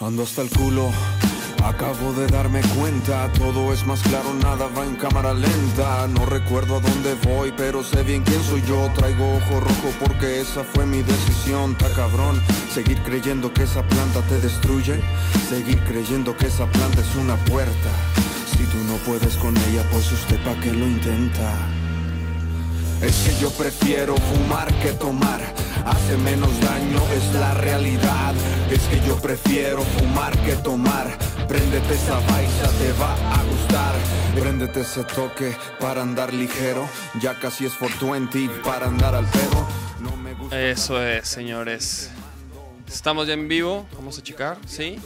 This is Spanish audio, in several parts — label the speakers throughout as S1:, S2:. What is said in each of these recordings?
S1: Ando hasta el culo. Acabo de darme cuenta, todo es más claro, nada va en cámara lenta. No recuerdo a dónde voy, pero sé bien quién soy yo. Traigo ojo rojo porque esa fue mi decisión. Ta cabrón, seguir creyendo que esa planta te destruye. Seguir creyendo que esa planta es una puerta. Si tú no puedes con ella, pues usted pa' qué lo intenta. Es que yo prefiero fumar que tomar. Hace menos daño, es la realidad. Es que yo prefiero fumar que tomar. Préndete esa baisa, te va a gustar. Préndete ese toque para andar ligero. Ya casi es 420 para andar al pedo. No me gusta.
S2: Eso es, señores. Estamos ya en vivo. Vamos a checar, ¿sí?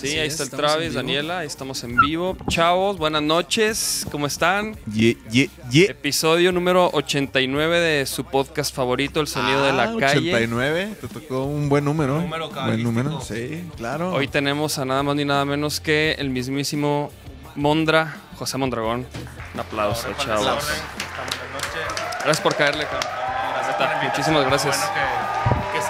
S2: Sí,
S3: Así
S2: ahí
S3: es,
S2: está el Travis. Daniela, ahí estamos en vivo. Chavos, buenas noches, ¿cómo están?
S4: Ye, ye, ye.
S2: Episodio número 89 de su podcast favorito, El Sonido de la
S4: Ah,
S2: Calle.
S4: 89, te tocó un buen número.
S5: Número
S4: buen número, sí, claro.
S2: Hoy tenemos a nada más ni nada menos que el mismísimo Mondra, José Mondragón. Un aplauso, chavos.
S5: Buenas noches.
S2: Gracias por caerle, cabrón. Muchísimas gracias.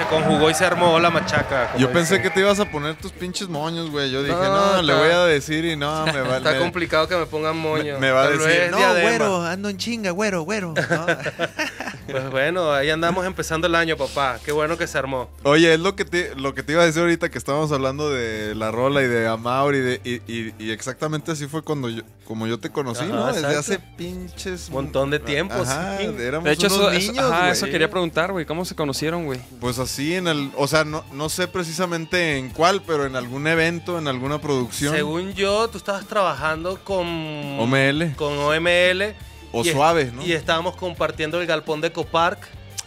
S5: Se conjugó y se armó la machaca.
S4: Yo pensé que te ibas a poner tus pinches moños, güey. Yo dije,
S3: No,
S4: no, le voy a decir y no, me va
S3: Está
S4: me-
S3: complicado que me pongan moño.
S4: me, me va a decir, no,
S3: diadema.
S4: güero, ando en chinga, güero, güero. ¿no?
S5: Pues bueno, ahí andamos empezando el año, papá. Qué bueno que se armó.
S4: Oye, es lo que, te, lo que te iba a decir ahorita que estábamos hablando de la rola y de Amauri y, de, y, y- y exactamente así fue cuando yo, como yo te conocí,
S5: Ajá,
S4: ¿no? Desde
S5: exacto.
S4: hace pinches...
S5: Montón de tiempo,
S4: Ajá,
S5: sí.
S4: éramos
S2: De hecho, eso,
S4: unos
S2: eso-
S4: niños,
S2: ajá,
S4: güey.
S2: eso quería preguntar, güey. ¿Cómo se conocieron, güey?
S4: Pues así en el, o sea, no, no sé precisamente en cuál, pero en algún evento, en alguna producción.
S5: Según yo, tú estabas trabajando con
S4: OML.
S5: Con OML.
S4: O
S5: y es-
S4: suave, ¿no?
S5: Y estábamos compartiendo el galpón de Copark.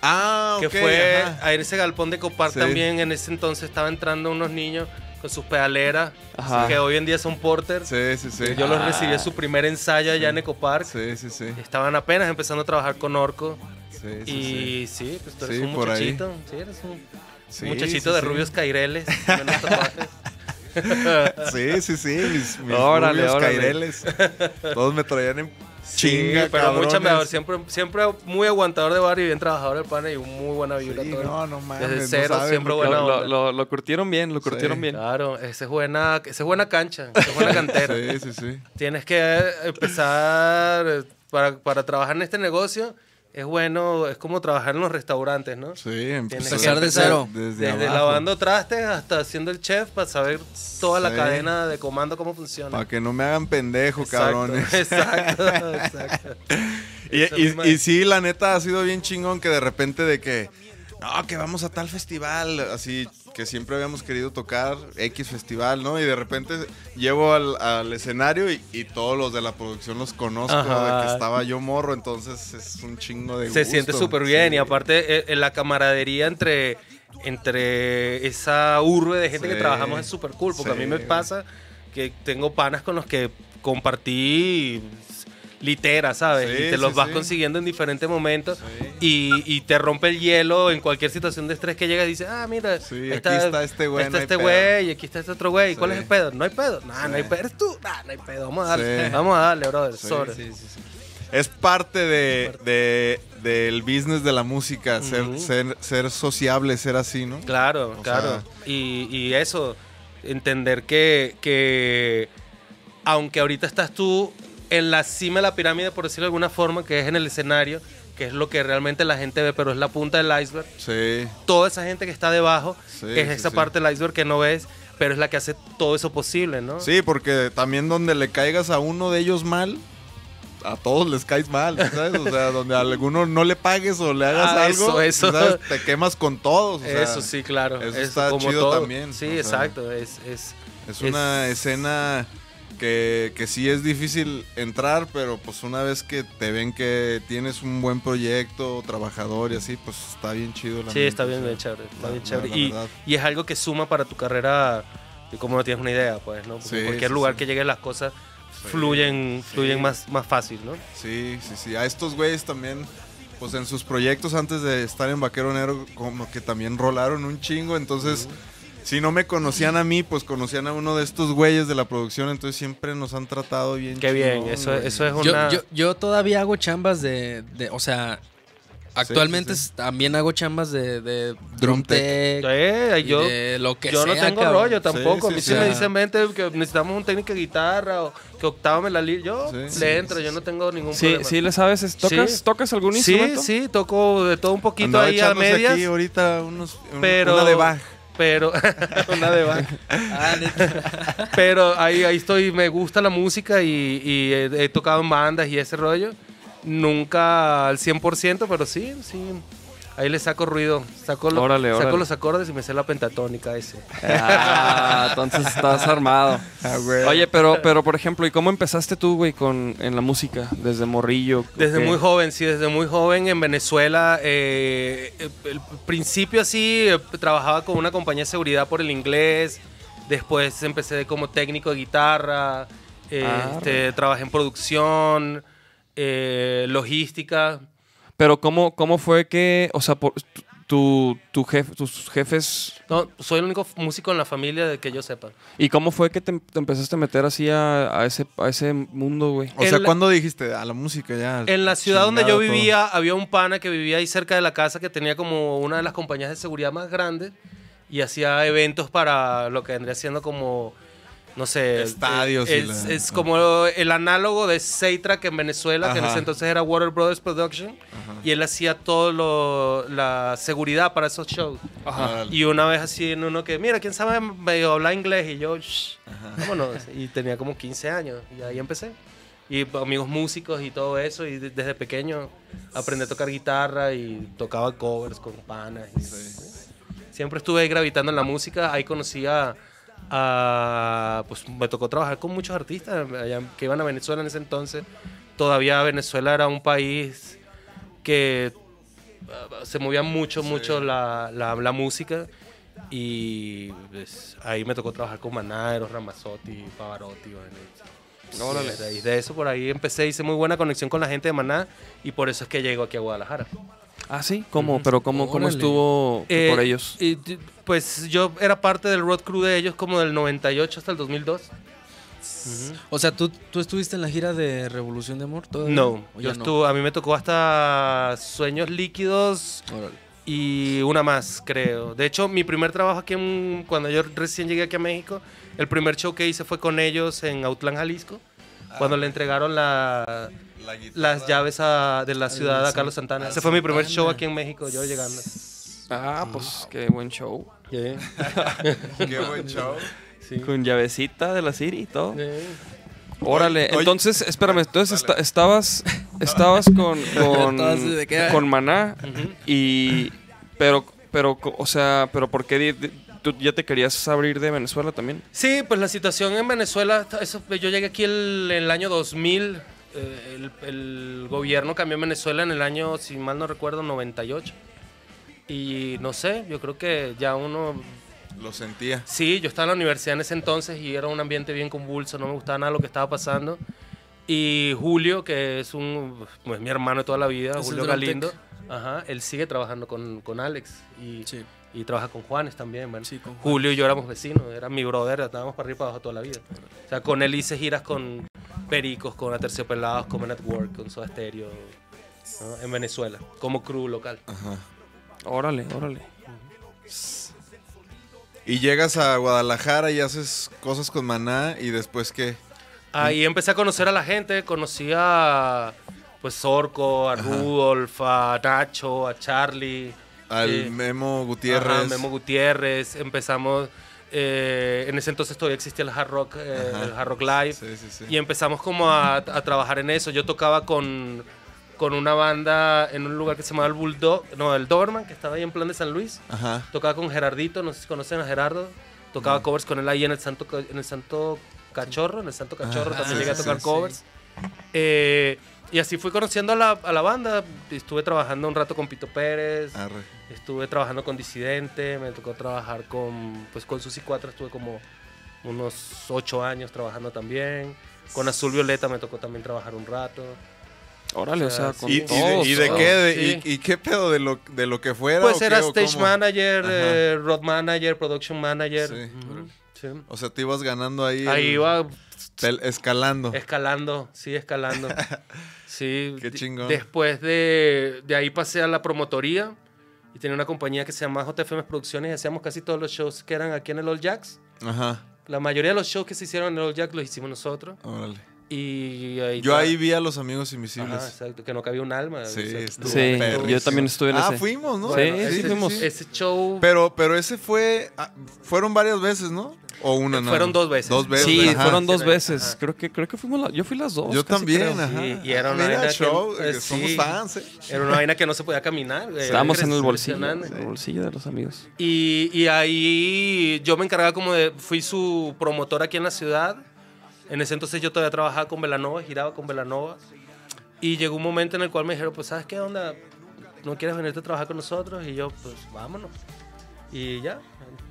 S4: Ah,
S5: que fue
S4: ajá.
S5: a ese galpón de Copark
S4: Sí.
S5: también. En ese entonces estaba entrando unos niños con sus pedaleras.
S2: Ajá.
S5: Que hoy en día son porters.
S4: Sí, sí, sí.
S5: Yo los
S2: Ah.
S5: recibí en su primer ensayo allá en Ecopark.
S4: Sí, sí, sí.
S5: Estaban apenas empezando a trabajar con Orco.
S4: Sí, sí,
S5: y sí, pues tú eres
S4: Sí,
S5: un
S4: por ahí.
S5: muchachito. Sí, eres un
S4: sí.
S5: muchachito
S4: Sí,
S5: de
S4: sí,
S5: rubios caireles. tatuajes.
S4: Sí, sí, sí. Mis, mis
S2: Órale,
S4: rubios
S2: órale.
S4: caireles. Todos me traían en
S5: Sí,
S4: chinga,
S5: pero mucha mejor. Siempre, siempre muy aguantador de barrio y bien trabajador el pana y muy buena vibra.
S4: Sí,
S5: todo.
S4: no, no mames.
S5: Desde
S4: no
S5: cero,
S4: sabes
S5: siempre buena
S2: Lo,
S5: onda.
S2: lo- lo curtieron bien, lo curtieron
S4: Sí.
S2: bien.
S5: Claro, esa es buena, esa es buena cancha, esa es buena cantera.
S4: Sí, sí, sí.
S5: Tienes que empezar eh, para, para trabajar en este negocio. Es bueno, es como trabajar en los restaurantes, ¿no?
S4: Sí, empezar
S3: de cero.
S4: Desde,
S5: lavando trastes hasta siendo el chef para saber toda la cadena de comando cómo funciona.
S4: Para que no me hagan pendejo,
S5: Exacto,
S4: cabrones.
S5: Exacto, exacto.
S4: Y sí, la neta ha sido bien chingón que de repente de que, no, que vamos a tal festival, así que siempre habíamos querido tocar X festival, ¿no? Y de repente llevo al, al escenario y, y todos los de la producción los conozco,
S5: Ajá.
S4: de que estaba yo morro, entonces es un chingo de
S5: Se
S4: gusto.
S5: siente súper bien
S4: Sí.
S5: y aparte eh, eh, la camaradería entre, entre esa urbe de gente que trabajamos es súper cool, porque a mí me pasa que tengo panas con los que compartí litera, ¿sabes?
S4: Sí,
S5: y te los
S4: sí,
S5: vas
S4: sí.
S5: consiguiendo en diferentes momentos y, y te rompe el hielo en cualquier situación de estrés que llega y dices, ah, mira,
S4: Sí, aquí está este güey,
S5: Está
S4: no
S5: este
S4: pedo".
S5: güey y aquí está este otro güey. ¿Y ¿Cuál es el pedo? No hay pedo. Nah, no hay pedo. ¿Eres tú? Nah, no hay pedo. Vamos a darle. Vamos a darle, brother.
S4: Sí,
S5: Sobre.
S4: Es parte de, de- del business de la música, ser, ser, ser sociable, ser así, ¿no?
S5: Claro,
S4: O
S5: claro.
S4: sea-
S5: y, y eso, entender que, que aunque ahorita estás tú en la cima de la pirámide, por decirlo de alguna forma, que es en el escenario, que es lo que realmente la gente ve, pero es la punta del iceberg,
S4: Sí.
S5: toda esa gente que está debajo
S4: Sí,
S5: es
S4: sí,
S5: esa
S4: sí.
S5: parte del iceberg que no ves, pero es la que hace todo eso posible, ¿no?
S4: Sí, porque también donde le caigas a uno de ellos mal, a todos les caes mal, ¿sabes? O sea, donde a alguno no le pagues o le hagas
S5: Ah,
S4: algo,
S5: eso, eso.
S4: ¿sabes? te quemas con todos. o sea,
S5: eso sí, claro.
S4: eso
S5: es
S4: está
S5: como
S4: chido
S5: todo.
S4: también,
S5: Sí,
S4: o sea.
S5: exacto. Es, es,
S4: Es una escena que, que sí es difícil entrar, pero pues una vez que te ven que tienes un buen proyecto, trabajador y así, pues está bien chido. La
S5: Sí, está bien,
S4: o sea,
S5: bien chévere. Está
S4: la-
S5: bien chévere.
S4: la
S5: y, es algo que suma para tu carrera y como no tienes una idea, pues, ¿no? Porque
S4: Sí,
S5: en cualquier
S4: sí,
S5: lugar
S4: sí.
S5: que lleguen las cosas fluyen, fluyen más, más fácil, ¿no?
S4: Sí, sí, sí. A estos güeyes también, pues en sus proyectos antes de estar en Vaquero Negro, como que también rolaron un chingo. Entonces, si no me conocían a mí, pues conocían a uno de estos güeyes de la producción. Entonces siempre nos han tratado bien.
S5: Qué bien, eso,
S4: güey.
S5: eso es una...
S3: yo, yo todavía hago chambas de, de- o sea, Actualmente
S4: sí, sí.
S3: también hago chambas de, de
S4: Drum tech.
S5: Eh, yo,
S3: de lo que
S5: yo no tengo
S3: cabrón.
S5: rollo tampoco.
S4: Sí,
S5: a mí
S4: sí,
S5: si
S4: sí.
S5: me dicen, vente, que necesitamos un técnico de guitarra o que octávame la li yo
S4: Sí,
S5: le
S4: sí,
S5: entro, yo no tengo ningún
S2: Sí,
S5: problema.
S2: sí le sabes. ¿Tocas,
S5: Sí.
S2: ¿tocas algún
S5: sí,
S2: instrumento?
S5: sí, toco de todo un poquito
S4: Andaba
S5: ahí a medias.
S4: aquí ahorita unos, un-
S5: pero
S4: una de Bach.
S5: Pero una de Bach.
S3: Ah, neta.
S5: pero ahí ahí estoy me gusta la música y, y he, he tocado en bandas y ese rollo nunca al 100% pero sí sí ahí le saco ruido saco, lo-
S2: Órale,
S5: saco
S2: órale.
S5: los acordes y me sé la pentatónica ese
S2: Ah, entonces estás armado. Oye, pero, pero por ejemplo, ¿y cómo empezaste tú, güey, con en la música? Desde morrillo.
S5: Desde muy joven, sí, desde muy joven en Venezuela. eh, el, principio así, eh, trabajaba con una compañía de seguridad por el inglés. Después empecé como técnico de guitarra. eh,
S2: Ah,
S5: este, trabajé en producción, eh, logística.
S2: Pero cómo, cómo fue que, o sea, por, tu, tu jef- tus jefes,
S5: No, soy el único músico en la familia de que yo sepa.
S2: ¿y cómo fue que te, te empezaste a meter así a, a ese, a ese mundo, güey?
S4: O sea,
S5: la-
S4: ¿cuándo dijiste a la música ya?
S5: En la ciudad donde yo
S4: chingado todo"?
S5: vivía, había un pana que vivía ahí cerca de la casa que tenía como una de las compañías de seguridad más grandes y hacía eventos para lo que vendría siendo como, no sé.
S4: Estadios y
S5: Es,
S4: la-
S5: es como el análogo de Seitrack en Venezuela, que en ese entonces era Warner Brothers Production, y él hacía todo lo, la seguridad para esos shows.
S4: Ajá.
S5: Y una vez así en uno que, mira, ¿quién sabe medio hablar inglés? Y yo, shh, vámonos. Y tenía como 15 años y ahí empecé. Y amigos músicos y todo eso. Y de- desde pequeño aprendí a tocar guitarra y tocaba covers con panas. y- Siempre estuve ahí gravitando en la música. Ahí conocí a, a- Pues me tocó trabajar con muchos artistas que iban a Venezuela en ese entonces. Todavía Venezuela era un país que uh, se movía mucho, mucho la, la, la música. Y pues, ahí me tocó trabajar con Maná, Eros Ramazzotti, Pavarotti. de eso por ahí empecé, hice muy buena conexión con la gente de Maná y por eso es que llego aquí a Guadalajara.
S2: Ah, sí, ¿cómo? Pero ¿cómo, cómo
S3: Órale.
S2: estuvo
S5: Eh,
S2: por ellos?
S5: y, pues yo era parte del road crew de ellos como del 98 hasta el 2002.
S3: O sea, ¿tú, ¿tú estuviste en la gira de Revolución de Amor? todavía?
S5: No,
S3: ¿O
S5: yo
S3: ya no?
S5: estuve, a mí me tocó hasta Sueños Líquidos
S3: Órale.
S5: y una más, creo. De hecho, mi primer trabajo aquí, en- cuando yo recién llegué aquí a México, el primer show que hice fue con ellos en Autlán, Jalisco, cuando le entregaron la-
S4: La guitarra.
S5: las llaves a- de la ciudad a Carlos Santana. Ese fue mi primer show aquí en México, yo llegando.
S2: Ah, pues qué buen show.
S4: Qué buen show.
S5: Sí.
S2: Con llavecita de la Siri y todo. Órale,
S4: Oye,
S2: entonces, espérame, entonces esta- estabas, estabas con, con,
S3: Entonces, ¿de qué?
S2: con Maná y, pero, pero, o sea, pero ¿por qué tú ya te querías abrir de Venezuela también?
S5: Sí, pues la situación en Venezuela, eso, yo llegué aquí el, el año 2000, eh, el, el gobierno cambió en Venezuela en el año, si mal no recuerdo, 98. Y no sé, yo creo que ya uno...
S4: Lo sentía.
S5: Sí, yo estaba en la universidad en ese entonces y era un ambiente bien convulso, no me gustaba nada lo que estaba pasando. Y Julio, que es un, pues, mi hermano de toda la vida,
S3: Es
S5: Julio Galindo, ajá, él sigue trabajando con, con Alex y,
S3: Sí.
S5: Y trabaja con Juanes también. Bueno.
S3: Sí, con
S5: Julio y yo éramos vecinos, era mi brother, estábamos para arriba y para abajo toda la vida. O sea, con él hice giras con Pericos, con Aterciopelados, con Men at Work, con Soda Stereo, ¿no? en Venezuela, como crew local.
S4: Ajá.
S2: Órale, órale.
S4: Y llegas a Guadalajara y haces cosas con Maná y después qué?
S5: Ahí empecé a conocer a la gente, conocí a pues Orco, a Rudolf, a Nacho, a Charlie.
S4: Al
S5: eh,
S4: Memo Gutiérrez.
S5: Ajá, Memo Gutiérrez. Empezamos, eh, en ese entonces todavía existía el Hard Rock, eh,
S4: Ajá.
S5: el Hard Rock Live.
S4: Sí, sí, sí.
S5: Y empezamos como a, a trabajar en eso. Yo tocaba con, con una banda en un lugar que se llamaba el Bulldog, no, el Doberman, que estaba ahí en plan de San Luis.
S4: Ajá.
S5: Tocaba con Gerardito, no sé si conocen a Gerardo. Tocaba covers con él ahí en el Santo, en el Santo Cachorro, en el Santo Cachorro
S4: Ah,
S5: también llegué a tocar
S4: sí.
S5: covers. Eh, y así fui conociendo a la, a la banda. Estuve trabajando un rato con Pito Pérez.
S4: Arre.
S5: Estuve trabajando con Disidente, me tocó trabajar con, pues con Susi 4 estuve como unos ocho años trabajando también. Con Azul Violeta me tocó también trabajar un rato.
S2: Órale,
S5: O
S2: o
S5: sea,
S2: con
S4: ¿Y, y de, y qué? De-
S5: Sí.
S4: y, y qué pedo de lo, de lo que fuera?
S5: Pues
S4: qué,
S5: era stage
S4: cómo?
S5: manager, eh, road manager, production manager.
S4: Sí.
S5: Ujú, sí.
S4: O sea, te ibas ganando ahí.
S5: Ahí
S4: el-
S5: iba
S4: escalando.
S5: Escalando, sí, escalando. sí.
S4: Qué chingón.
S5: Después de, de ahí pasé a la promotoría y tenía una compañía que se llamaba JFM Producciones y hacíamos casi todos los shows que eran aquí en el Old Jacks.
S4: Ajá.
S5: La mayoría de los shows que se hicieron en el Old Jacks los hicimos nosotros.
S4: Órale.
S5: Y ahí
S4: Yo ahí vi a los amigos invisibles.
S5: Ajá, exacto, que no cabía un alma.
S4: Sí,
S5: o sea,
S4: estuvo
S2: Sí, yo también estuve en
S4: Ah,
S2: ese.
S4: fuimos, ¿no?
S2: Sí,
S5: Bueno,
S2: sí
S5: ese-
S2: fuimos.
S5: Ese show
S4: Pero, pero ese fue. ah, fueron varias veces, ¿no? O una nada
S5: Fueron
S4: más?
S5: dos veces.
S4: Dos veces.
S2: Sí,
S4: ajá.
S2: fueron dos veces.
S5: ajá.
S2: Creo que creo que fuimos la- yo fui las dos.
S4: Yo
S2: casi
S4: también,
S2: creo.
S4: ajá.
S5: Sí, y era
S4: Ah,
S5: una
S4: mira,
S5: vaina que-
S4: show,
S5: eh,
S4: que somos
S5: sí.
S4: fans, ¿eh?
S5: Era una vaina que no se podía caminar. güey.
S2: Estábamos en el bolsillo, en el bolsillo de los amigos.
S5: Y, y ahí yo me encargaba como de, fui su promotor aquí en la ciudad. En ese entonces yo todavía trabajaba con Velanova, giraba con Velanova. Y llegó un momento en el cual me dijeron, pues, ¿sabes qué onda? ¿No quieres venirte a trabajar con nosotros? Y yo, pues, vámonos. Y ya.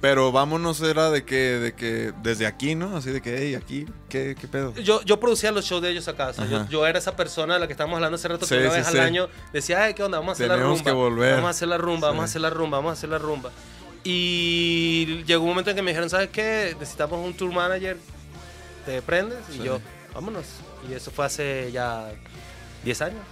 S4: Pero vámonos era de que, de que desde aquí, ¿no? Así de que, hey, aquí, ¿qué, qué pedo?
S5: Yo, yo producía los shows de ellos acá. o sea, yo, yo era esa persona de la que estábamos hablando hace rato,
S4: Sí,
S5: que una
S4: sí,
S5: vez
S4: sí.
S5: al año decía, ay, ¿qué onda? Vamos a hacer la
S4: Tenemos
S5: rumba.
S4: que volver.
S5: Vamos a hacer la rumba, vamos a hacer la rumba, vamos a hacer la rumba. Y llegó un momento en que me dijeron, ¿sabes qué? Necesitamos un tour manager. ¿Te prendes? Y
S4: Sí.
S5: yo, vámonos. Y eso fue hace ya 10 años.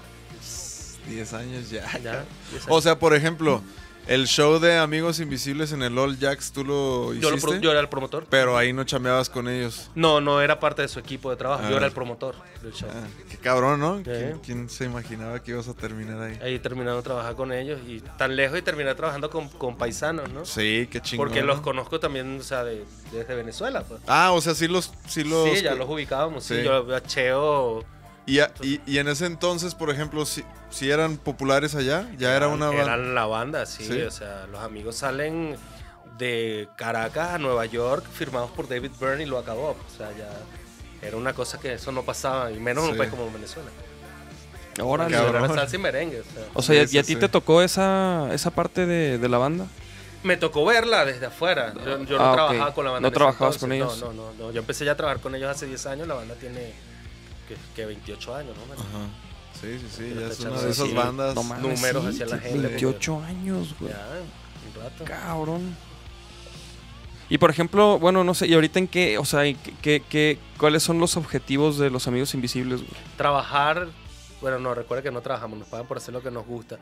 S4: 10 años ya.
S5: Ya, 10
S4: O
S5: años.
S4: sea, por ejemplo, el show de Amigos Invisibles en el All Jacks, ¿tú lo
S5: yo, lo
S4: hiciste?
S5: pro- yo era el promotor.
S4: Pero ahí no chameabas con ellos.
S5: No, no era parte de su equipo de trabajo.
S4: Ah.
S5: Yo era el promotor del show.
S4: Ah, qué cabrón, ¿no? ¿Quién, quién se imaginaba que ibas a terminar ahí?
S5: Ahí terminando de trabajar con ellos. Y tan lejos y terminé trabajando con, con paisanos, ¿no?
S4: Sí, qué chingón.
S5: Porque los
S4: ¿no?
S5: conozco también, o sea, de- desde Venezuela, pues.
S4: Ah, o sea, sí los... Sí, los
S5: sí, ya los ubicábamos. Sí,
S4: Sí.
S5: yo a Cheo.
S4: Y, a- y, y en ese entonces, por ejemplo, si, si eran populares allá, ya era una banda.
S5: Eran la banda, sí,
S4: Sí.
S5: O sea, los amigos salen de Caracas a Nueva York firmados por David Byrne y lo acabó. O sea, ya era una cosa que eso no pasaba, y menos en un país como Venezuela. Era salsa y merengue. O sea.
S2: O sea, ¿y a-
S4: Sí,
S2: ¿y a
S4: sí,
S2: ti
S4: sí.
S2: te tocó esa, esa parte de, de la banda?
S5: Me tocó verla desde afuera. Yo, yo no
S2: Ah,
S5: trabajaba con la banda.
S2: ¿No trabajabas con ellos?
S5: No, no, no, no. Yo empecé ya a trabajar con ellos hace 10 años. La banda tiene que, que 28 años, ¿no?
S4: Ajá. Sí, sí, sí, ya es una de esas bandas.
S2: No mames,
S5: números
S2: sí,
S5: hacia la gente,
S2: 28 años, güey.
S5: Ya, un rato.
S2: Cabrón. Y por ejemplo, bueno, no sé, ¿y ahorita en qué, o sea, qué- qué- cuáles son los objetivos de los amigos invisibles, güey?
S5: trabajar, bueno, no, recuerda que no trabajamos, nos pagan por hacer lo que nos gusta.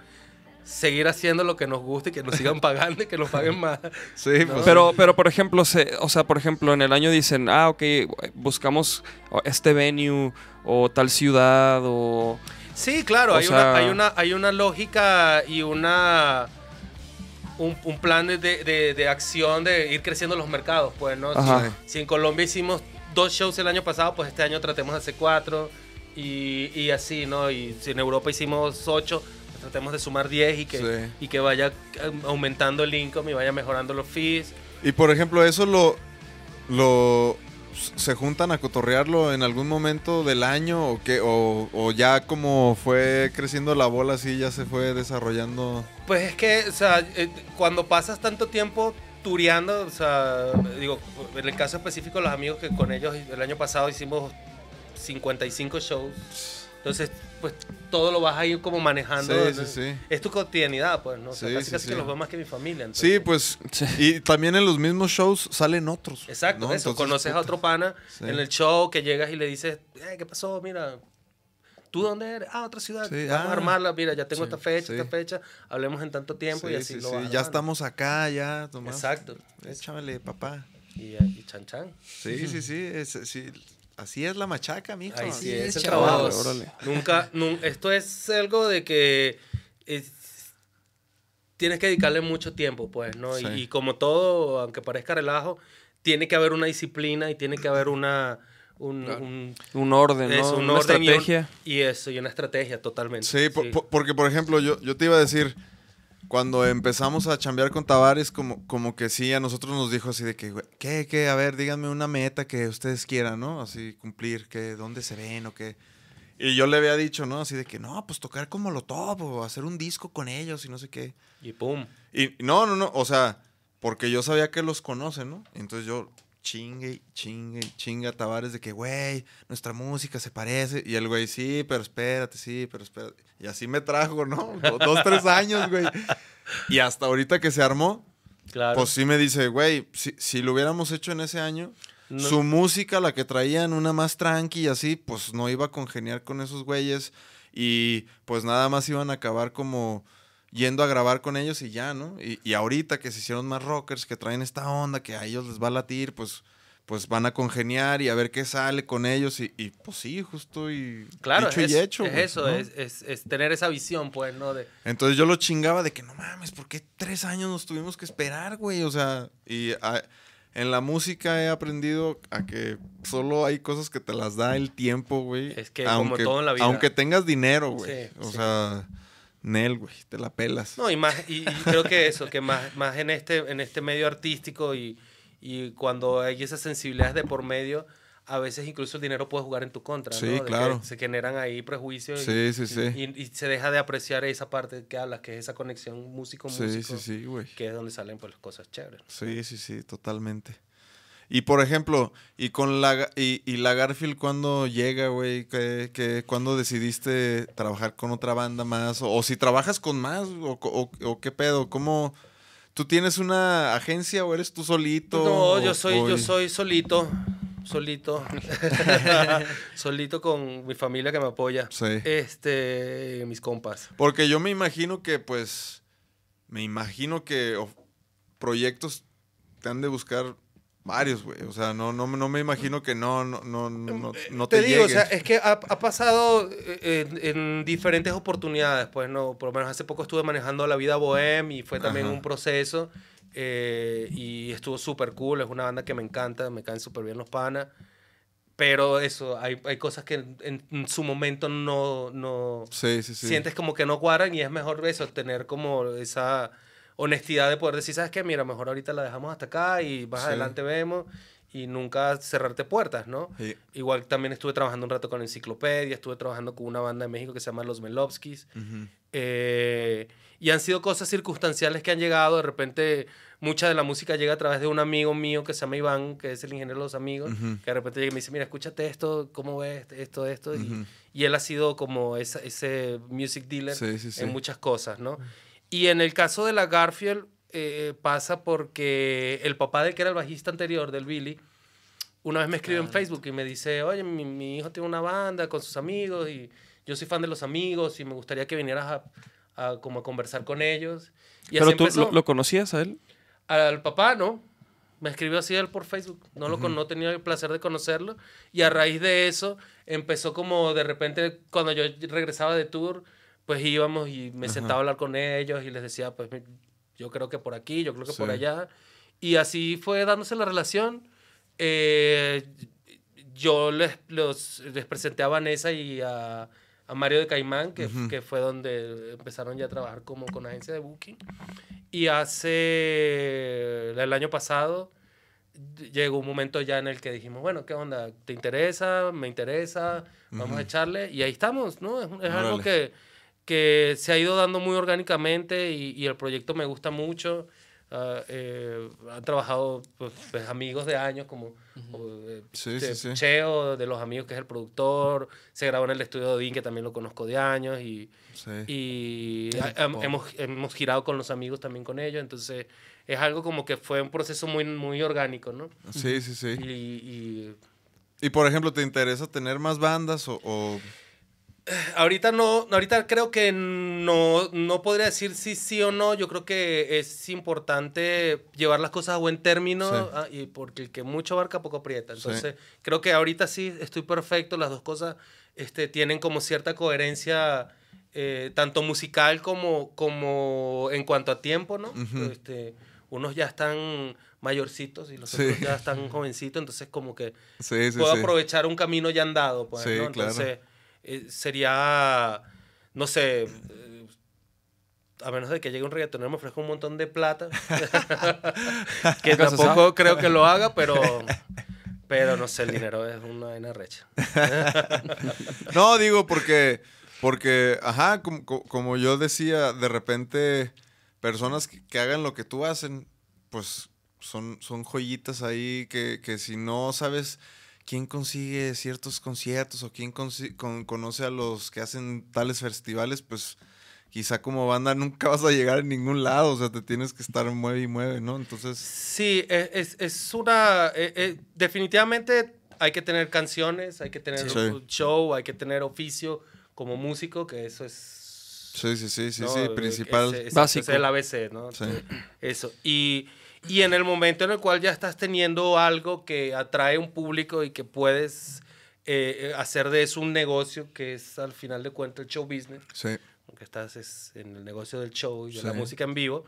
S5: Seguir haciendo lo que nos gusta y que nos sigan pagando y que nos paguen más.
S4: Sí,
S5: No.
S4: pues.
S2: Pero, pero por ejemplo, se, o sea, por ejemplo, en el año dicen, ah, ok, buscamos este venue o tal ciudad o...
S5: Sí, claro,
S2: O
S5: hay,
S2: sea-
S5: una, hay, una, hay una lógica y una un, un plan de, de- de acción de ir creciendo los mercados, pues, ¿no? Si, si en Colombia hicimos dos shows el año pasado, pues este año tratemos de hacer cuatro y, y así, ¿no? Y si en Europa hicimos ocho, tratemos de sumar diez y que,
S4: Sí.
S5: y que vaya eh, aumentando el income y vaya mejorando los fees.
S4: Y por ejemplo, eso lo, lo se juntan a cotorrearlo en algún momento del año o qué o, o ya como fue creciendo la bola así ya se fue desarrollando.
S5: Pues es que, o sea, eh, cuando pasas tanto tiempo tureando, o sea, digo, en el caso específico, los amigos que con ellos el año pasado hicimos 55 shows. Entonces, pues todo lo vas a ir como manejando.
S4: Sí, sí, sí.
S5: Es tu cotidianidad, pues, ¿no? O sea,
S4: Sí,
S5: casi, casi que los veo más que mi familia. entonces-
S4: Sí, pues y también en los mismos shows salen otros.
S5: Exacto,
S4: ¿no?
S5: eso.
S4: Entonces,
S5: Conoces a otro pana en el show que llegas y le dices, eh, ¿qué pasó? Mira, ¿tú dónde eres? Ah, otra ciudad.
S4: Sí,
S5: Vamos
S4: ah.
S5: a armarla. Mira, ya tengo
S4: Sí,
S5: esta fecha,
S4: sí.
S5: esta fecha. Hablemos en tanto tiempo y
S4: Sí,
S5: así
S4: sí,
S5: lo
S4: sí,
S5: vas
S4: Ya estamos acá, ya, Tomás.
S5: Exacto.
S4: Échamele, papá.
S5: Y, y chan chan.
S4: Sí, sí, sí, es- sí, Así es la machaca, mijo.
S5: Sí,
S3: Así
S5: es
S3: es,
S5: el
S3: chavos.
S5: trabajo.
S2: Órale.
S5: Nunca, nun- esto es algo de que es- tienes que dedicarle mucho tiempo, pues, ¿no? Y-
S4: Sí.
S5: Y, como todo, aunque parezca relajo, tiene que haber una disciplina y tiene que haber una... Un, un-
S2: Un orden, ¿no?
S5: un
S2: Una
S5: orden y un-
S2: estrategia.
S5: Y, eso, y una estrategia totalmente.
S4: Sí, po- po- porque por ejemplo, yo, yo te iba a decir, cuando empezamos a chambear con Tavares, como, como que sí, a nosotros nos dijo así de que, ¿qué, qué? A ver, díganme una meta que ustedes quieran, ¿no? Así cumplir, que dónde se ven o qué. Y yo le había dicho, ¿no? Así de que, no, pues tocar como lo top o hacer un disco con ellos y no sé qué.
S5: Y pum.
S4: Y no, no, no, o sea, porque yo sabía que los conocen, ¿no? Entonces yo chingue, chingue, chinga a Tavares de que, güey, nuestra música se parece. Y el güey, sí, pero espérate, sí, pero espérate. Y así me trajo, ¿no? Do- Dos, tres años, güey. Y hasta ahorita que se armó,
S5: Claro.
S4: pues sí me dice, güey, si, si lo hubiéramos hecho en ese año,
S5: No-
S4: su música, la que traían, una más tranqui y así, pues no iba a congeniar con esos güeyes y pues nada más iban a acabar como yendo a grabar con ellos y ya, ¿no? Y, y ahorita que se hicieron más rockers, que traen esta onda, que a ellos les va a latir, pues, pues van a congeniar y a ver qué sale con ellos y, y, pues sí, justo y
S5: Claro,
S4: dicho
S5: es,
S4: y hecho.
S5: es eso,
S4: ¿no?
S5: es, es- es tener esa visión, pues, ¿no? De,
S4: Entonces yo lo chingaba de que no mames, ¿por qué tres años nos tuvimos que esperar, güey? O sea, y a- en la música he aprendido a que solo hay cosas que te las da el tiempo, güey.
S5: Es que como todo en la vida.
S4: Aunque tengas dinero, güey.
S5: Sí,
S4: o
S5: sí.
S4: sea, Nel, güey, te la pelas.
S5: No, y más, y, y creo que eso, que más, más en este, en este medio artístico y, y cuando hay esas sensibilidades de por medio, a veces incluso el dinero puede jugar en tu contra,
S4: Sí,
S5: ¿no? De que
S4: claro.
S5: se generan ahí prejuicios y-
S4: Sí, sí, sí.
S5: y, y se deja de apreciar esa parte que hablas, que es esa conexión músico-músico,
S4: Sí, sí, sí, güey.
S5: que es donde salen pues las cosas chéveres.
S4: Sí, sí, sí, totalmente. Y por ejemplo, y con la y, y la Garfield cuando llega, güey, que, que cuando decidiste trabajar con otra banda más o, o si trabajas con más o, o- o qué pedo, cómo tú tienes una agencia o eres tú solito?
S5: No, yo soy, yo soy solito, solito, solito con mi familia que me apoya,
S4: Sí.
S5: este, mis compas.
S4: Porque yo me imagino que pues me imagino que proyectos te han de buscar varios, güey. O sea, no no no me imagino que no no no no, no te,
S5: te digo, o sea, es que ha, ha pasado eh, en, en diferentes oportunidades, pues no, por lo menos hace poco estuve manejando la vida bohem y fue también
S4: Ajá.
S5: un proceso eh, y estuvo súper cool, es una banda que me encanta, me caen súper bien los panas, pero eso, hay, hay cosas que en, en su momento no, no
S4: Sí, sí, sí.
S5: sientes como que no cuadran y es mejor eso, tener como esa honestidad de poder decir, ¿sabes qué? Mira, mejor ahorita la dejamos hasta acá y más
S4: Sí.
S5: adelante vemos y nunca cerrarte puertas, ¿no?
S4: Sí.
S5: Igual también estuve trabajando un rato con Enciclopedia, estuve trabajando con una banda de México que se llama Los Melovskis.
S4: Ujú.
S5: eh, y han sido cosas circunstanciales que han llegado. De repente, mucha de la música llega a través de un amigo mío que se llama Iván, que es el ingeniero de los amigos,
S4: Ujú.
S5: que de repente llega y me dice, mira, escúchate esto, ¿cómo ves esto, esto? y,
S4: Ujú.
S5: y él ha sido como esa- ese music dealer
S4: Sí, sí, sí.
S5: en muchas cosas, ¿no? Y en el caso de la Garfield, eh, pasa porque el papá del que era el bajista anterior, del Billy, una vez me escribe en Facebook y me dice, oye, mi, mi hijo tiene una banda con sus amigos y yo soy fan de los amigos y me gustaría que vinieras a, a como a conversar con ellos. Y
S2: Pero
S5: así
S2: tú lo, lo conocías a él.
S5: Al papá, ¿no? Me escribió así él por Facebook. No, lo, con- no tenía el placer de conocerlo. Y a raíz de eso, empezó como de repente, cuando yo regresaba de tour, pues íbamos y me sentaba a hablar con ellos y les decía, pues yo creo que por aquí, yo creo que por
S4: Sí.
S5: allá. Y así fue dándose la relación. Eh, yo les, los- les presenté a Vanessa y a, a Mario de Caimán, que,
S4: Ujú.
S5: que fue donde empezaron ya a trabajar como con agencia de booking. Y hace el año pasado llegó un momento ya en el que dijimos, bueno, ¿qué onda? ¿Te interesa? ¿Me interesa? Vamos a echarle. Y ahí estamos, ¿no? Es, es algo que, que se ha ido dando muy orgánicamente y, y el proyecto me gusta mucho. Ah, eh, han trabajado pues, pues, amigos de años como o, eh,
S4: Sí,
S5: de
S4: sí, sí.
S5: Cheo, de los amigos que es el productor. Se grabó en el estudio de Odín, que también lo conozco de años. Y,
S4: Sí.
S5: y hemos, hemos girado con los amigos también con ellos, entonces es algo como que fue un proceso muy, muy orgánico, ¿no?
S4: Sí, sí, sí.
S5: Y, y
S4: Y por ejemplo, ¿te interesa tener más bandas o, o-
S5: ahorita no, ahorita creo que no, no podría decir si sí o no, yo creo que es importante llevar las cosas a buen término
S4: Sí.
S5: ah, y porque el que mucho abarca poco aprieta,
S4: Sí.
S5: entonces creo que ahorita sí estoy perfecto, las dos cosas este, tienen como cierta coherencia. eh, tanto musical como, como en cuanto a tiempo, ¿no?
S4: Ujú.
S5: este, unos ya están mayorcitos y los
S4: Sí.
S5: otros ya están jovencitos, entonces como que
S4: Sí, sí,
S5: puedo
S4: sí.
S5: aprovechar un camino ya andado, pues,
S4: Sí,
S5: ¿no?
S4: claro.
S5: Eh, sería, no sé, eh, a menos de que llegue un reggaetonero me ofrezca un montón de plata, que tampoco creo que lo haga, pero, pero no sé, el dinero es una vaina recha.
S4: No, digo porque, porque, ajá, como, co- como yo decía, de repente personas que, que hagan lo que tú hacen, pues son, son joyitas ahí que, que si no sabes quién consigue ciertos conciertos o quién con- conoce a los que hacen tales festivales, pues quizá como banda nunca vas a llegar a ningún lado, o sea, te tienes que estar mueve y mueve, ¿no? Entonces,
S5: Sí, es, es- es una... eh, eh, definitivamente hay que tener canciones, hay que tener
S4: Sí.
S5: un show, hay que tener oficio como músico, que eso es...
S4: sí, sí, sí, sí,
S5: ¿no?
S4: sí, principal.
S5: Ese- ese-
S2: Básico.
S5: ese es el ABC, ¿no?
S4: Sí.
S5: Eso. Y, y en el momento en el cual ya estás teniendo algo que atrae un público y que puedes eh, hacer de eso un negocio, que es al final de cuentas el show business,
S4: Sí,
S5: aunque estás es en el negocio del show y de
S4: Sí.
S5: la música en vivo,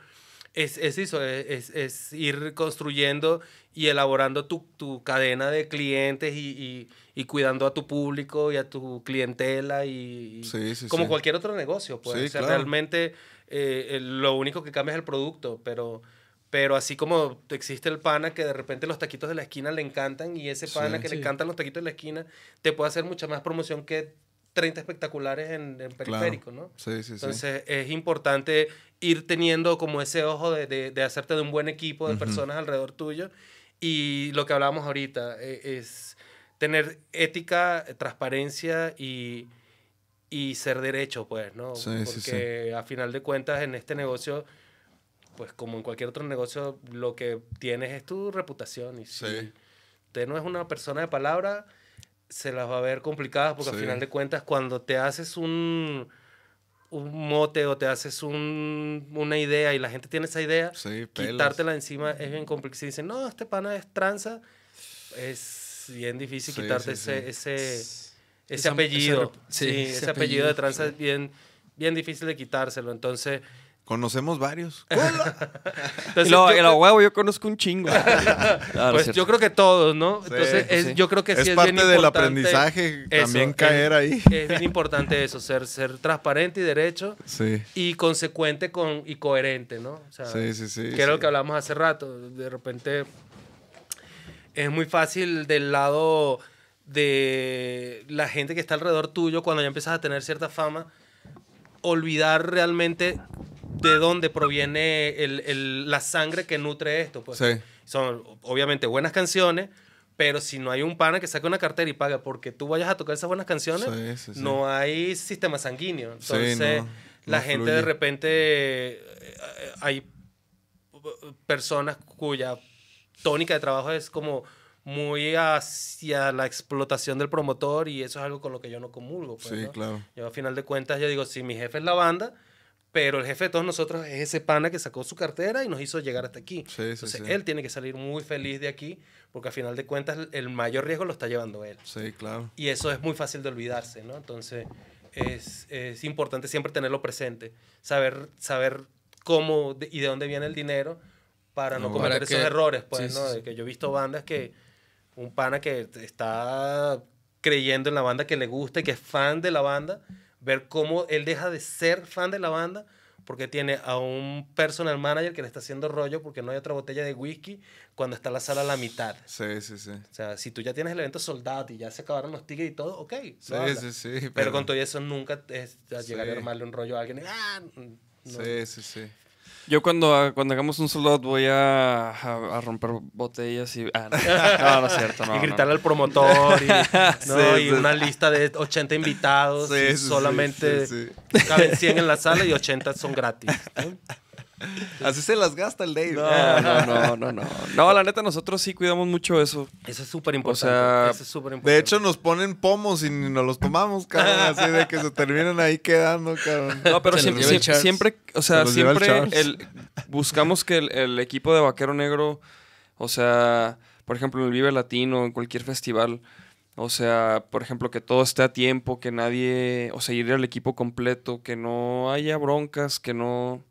S5: es, es eso, es, es ir construyendo y elaborando tu, tu cadena de clientes y, y- y cuidando a tu público y a tu clientela y,
S4: Sí, sí,
S5: como
S4: sí.
S5: cualquier otro negocio. Pues, o sea,
S4: claro.
S5: realmente eh, lo único que cambia es el producto, pero... Pero así como existe el pana que de repente los taquitos de la esquina le encantan y ese pana
S4: Sí.
S5: que le encantan los taquitos de la esquina te puede hacer mucha más promoción que 30 espectaculares en, en periférico, ¿no?
S4: sí, sí, sí.
S5: Entonces es importante ir teniendo como ese ojo de, de- de hacerte de un buen equipo de personas alrededor tuyo. Y lo que hablábamos ahorita eh, es tener ética, transparencia y, y ser derecho, pues, ¿no?
S4: Sí, sí,
S5: Porque a final de cuentas en este negocio, pues como en cualquier otro negocio, lo que tienes es tu reputación. Y si
S4: Sí.
S5: usted no es una persona de palabra, se las va a ver complicadas porque
S4: Sí.
S5: al final de cuentas cuando te haces un, un mote o te haces un- una idea y la gente tiene esa idea,
S4: Sí,
S5: quitártela encima es bien complicado. Si dicen, no, este pana es tranza, es bien difícil
S4: Sí,
S5: quitarte
S4: sí,
S5: ese,
S4: sí.
S5: ese, ese apellido. ese,
S3: ese
S5: apellido de tranza
S3: sí.
S5: es bien, bien difícil de quitárselo. Entonces,
S4: Conocemos varios.
S5: entonces
S2: Y
S5: yo
S2: huevo, conozco un chingo. No es
S5: pues yo creo que todos, ¿no?
S4: Sí,
S5: Entonces, es-
S2: sí.
S5: yo creo que sí
S4: es
S5: es
S4: parte
S5: bien
S4: del aprendizaje
S5: eso,
S4: también
S5: es-
S4: caer ahí.
S5: Es bien importante eso, ser, ser transparente y derecho
S4: Sí,
S5: y consecuente con, y coherente, ¿no? O sea,
S4: sí, sí, sí.
S5: que era lo que hablamos hace rato. De repente es muy fácil del lado de la gente que está alrededor tuyo, cuando ya empiezas a tener cierta fama, olvidar realmente de dónde proviene el- el- la sangre que nutre esto. Pues.
S4: Sí.
S5: Son obviamente buenas canciones, pero si no hay un pana que saque una cartera y paga porque tú vayas a tocar esas buenas canciones,
S4: Sí, sí, sí.
S5: no hay sistema sanguíneo. Entonces,
S4: no,
S5: la
S4: no
S5: gente
S4: fluye.
S5: de repente, eh, hay personas cuya tónica de trabajo es como muy hacia la explotación del promotor y eso es algo con lo que yo no comulgo. pues,
S4: Sí,
S5: ¿no?
S4: claro.
S5: Yo a final de cuentas yo digo, sí, mi jefe es la banda, pero el jefe de todos nosotros es ese pana que sacó su cartera y nos hizo llegar hasta aquí.
S4: Sí,
S5: Entonces
S4: sí.
S5: él tiene que salir muy feliz de aquí porque a final de cuentas el mayor riesgo lo está llevando él.
S4: Sí, claro.
S5: Y eso es muy fácil de olvidarse, ¿no? Entonces es, es importante siempre tenerlo presente, saber, saber cómo y de dónde viene el dinero para no
S4: No,
S5: cometer
S3: para
S5: esos
S3: que-
S5: errores, pues, ¿no? De que yo he visto bandas que un pana que está creyendo en la banda que le gusta y que es fan de la banda, ver cómo él deja de ser fan de la banda porque tiene a un personal manager que le está haciendo rollo porque no hay otra botella de whisky cuando está la sala a la mitad.
S4: Sí, sí, sí.
S5: O sea, si tú ya tienes el evento soldado y ya se acabaron los tickets y todo, ok.
S4: Sí, sí, sí.
S5: Pero, con todo eso nunca es llegar
S4: Sí.
S5: a armarle un rollo a alguien. y, Ah, no.
S4: Sí, sí, sí.
S2: Yo cuando, cuando hagamos un solo out voy a, a, a romper botellas y... Ah, no. no, no es cierto, no.
S5: y
S2: no.
S5: gritarle al promotor y, ¿no?
S4: Sí,
S5: y
S4: sí.
S5: una lista de 80 invitados
S4: Sí,
S5: y solamente caben 100 en la sala y 80 son gratis.
S4: Así se las gasta el Dave.
S2: No, no, no, no, no. No, la neta, nosotros sí cuidamos mucho eso.
S5: Eso es súper importante.
S2: sea,
S5: eso es súper importante.
S4: De hecho, nos ponen pomos y ni nos los tomamos, cabrón. Así de que se terminan ahí quedando, cabrón.
S2: No, pero
S3: Se
S2: siempre, siempre, o sea,
S4: Se el
S2: siempre el- buscamos que el, el equipo de Vaquero Negro, o sea, por ejemplo, en el Vive Latino, en cualquier festival, o sea, por ejemplo, que todo esté a tiempo, que nadie, o sea, ir al equipo completo, que no haya broncas, que no...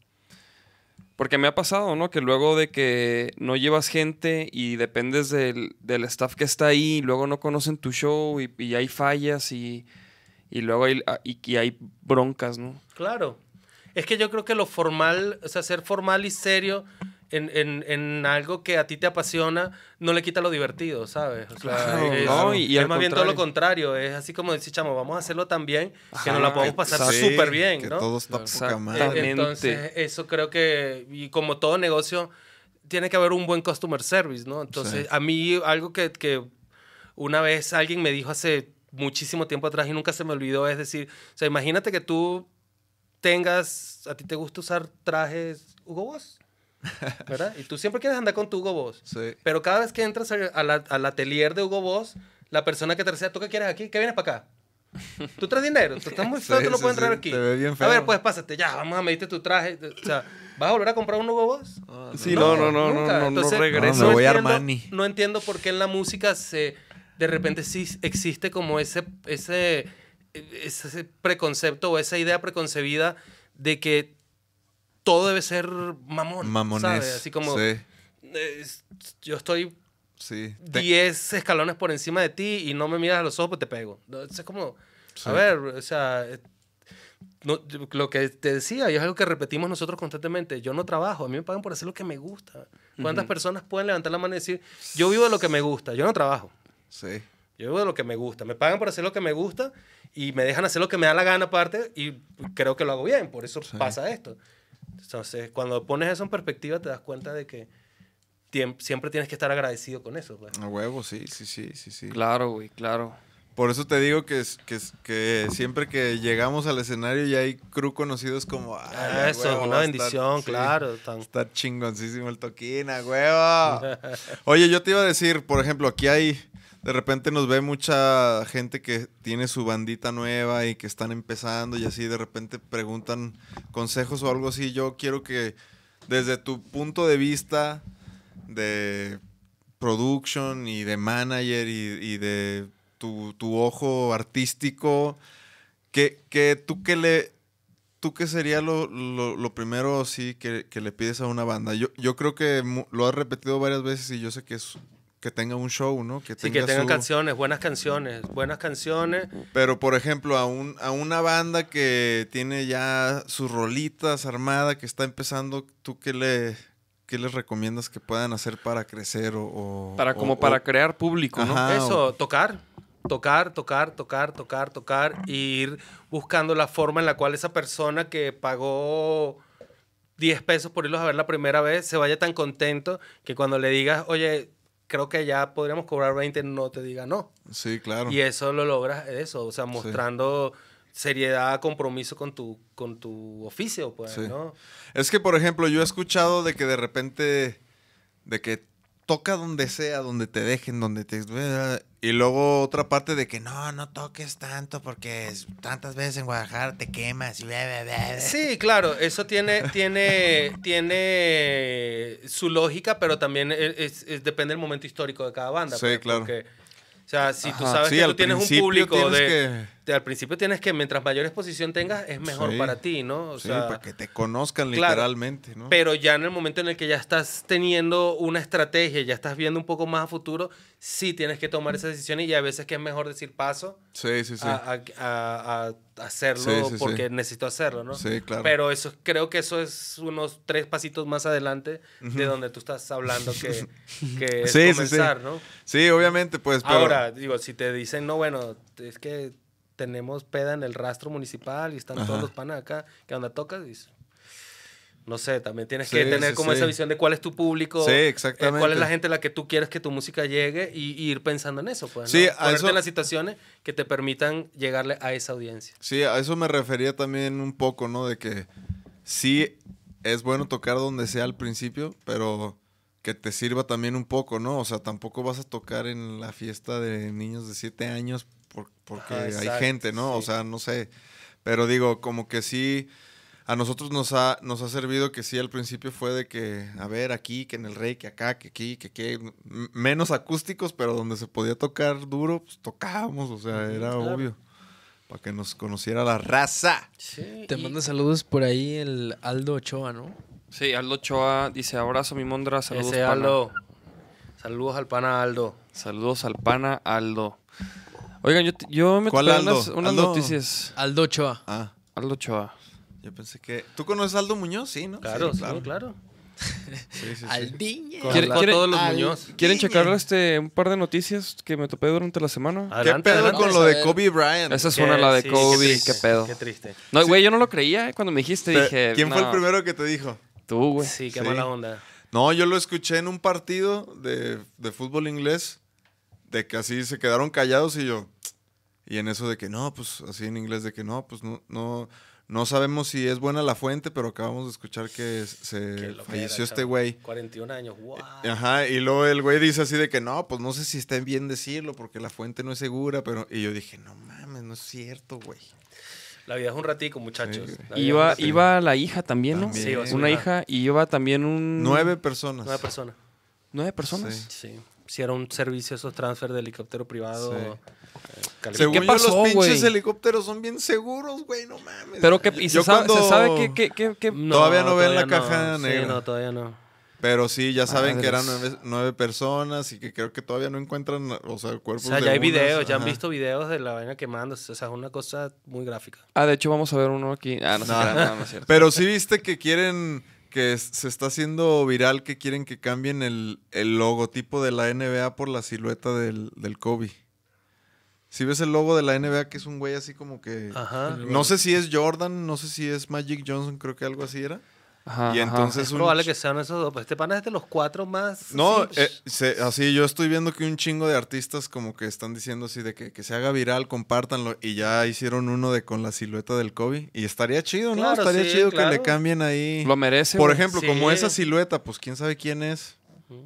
S2: Porque me ha pasado, ¿no? Que luego de que no llevas gente y dependes del, del staff que está ahí, luego no conocen tu show y, y hay fallas y, y luego hay, ah, y, y hay broncas, ¿no?
S5: Claro. Es que yo creo que lo formal, o sea, ser formal y serio en, en- en algo que a ti te apasiona no le quita lo divertido, ¿sabes? O sea,
S2: Claro,
S5: es,
S2: no, y-
S5: es más bien todo lo
S2: contrario.
S5: Es así como decir, chamo, vamos a hacerlo tan bien que nos
S2: Ajá,
S5: la podemos pasar súper bien,
S4: Que
S5: ¿no?
S4: todo está poca
S5: Entonces, eso creo que, y como todo negocio, tiene que haber un buen customer service, ¿no? Entonces,
S4: Sí.
S5: a mí algo que, que una vez alguien me dijo hace muchísimo tiempo atrás y nunca se me olvidó es decir, o sea, imagínate que tú tengas, a ti te gusta usar trajes Hugo Boss, ¿verdad? Y tú siempre quieres andar con tu Hugo Boss.
S4: Sí.
S5: Pero cada vez que entras a- a la- al atelier de Hugo Boss, la persona que te receta, ¿tú qué quieres aquí? ¿Qué vienes para acá? Tú traes dinero, tú estás muy feo,
S4: Sí,
S5: tú no
S4: sí,
S5: puedes entrar
S4: sí,
S5: aquí.
S4: te ve bien
S5: A
S4: feo.
S5: ver, pues pásate, ya, vamos a medirte tu traje. O sea, ¿vas a volver a comprar un Hugo Boss?
S2: Sí, no, no, no, no,
S5: nunca.
S2: no, no
S5: Entonces,
S2: regreso.
S4: No, me voy a
S5: entiendo-
S4: Armani.
S5: No entiendo por qué en la música se de repente sí existe como ese, ese, ese preconcepto o esa idea preconcebida de que todo debe ser mamón.
S4: Mamones.
S5: ¿sabes? Así como
S4: Sí,
S5: es- yo estoy
S4: sí. Te-
S5: 10 escalones por encima de ti y no me miras a los ojos, pues te pego. Es como,
S4: Sí.
S5: a ver, o sea, eh, no, lo que te decía, y es algo que repetimos nosotros constantemente, yo no trabajo, a mí me pagan por hacer lo que me gusta. ¿Cuántas personas pueden levantar la mano y decir, yo vivo de lo que me gusta, yo no trabajo?
S4: Sí.
S5: Yo vivo de lo que me gusta. Me pagan por hacer lo que me gusta y me dejan hacer lo que me da la gana aparte y creo que lo hago bien. Por eso pasa esto. Entonces, cuando pones eso en perspectiva, te das cuenta de que siempre tienes que estar agradecido con eso. pues.
S4: A huevo, sí, sí, sí, sí, sí.
S2: Claro, güey, claro.
S4: Por eso te digo que, que, siempre que llegamos al escenario y hay crew conocidos como... "Ay, a
S5: eso,
S4: huevo,
S5: una bendición,
S4: estar- sí,
S5: claro. tan-
S4: Está chingoncísimo el toquín, a huevo. Oye, yo te iba a decir, por ejemplo, aquí hay... De repente nos ve mucha gente que tiene su bandita nueva y que están empezando y así de repente preguntan consejos o algo así. Yo quiero que desde tu punto de vista de production y de manager y, de tu, tu ojo artístico, que, que tú que le... ¿Tú qué sería lo, lo- lo primero sí que, que le pides a una banda? Yo, yo creo que lo has repetido varias veces y yo sé que es que tenga un show, ¿no? Que
S5: Sí, que tengan
S4: su-
S5: canciones, buenas canciones, buenas canciones.
S4: Pero, por ejemplo, a, un, a una banda que tiene ya sus rolitas armada, que está empezando, ¿tú qué, le, qué les recomiendas que puedan hacer para crecer o... o-
S2: Para como
S4: o-
S2: para
S4: o-
S2: crear público, ¿no?
S4: Ajá.
S5: Eso, tocar. Tocar, tocar, tocar, tocar, tocar. Y ir buscando la forma en la cual esa persona que pagó 10 pesos por irlos a ver la primera vez se vaya tan contento que cuando le digas, oye, creo que ya podríamos cobrar 20, no te diga no.
S4: Sí, claro.
S5: Y eso lo logras, eso, o sea, mostrando seriedad, compromiso con tu, con tu oficio, pues,
S4: Sí.
S5: ¿no?
S4: Es que, por ejemplo, yo he escuchado de que de repente, de que toca donde sea, donde te dejen, donde te... Y luego otra parte de que no, no toques tanto porque es- tantas veces en Guadalajara te quemas y bla, bla, bla, bla".
S5: Sí, claro, eso tiene, tiene, tiene su lógica, pero también es, es- depende del momento histórico de cada banda.
S4: Sí,
S5: pues,
S4: claro.
S5: Porque, o sea, si tú sabes
S4: sí,
S5: que tú tienes un público
S4: tienes
S5: de,
S4: que-
S5: de- Al principio tienes que, mientras mayor exposición tengas, es mejor
S4: Sí.
S5: para ti, ¿no? O
S4: Sí,
S5: sea,
S4: para que te conozcan
S5: claro,
S4: literalmente, ¿no?
S5: Pero ya en el momento en el que ya estás teniendo una estrategia, ya estás viendo un poco más a futuro, sí tienes que tomar esas decisiones y a veces que es mejor decir paso
S4: Sí, sí, sí.
S5: a, a- a- a hacerlo porque necesito hacerlo, ¿no?
S4: Sí, claro.
S5: Pero eso creo que eso es unos tres pasitos más adelante de donde tú estás hablando que, que es comenzar, ¿no?
S4: Sí, obviamente, pues, pero...
S5: Ahora, digo, si te dicen, no, bueno, es que tenemos peda en el rastro municipal y están
S4: Ajá.
S5: todos los panas acá, que onda tocas, dices, no sé, también tienes
S4: Sí,
S5: que tener
S4: sí,
S5: como
S4: sí.
S5: esa visión de cuál es tu público,
S4: Sí,
S5: eh,
S4: exactamente.
S5: cuál es la gente a la que tú quieres que tu música llegue y, y ir pensando en eso, pues,
S4: Sí,
S5: ¿no?
S4: a eso-
S5: en las situaciones que te permitan llegarle a esa audiencia.
S4: Sí, a eso me refería también un poco, ¿no? De que sí es bueno tocar donde sea al principio, pero que te sirva también un poco, ¿no? O sea, tampoco vas a tocar en la fiesta de niños de 7 años por- porque
S5: Ajá,
S4: hay gente, ¿no? O sea, no sé. Pero digo, como que sí, a nosotros nos ha, nos ha servido que sí al principio fue de que, a ver, aquí, que en el rey, que acá, que aquí, que aquí, menos acústicos, pero donde se podía tocar duro, pues tocábamos, o sea, era
S5: claro.
S4: obvio. Para que nos conociera la raza.
S5: Sí,
S3: Te
S5: y-
S3: manda saludos por ahí el Aldo Ochoa, ¿no?
S2: Sí, Aldo Choa dice, abrazo mi mondra, saludos
S5: Ese
S2: pana".
S5: Aldo. Saludos al pana Aldo.
S2: Saludos al pana Aldo. Oigan, yo, yo me
S4: ¿Cuál Aldo?
S2: unas, unas
S4: Aldo.
S2: noticias.
S3: Aldo Ochoa.
S4: Ah,
S2: Aldo Choa.
S4: yo pensé que. ¿Tú conoces a Aldo Muñoz? Sí, ¿no?
S5: Claro,
S4: Sí,
S5: claro.
S4: Sí, sí, sí.
S3: Aldiña.
S5: Con,
S2: ¿Quiere-
S5: con
S2: quiere-
S5: todos los
S3: al-
S5: Muñoz.
S2: ¿Quieren
S3: Niña.
S2: checar este, un par de noticias que me topé durante la semana?
S4: ¿Qué
S5: Adelante,
S4: pedo
S5: adelante.
S4: con lo de. Kobe Bryant?
S2: Esa es una, la de
S5: sí,
S2: Kobe, qué,
S5: triste,
S2: pedo.
S5: Qué triste.
S2: No, güey, yo no lo creía. eh, Cuando me dijiste,
S4: Pe-
S2: dije.
S4: ¿Quién fue el
S2: "No,
S4: primero que te dijo?
S2: Tú, güey.
S5: Sí, qué
S4: Sí.
S5: mala onda.
S4: No, yo lo escuché en un partido de, de fútbol inglés, de que así se quedaron callados y yo. Y en eso de que no, pues así en inglés de que no, pues no, no, No sabemos si es buena la fuente, pero acabamos de escuchar que se falleció este güey.
S5: 41 años, wow.
S4: Ajá, y luego el güey dice así de que no, pues no sé si está bien decirlo porque la fuente no es segura, pero... Y yo dije, no mames, no es cierto, güey.
S5: La vida es un ratico, muchachos.
S4: Sí,
S2: Iba, iba la hija también, ¿no?
S4: También.
S5: Sí,
S2: Una
S5: hija.
S2: y iba también un...
S4: Nueve personas.
S5: Nueve personas.
S2: ¿Nueve personas?
S4: Sí.
S5: Sí. Hicieron un servicio, esos transfer de helicóptero privado.
S4: Sí.
S5: eh.
S4: Según
S2: qué
S4: yo,
S2: pasó,
S4: los pinches helicópteros son bien seguros, güey, no mames.
S2: Pero que, y se, sabe,
S4: cuando-
S2: se sabe que, que, que- que-
S4: Todavía no ven la caja
S5: Sí,
S4: negra.
S5: no, todavía no.
S4: Pero sí, ya saben que eran nueve, nueve personas y que creo que todavía no encuentran, o sea,
S5: O
S4: cuerpos
S5: sea,
S4: de
S5: ya hay
S4: unas,
S5: videos, ya han visto videos de la vaina quemándose. O sea, es una cosa muy gráfica.
S2: Ah, de hecho vamos a ver uno aquí. Ah, no, se
S4: No.
S2: no, no es cierto.
S4: Pero sí viste que quieren, que se está haciendo viral, que quieren que cambien el, el logotipo de la NBA por la silueta del, del Kobe. Si ves el logo de la NBA, que es un güey así como que...
S5: Ajá.
S4: No sé si es Jordan, no sé si es Magic Johnson, creo que algo así era.
S2: Ajá,
S4: y
S2: ajá.
S4: entonces
S5: Es
S4: un
S5: probable que sean esos dos. Pues Este pana es de los cuatro más.
S4: No,
S5: así,
S4: eh, se- así yo estoy viendo que un chingo de artistas como que están diciendo así de que, que se haga viral, compártanlo. Y ya hicieron uno de con la silueta del Kobe. Y estaría chido, ¿no?
S5: Claro,
S4: estaría
S5: sí,
S4: chido que le cambien ahí.
S2: Lo merece.
S4: Por ejemplo,
S5: Sí.
S4: como esa silueta, pues quién sabe quién es.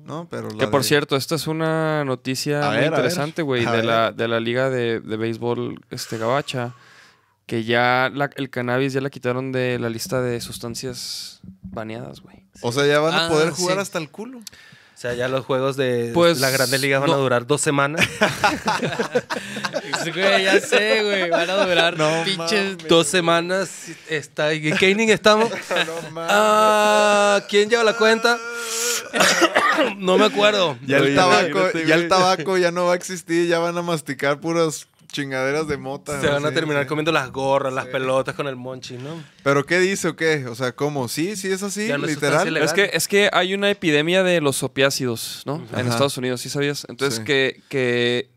S4: ¿No? Pero
S2: Que por
S4: de-
S2: cierto, esta es una noticia muy interesante, güey, de la, de la liga de, de béisbol este, gabacha, que ya la- el cannabis ya la quitaron de la lista de sustancias baneadas, güey.
S4: O sea, ya van a
S3: Ah,
S4: poder jugar
S3: sí.
S4: hasta el culo.
S5: O sea, ya los juegos de
S2: Pues,
S5: las grandes ligas van a durar dos semanas.
S3: Güey, ya sé, güey. Van a durar
S4: No
S3: pinches.
S5: dos semanas. Está, ¿En qué inning estamos? Ah, ¿Quién lleva la cuenta? no me acuerdo.
S4: Ya el tabaco, ya el tabaco ya no va a existir, ya van a masticar puras chingaderas de mota.
S5: Se van a terminar
S4: sí.
S5: comiendo las gorras, las pelotas con el monchi, ¿no?
S4: ¿Pero qué dice o qué? O sea, ¿cómo? Sí, sí es así, literal.
S2: Es que, es que hay una epidemia de los opiácidos, ¿no? En. Estados Unidos, ¿sí sabías? Entonces
S4: Sí.
S2: que, que,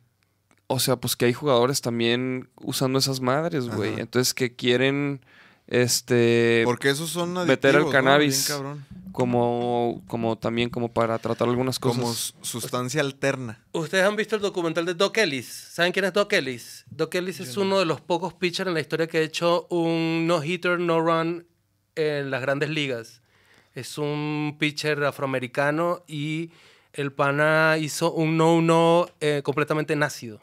S2: o sea, pues que hay jugadores también usando esas madres, güey. Entonces que quieren, este,
S4: Porque esos son adictivos,
S2: meter el
S4: ¿no?
S2: cannabis.
S4: Bien cabrón.
S2: Como, como también como para tratar algunas cosas.
S4: Como sustancia alterna.
S5: Ustedes han visto el documental de Doc Ellis. ¿Saben quién es Doc Ellis? Doc Ellis es uno de los pocos pitchers en la historia que ha hecho un no-hitter, no-run en las grandes ligas. Es un pitcher afroamericano y el pana hizo un no-no eh, completamente nácido.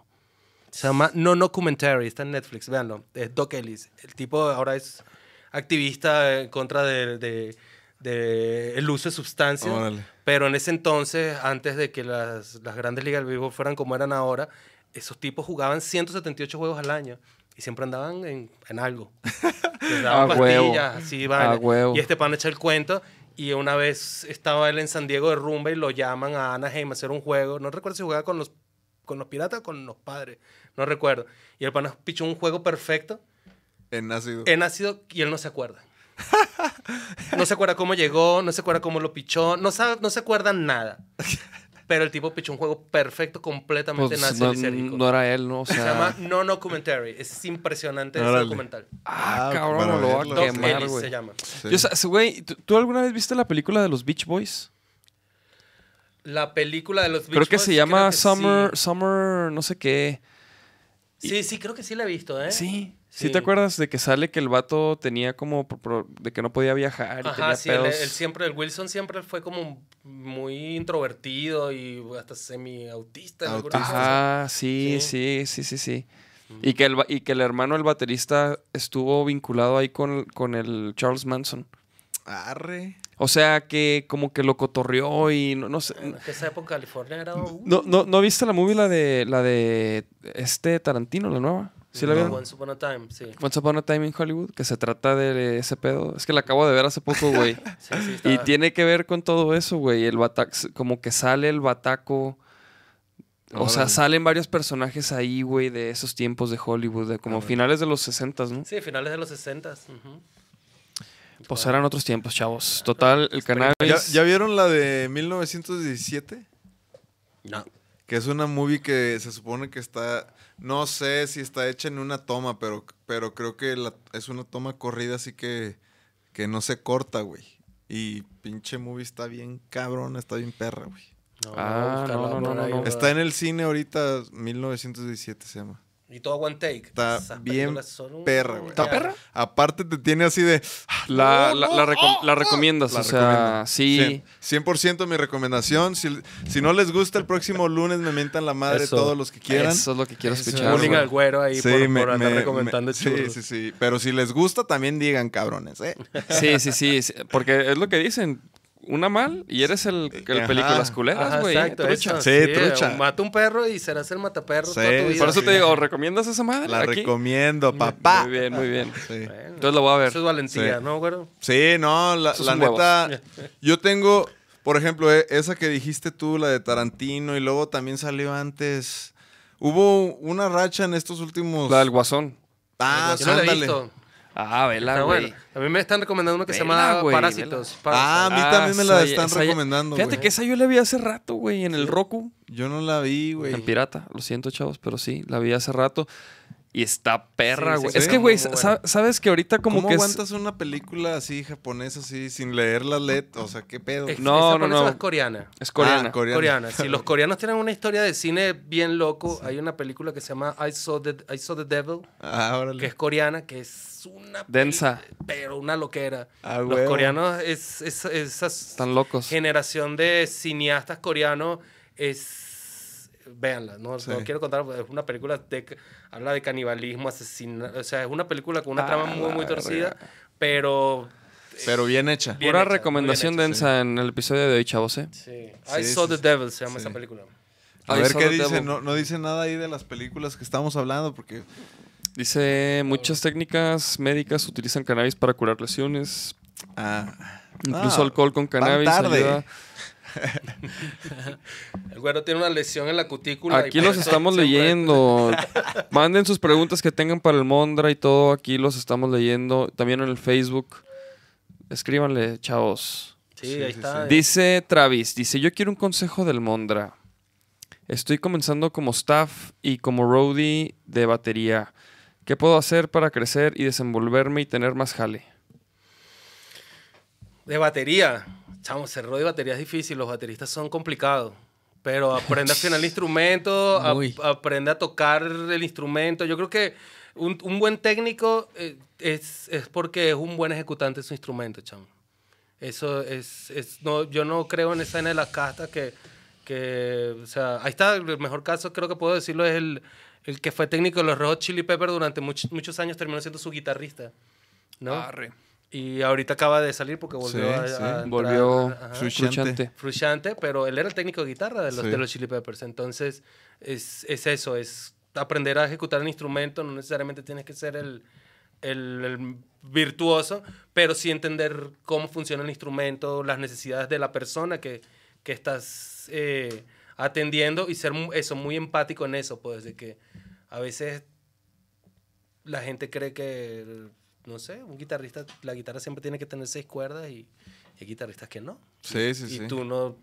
S5: Se llama No No Commentary, está en Netflix, véanlo. Es Doc Ellis. El tipo ahora es activista en contra de, de- de el uso de sustancias.
S4: Órale.
S5: Pero en ese entonces, antes de que las, las grandes ligas del béisbol fueran como eran ahora, esos tipos jugaban 178 juegos al año y siempre andaban en, en algo. Les daban pastillas, así,
S2: huevo.
S5: Y este pan echa el cuento. Y una vez estaba él en San Diego de rumba y lo llaman a Anaheim a hacer un juego. No recuerdo si jugaba con los, con los piratas o con los padres. No recuerdo. Y el pan pichó un juego perfecto
S4: En ácido.
S5: en ácido y él no se acuerda. No se acuerda cómo llegó, no se acuerda cómo lo pichó, no, sabe, no se acuerda nada. Pero el tipo pichó un juego perfecto, completamente
S2: Pues,
S5: nácido
S2: no, no era él, ¿no? O
S5: Se llama No No Commentary. Es impresionante ese
S4: Órale.
S5: documental.
S2: ah,
S4: Ah,
S2: cabrón, lo voy a quemar, güey.
S5: se llama.
S4: Sí.
S2: Yo, sa- güey, ¿tú, tú alguna vez viste la película de los Beach Boys?
S5: La película de los Beach
S2: creo que
S5: Boys,
S2: se llama Summer,
S5: Sí.
S2: Summer, no sé qué.
S5: sí, sí, creo que sí la he visto, ¿eh?
S2: Sí. ¿Sí
S5: Sí.
S2: te acuerdas de que sale que el vato tenía como pro- pro- de que no podía viajar y
S5: Ajá,
S2: tenía
S5: sí,
S2: pedos?
S5: él siempre, el Wilson siempre fue como muy introvertido y hasta semi-autista. en algunas
S4: Autista.
S2: Ajá, sí, sí, sí, sí, sí. Y que, el, y que el hermano del baterista estuvo vinculado ahí con, con el Charles Manson.
S4: Arre.
S2: O sea, que como que lo cotorreó y no, no sé.
S5: Que esa época en California era... uh,
S2: ¿No, no, ¿No viste la movie, la de, la de este Tarantino, la nueva? ¿Sí la
S5: no,
S2: vieron?
S5: Once Upon a Time, sí.
S2: Once Upon a Time in Hollywood, que se trata de ese pedo. Es que la acabo de ver hace poco, güey.
S5: Sí, sí,
S2: y
S5: estaba-
S2: tiene que ver con todo eso, güey. El batac como que sale el bataco. O sea, salen varios personajes ahí, güey, de esos tiempos de Hollywood, de como finales de los 60, ¿no?
S5: Sí, finales de los 60. ujú.
S2: Pues eran otros tiempos, chavos. Total, el cannabis.
S4: ¿Ya, ya vieron la de 1917?
S5: No.
S4: Que es una movie que se supone que está. No sé si está hecha en una toma, pero, pero creo que la- es una toma corrida, así que, que no se corta, güey. Y pinche movie está bien cabrón, está bien perra, güey.
S5: No,
S2: Ah, no, no, no, no,
S4: Está en el cine ahorita, 1917 se llama.
S5: Y todo one take.
S4: Está
S5: Esas
S4: bien
S5: son
S4: perra, güey.
S2: ¿Está perra?
S4: Aparte te tiene así de...
S2: La,
S4: No,
S2: la, la,
S4: oh,
S2: la
S4: oh.
S2: recomiendas,
S4: La
S2: o sea, sí.
S4: 100%, 100% mi recomendación. Si, si no les gusta el próximo lunes, me mentan la madre
S5: Eso.
S4: todos los que quieran.
S2: Eso es lo que quiero escuchar.
S5: Bullying al güero ahí
S4: Sí,
S5: por,
S4: me-
S5: por andar
S4: me-
S5: recomendando
S4: me- sí, sí, sí. Pero si les gusta, también digan cabrones, ¿eh?
S2: Sí, sí, sí, sí, Porque es lo que dicen. Una mal y eres el, el
S4: Ajá.
S2: películas culeras, güey. ¿eh?
S5: exacto,
S2: trucha.
S5: eso.
S4: Sí, trucha.
S5: Mata un perro y serás el mataperro
S4: Sí,
S5: toda tu vida.
S2: Por eso
S4: Sí.
S2: te digo, ¿recomiendas esa madre?
S4: La
S2: aquí?
S4: recomiendo, papá.
S2: Muy bien, muy bien.
S4: Sí.
S5: Bueno,
S2: Entonces lo voy a ver.
S5: Eso es valentía,
S4: Sí.
S5: ¿no, güero?
S4: Sí, no, la, la neta, yo tengo, por ejemplo, e- esa que dijiste tú, la de Tarantino, y luego también salió antes. Hubo una racha en estos últimos.
S2: La del guasón.
S4: Ah,
S5: la
S4: ándale.
S5: visto.
S2: Ah, vela, güey.
S5: bueno. A mí me están recomendando uno que se llama
S2: güey,
S5: Parásitos.
S4: Ah, a mí
S2: Ah,
S4: también me la están
S2: esa
S4: recomendando.
S2: Fíjate
S4: güey.
S2: que esa yo la vi hace rato, güey, en el Roku.
S4: Yo no la vi, güey.
S2: En pirata. Lo siento, chavos, pero sí, la vi hace rato. Y está perra,
S5: sí,
S2: güey.
S5: sí,
S2: es
S5: sí,
S2: que, güey, sabes que ahorita como
S4: ¿Cómo
S2: que es...
S4: aguantas una película así japonesa así sin leer la letras? O sea, ¿qué pedo?
S5: Es,
S2: No,
S5: ¿es
S2: no, no.
S5: Es coreana.
S2: Es coreana.
S4: Ah, coreana.
S5: Coreana. Si los coreanos tienen una historia de cine bien loco, hay una película que se llama I Saw the, I Saw the Devil,
S4: Ah, órale.
S5: que es coreana, que es una...
S2: Densa.
S5: Pero una loquera.
S4: Ah,
S5: los coreanos, es, es- esa
S2: Están locos.
S5: generación de cineastas coreanos es... Véanla, no,
S4: Sí.
S5: no quiero contar, es una película de... Habla de canibalismo, asesinato, o sea, es una película con una
S2: Ah,
S5: trama muy, muy torcida, pero...
S4: Pero bien hecha.
S5: Bien
S2: Pura
S5: hecha,
S2: recomendación
S5: hecha,
S2: densa en el episodio de hoy, chavos, ¿eh?
S5: Sí.
S4: Sí,
S5: I Saw
S4: sí,
S5: the
S4: sí.
S5: Devil se llama
S4: Sí.
S5: esa película.
S4: A
S2: I
S4: ver
S2: saw
S4: qué
S2: the
S4: dice.
S2: devil.
S4: No, no dice nada ahí de las películas que estamos hablando porque...
S2: Dice, muchas técnicas médicas utilizan cannabis para curar lesiones.
S4: Ah,
S2: Incluso
S4: Ah,
S2: alcohol con cannabis
S4: tarde.
S2: ayuda.
S5: El güero tiene una lesión en la cutícula.
S2: Aquí los estamos leyendo. Manden sus preguntas que tengan para el Mondra y todo. Aquí los estamos leyendo. También en el Facebook. Escríbanle, chavos.
S5: Sí,
S4: Sí,
S5: ahí
S4: sí,
S5: está.
S2: Dice Travis, dice, yo quiero un consejo del Mondra. Estoy comenzando como staff y como roadie de batería. ¿Qué puedo hacer para crecer y desenvolverme y tener más jale?
S5: De batería. Chamo, ser de batería es difícil. Los bateristas son complicados. Pero aprende a afinar el instrumento, a- aprende a tocar el instrumento. Yo creo que un, un buen técnico eh, es, es porque es un buen ejecutante de su instrumento, chamo. Eso es, es- no, yo no creo en esa de las castas que, que, o sea, ahí está, el mejor caso creo que puedo decirlo es el, el que fue técnico de los Red Chili Peppers durante muchos muchos años, terminó siendo su guitarrista, ¿no?
S2: Arre.
S5: Y ahorita acaba de salir porque volvió
S4: Sí,
S5: a,
S4: sí.
S5: a entrar,
S2: Volvió
S5: ajá,
S4: Frustrante.
S2: frustrante.
S5: Pero él era el técnico de guitarra de los,
S4: Sí.
S5: de los Chili Peppers. Entonces, es, es eso, es aprender a ejecutar el instrumento. No necesariamente tienes que ser el, el- el virtuoso, pero sí entender cómo funciona el instrumento, las necesidades de la persona que, que estás eh, atendiendo y ser eso, muy empático en eso, pues, de que a veces la gente cree que, no sé, un guitarrista, la guitarra siempre tiene que tener seis cuerdas y hay guitarristas que no.
S4: Sí, sí,
S5: y
S4: sí.
S5: tú no,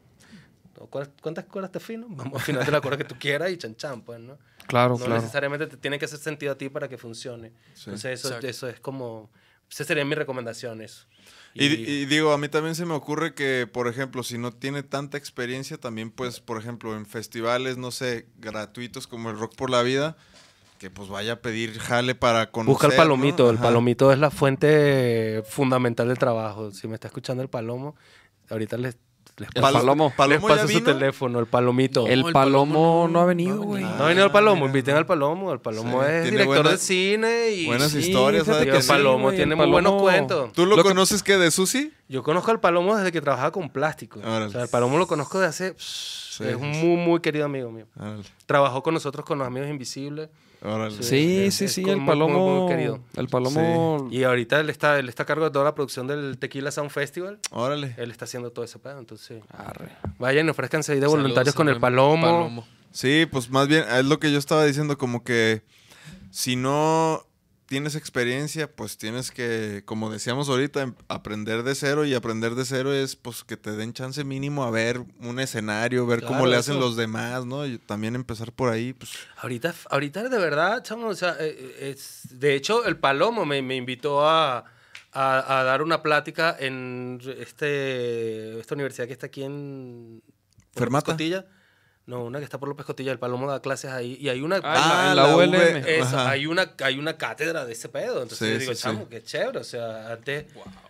S5: no, ¿cuál- ¿Cuántas cuerdas te afino? Vamos a afinarte la cuerda que tú quieras y chan chan, pues, ¿no?
S2: Claro,
S5: no
S2: claro.
S5: necesariamente te tiene que hacer sentido a ti para que funcione.
S4: Sí.
S5: Entonces, eso,
S3: Exacto.
S5: eso es como. Esa sería mi recomendación, eso.
S4: Y, y digo, a mí también se me ocurre que, por ejemplo, si no tiene tanta experiencia, también pues, por ejemplo, en festivales, no sé, gratuitos como el Rock por la Vida, que pues vaya a pedir jale para conocer.
S5: Busca el palomito.
S4: ¿no?
S5: El palomito es la fuente fundamental del trabajo. Si me está escuchando el palomo, ahorita les, les
S2: El
S4: Palo-
S2: palomo.
S5: les
S4: ¿Palomo
S5: paso su teléfono, el palomito.
S2: El
S3: No, el
S2: palomo
S3: Palomo
S2: no ha venido,
S3: no ha
S2: güey.
S3: venido.
S5: No ha venido el palomo, inviten al palomo. El palomo
S4: Sí,
S5: es director
S4: buenas-
S5: de cine y
S4: buenas
S5: sí,
S4: historias,
S5: fíjate
S4: ¿sabe
S5: que
S4: que
S5: el palomo tiene
S2: el
S5: muy buenos cuentos.
S4: ¿Tú lo, conoces que de Susi?
S5: Yo conozco al Palomo desde que trabajaba con plástico. O sea, el Palomo lo conozco de hace... es un muy, muy querido amigo mío. Trabajó con nosotros con los amigos invisibles.
S4: Órale.
S2: Sí, sí, sí, el
S5: muy,
S2: palomo.
S5: muy querido.
S2: El palomo.
S5: Y ahorita él está, él está a cargo de toda la producción del Tequila Sound Festival.
S4: Órale.
S5: Él está haciendo todo ese pedo. Entonces,
S2: Arre.
S5: vayan ofrezcanse ahí de
S3: Saludos
S5: voluntarios con el Palomo.
S4: Sí, pues más bien, es lo que yo estaba diciendo, como que si no tienes experiencia, pues tienes que, como decíamos ahorita, em- aprender de cero y aprender de cero es pues que te den chance mínimo a ver un escenario, ver cómo le hacen
S5: eso.
S4: los demás, ¿no? Y también empezar por ahí, pues
S5: Ahorita, ahorita de verdad, chamo, o sea, eh, eh, es, de hecho, el Palomo me, me invitó a, a- a dar una plática en este, esta universidad que está aquí en
S4: Fermata.
S5: Escotilla. No, una que está por López Cotilla, el Palomo da clases ahí. Y hay una.
S2: Ah, en la- la ULM.
S4: Ajá.
S5: hay una, hay una cátedra de ese pedo. Entonces
S4: Sí,
S5: yo digo,
S4: sí, sí.
S5: chamo, qué chévere. O sea, antes.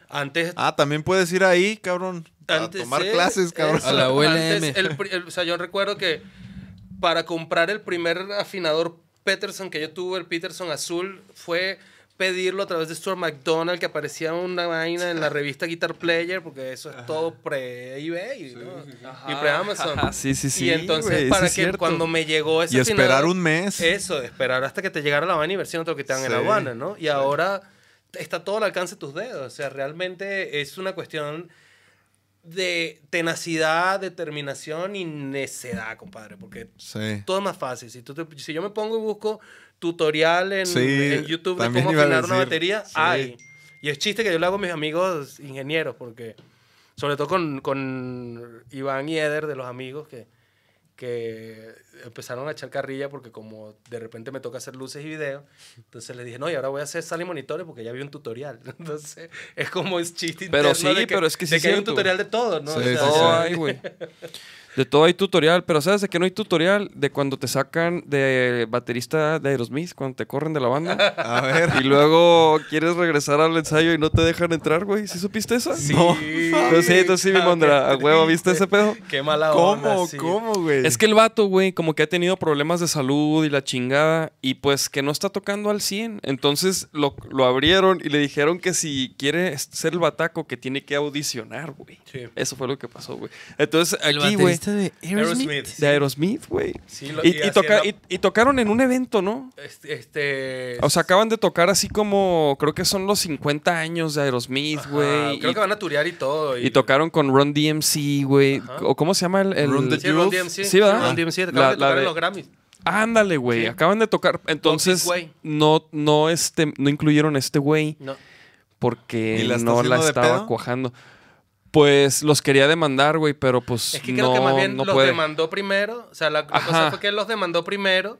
S5: Antes.
S4: Ah, también puedes ir ahí, cabrón. A tomar clases, cabrón.
S3: A la ULM.
S5: antes el pri- el- o sea, yo recuerdo que para comprar el primer afinador Peterson que yo tuve, el Peterson azul, fue pedirlo a través de Stuart McDonald, que aparecía una vaina en la revista Guitar Player, porque eso es todo pre-eBay ¿no? y pre-Amazon.
S2: Sí, sí, sí,
S5: Y entonces, para que
S2: cierto.
S5: cuando me llegó ese
S4: Y esperar un mes.
S5: Eso, esperar hasta que te llegara la vaina y ver si no te lo quitaban en la
S4: Sí.
S5: aduana, ¿no? Y ahora está todo al alcance de tus dedos. O sea, realmente es una cuestión de tenacidad, determinación y necedad, compadre. Porque
S4: Sí.
S5: todo es más fácil. Si, tú te- si yo me pongo y busco tutorial en,
S4: Sí,
S5: en YouTube de cómo afinar una batería,
S4: sí.
S5: hay. Y es chiste que yo le hago a mis amigos ingenieros, porque sobre todo con, con Iván y Eder de los amigos que, que empezaron a echar carrilla porque como de repente me toca hacer luces y video, entonces les dije, no, y ahora voy a hacer sal y monitores porque ya vi un tutorial. Entonces es como es chiste
S2: Pero sí,
S5: de que,
S2: pero es que sí
S5: de
S2: es
S5: que hay un tutorial de todo, ¿no?
S4: Sí,
S5: O sea,
S4: sí, sí.
S2: hay, güey. De todo hay tutorial, pero ¿sabes de qué no hay tutorial? De cuando te sacan de baterista de Aerosmith, cuando te corren de la banda.
S4: A ver.
S2: y luego quieres regresar al ensayo y no te dejan entrar, güey. ¿Sí supiste eso?
S5: Sí.
S2: No. Entonces sí, entonces sí, mi mondra. A huevo, ¿viste ese pedo?
S5: Qué mala onda.
S4: ¿Cómo?
S5: sí.
S4: ¿Cómo, güey?
S2: Es que el vato, güey, como que ha tenido problemas de salud y la chingada, y pues que no está tocando al 100. Entonces lo, lo abrieron y le dijeron que si quiere ser el bataco, que tiene que audicionar, güey.
S5: Sí.
S2: Eso fue lo que pasó, güey. Entonces aquí, güey,
S3: baterista de Aerosmith.
S5: Aerosmith.
S2: de Aerosmith, güey.
S5: Sí, lo-
S2: Y,
S5: y
S2: y toca-
S5: haciendo-
S2: y- y tocaron en un evento, ¿no?
S5: Este, este-
S2: O sea, acaban de tocar así como, creo que son los 50 años de Aerosmith, güey.
S5: Creo
S2: y,
S5: que van a turear y todo.
S2: y tocaron con Run DMC, güey. ¿O cómo se llama el...? el-
S4: Run the
S5: Sí, Run. DMC.
S2: Sí, ¿verdad?
S5: Run DMC. Acaban
S2: La-
S5: de
S2: la
S5: tocar
S2: de-
S5: en los Grammys.
S2: Ándale, güey.
S5: Sí.
S2: Acaban de tocar. Entonces,
S5: Way.
S2: no, no, este, no incluyeron a este güey
S5: No.
S2: porque
S4: ¿Y la está
S2: no la estaba cuajando. Pues los quería demandar, güey, pero pues
S5: Es que
S2: no,
S5: creo que más bien
S2: no
S5: los
S2: puede.
S5: demandó primero. O sea, la, cosa fue que él los demandó primero.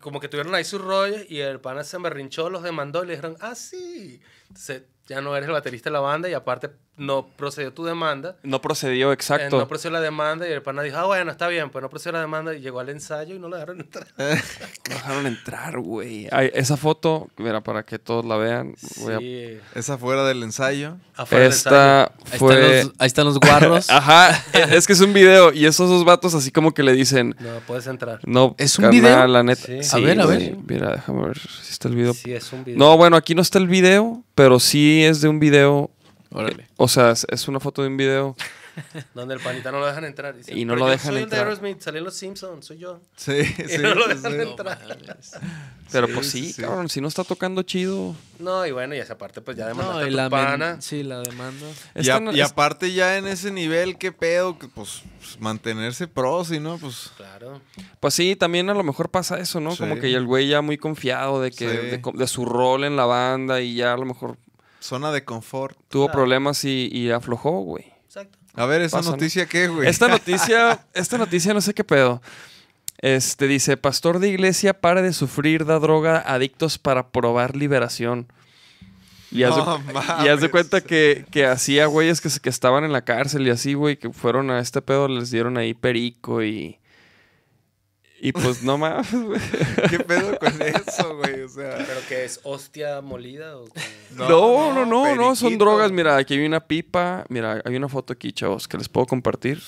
S5: Como que tuvieron ahí sus rollos y el pana se berrinchó, los demandó y le dijeron, ah, sí. Entonces ya no eres el baterista de la banda y aparte no procedió tu demanda.
S2: No procedió,
S5: Eh,
S2: exacto.
S5: no procedió la demanda y el pana dijo, ah, bueno, está bien, pues no procedió la demanda y llegó al ensayo y no lo dejaron entrar.
S2: No dejaron entrar, güey. Esa foto, mira, para que todos la vean. voy a-
S5: Sí,
S4: Esa fuera del ensayo.
S5: afuera del ensayo.
S2: Esta
S3: Ahí,
S2: fue.
S3: están los, ahí están los guarros.
S2: Ajá, es que es un video y esos dos vatos así como que le dicen,
S5: No, puedes entrar.
S2: no,
S3: ¿Es un
S2: carnal,
S3: video?
S2: la neta.
S5: Sí.
S3: A ver, a ver.
S2: Mira, déjame ver si está el video.
S5: Sí, es un video.
S2: No, bueno, aquí no está el video, pero sí es de un video.
S3: Órale.
S2: O sea, es, una foto de un video.
S5: Donde el panita no lo dejan entrar. Dice,
S2: Y no
S5: "Pero
S2: lo dejan
S5: soy el
S2: entrar".
S5: de Aerosmith, salí en Los Simpsons, soy yo.
S4: Sí,
S5: Y
S4: sí.
S5: no lo dejan
S4: sí.
S5: entrar.
S2: Pero
S4: Sí,
S2: pues
S4: sí,
S2: sí, cabrón, si no está tocando chido.
S5: No, y bueno, y esa parte, pues ya
S3: No,
S5: demandaste
S3: y
S5: a tu
S3: la
S5: pana.
S3: men- sí, la demanda.
S4: Y,
S2: Esta
S4: a-
S2: no-
S4: y
S2: es-
S4: aparte ya en ese nivel, qué pedo, que pues pues, mantenerse pros y no, pues
S5: Claro.
S2: Pues sí, también a lo mejor pasa eso, ¿no? Como que el güey ya muy confiado de que
S4: Sí.
S2: de, co- de su rol en la banda y ya a lo mejor
S4: zona de confort.
S2: tuvo
S5: Claro.
S2: problemas y, y aflojó, güey.
S5: Exacto.
S4: A ver, esa
S2: Pasa, ¿no?
S4: noticia qué, güey.
S2: Esta noticia, esta noticia no sé qué pedo. Este dice, pastor de iglesia para de sufrir, da droga a adictos para probar liberación. Y haz, de,
S4: No
S2: y haz de
S4: mames.
S2: cuenta que, que hacía güeyes que, que estaban en la cárcel y así, güey, que fueron a este pedo, les dieron ahí perico y... Y pues no mames, güey.
S4: ¿Qué pedo con eso, güey? O sea,
S5: ¿Pero que es hostia molida o?
S2: No, no, no, no, no, son drogas. Mira, aquí hay una pipa. Mira, hay una foto aquí, chavos, que les puedo compartir.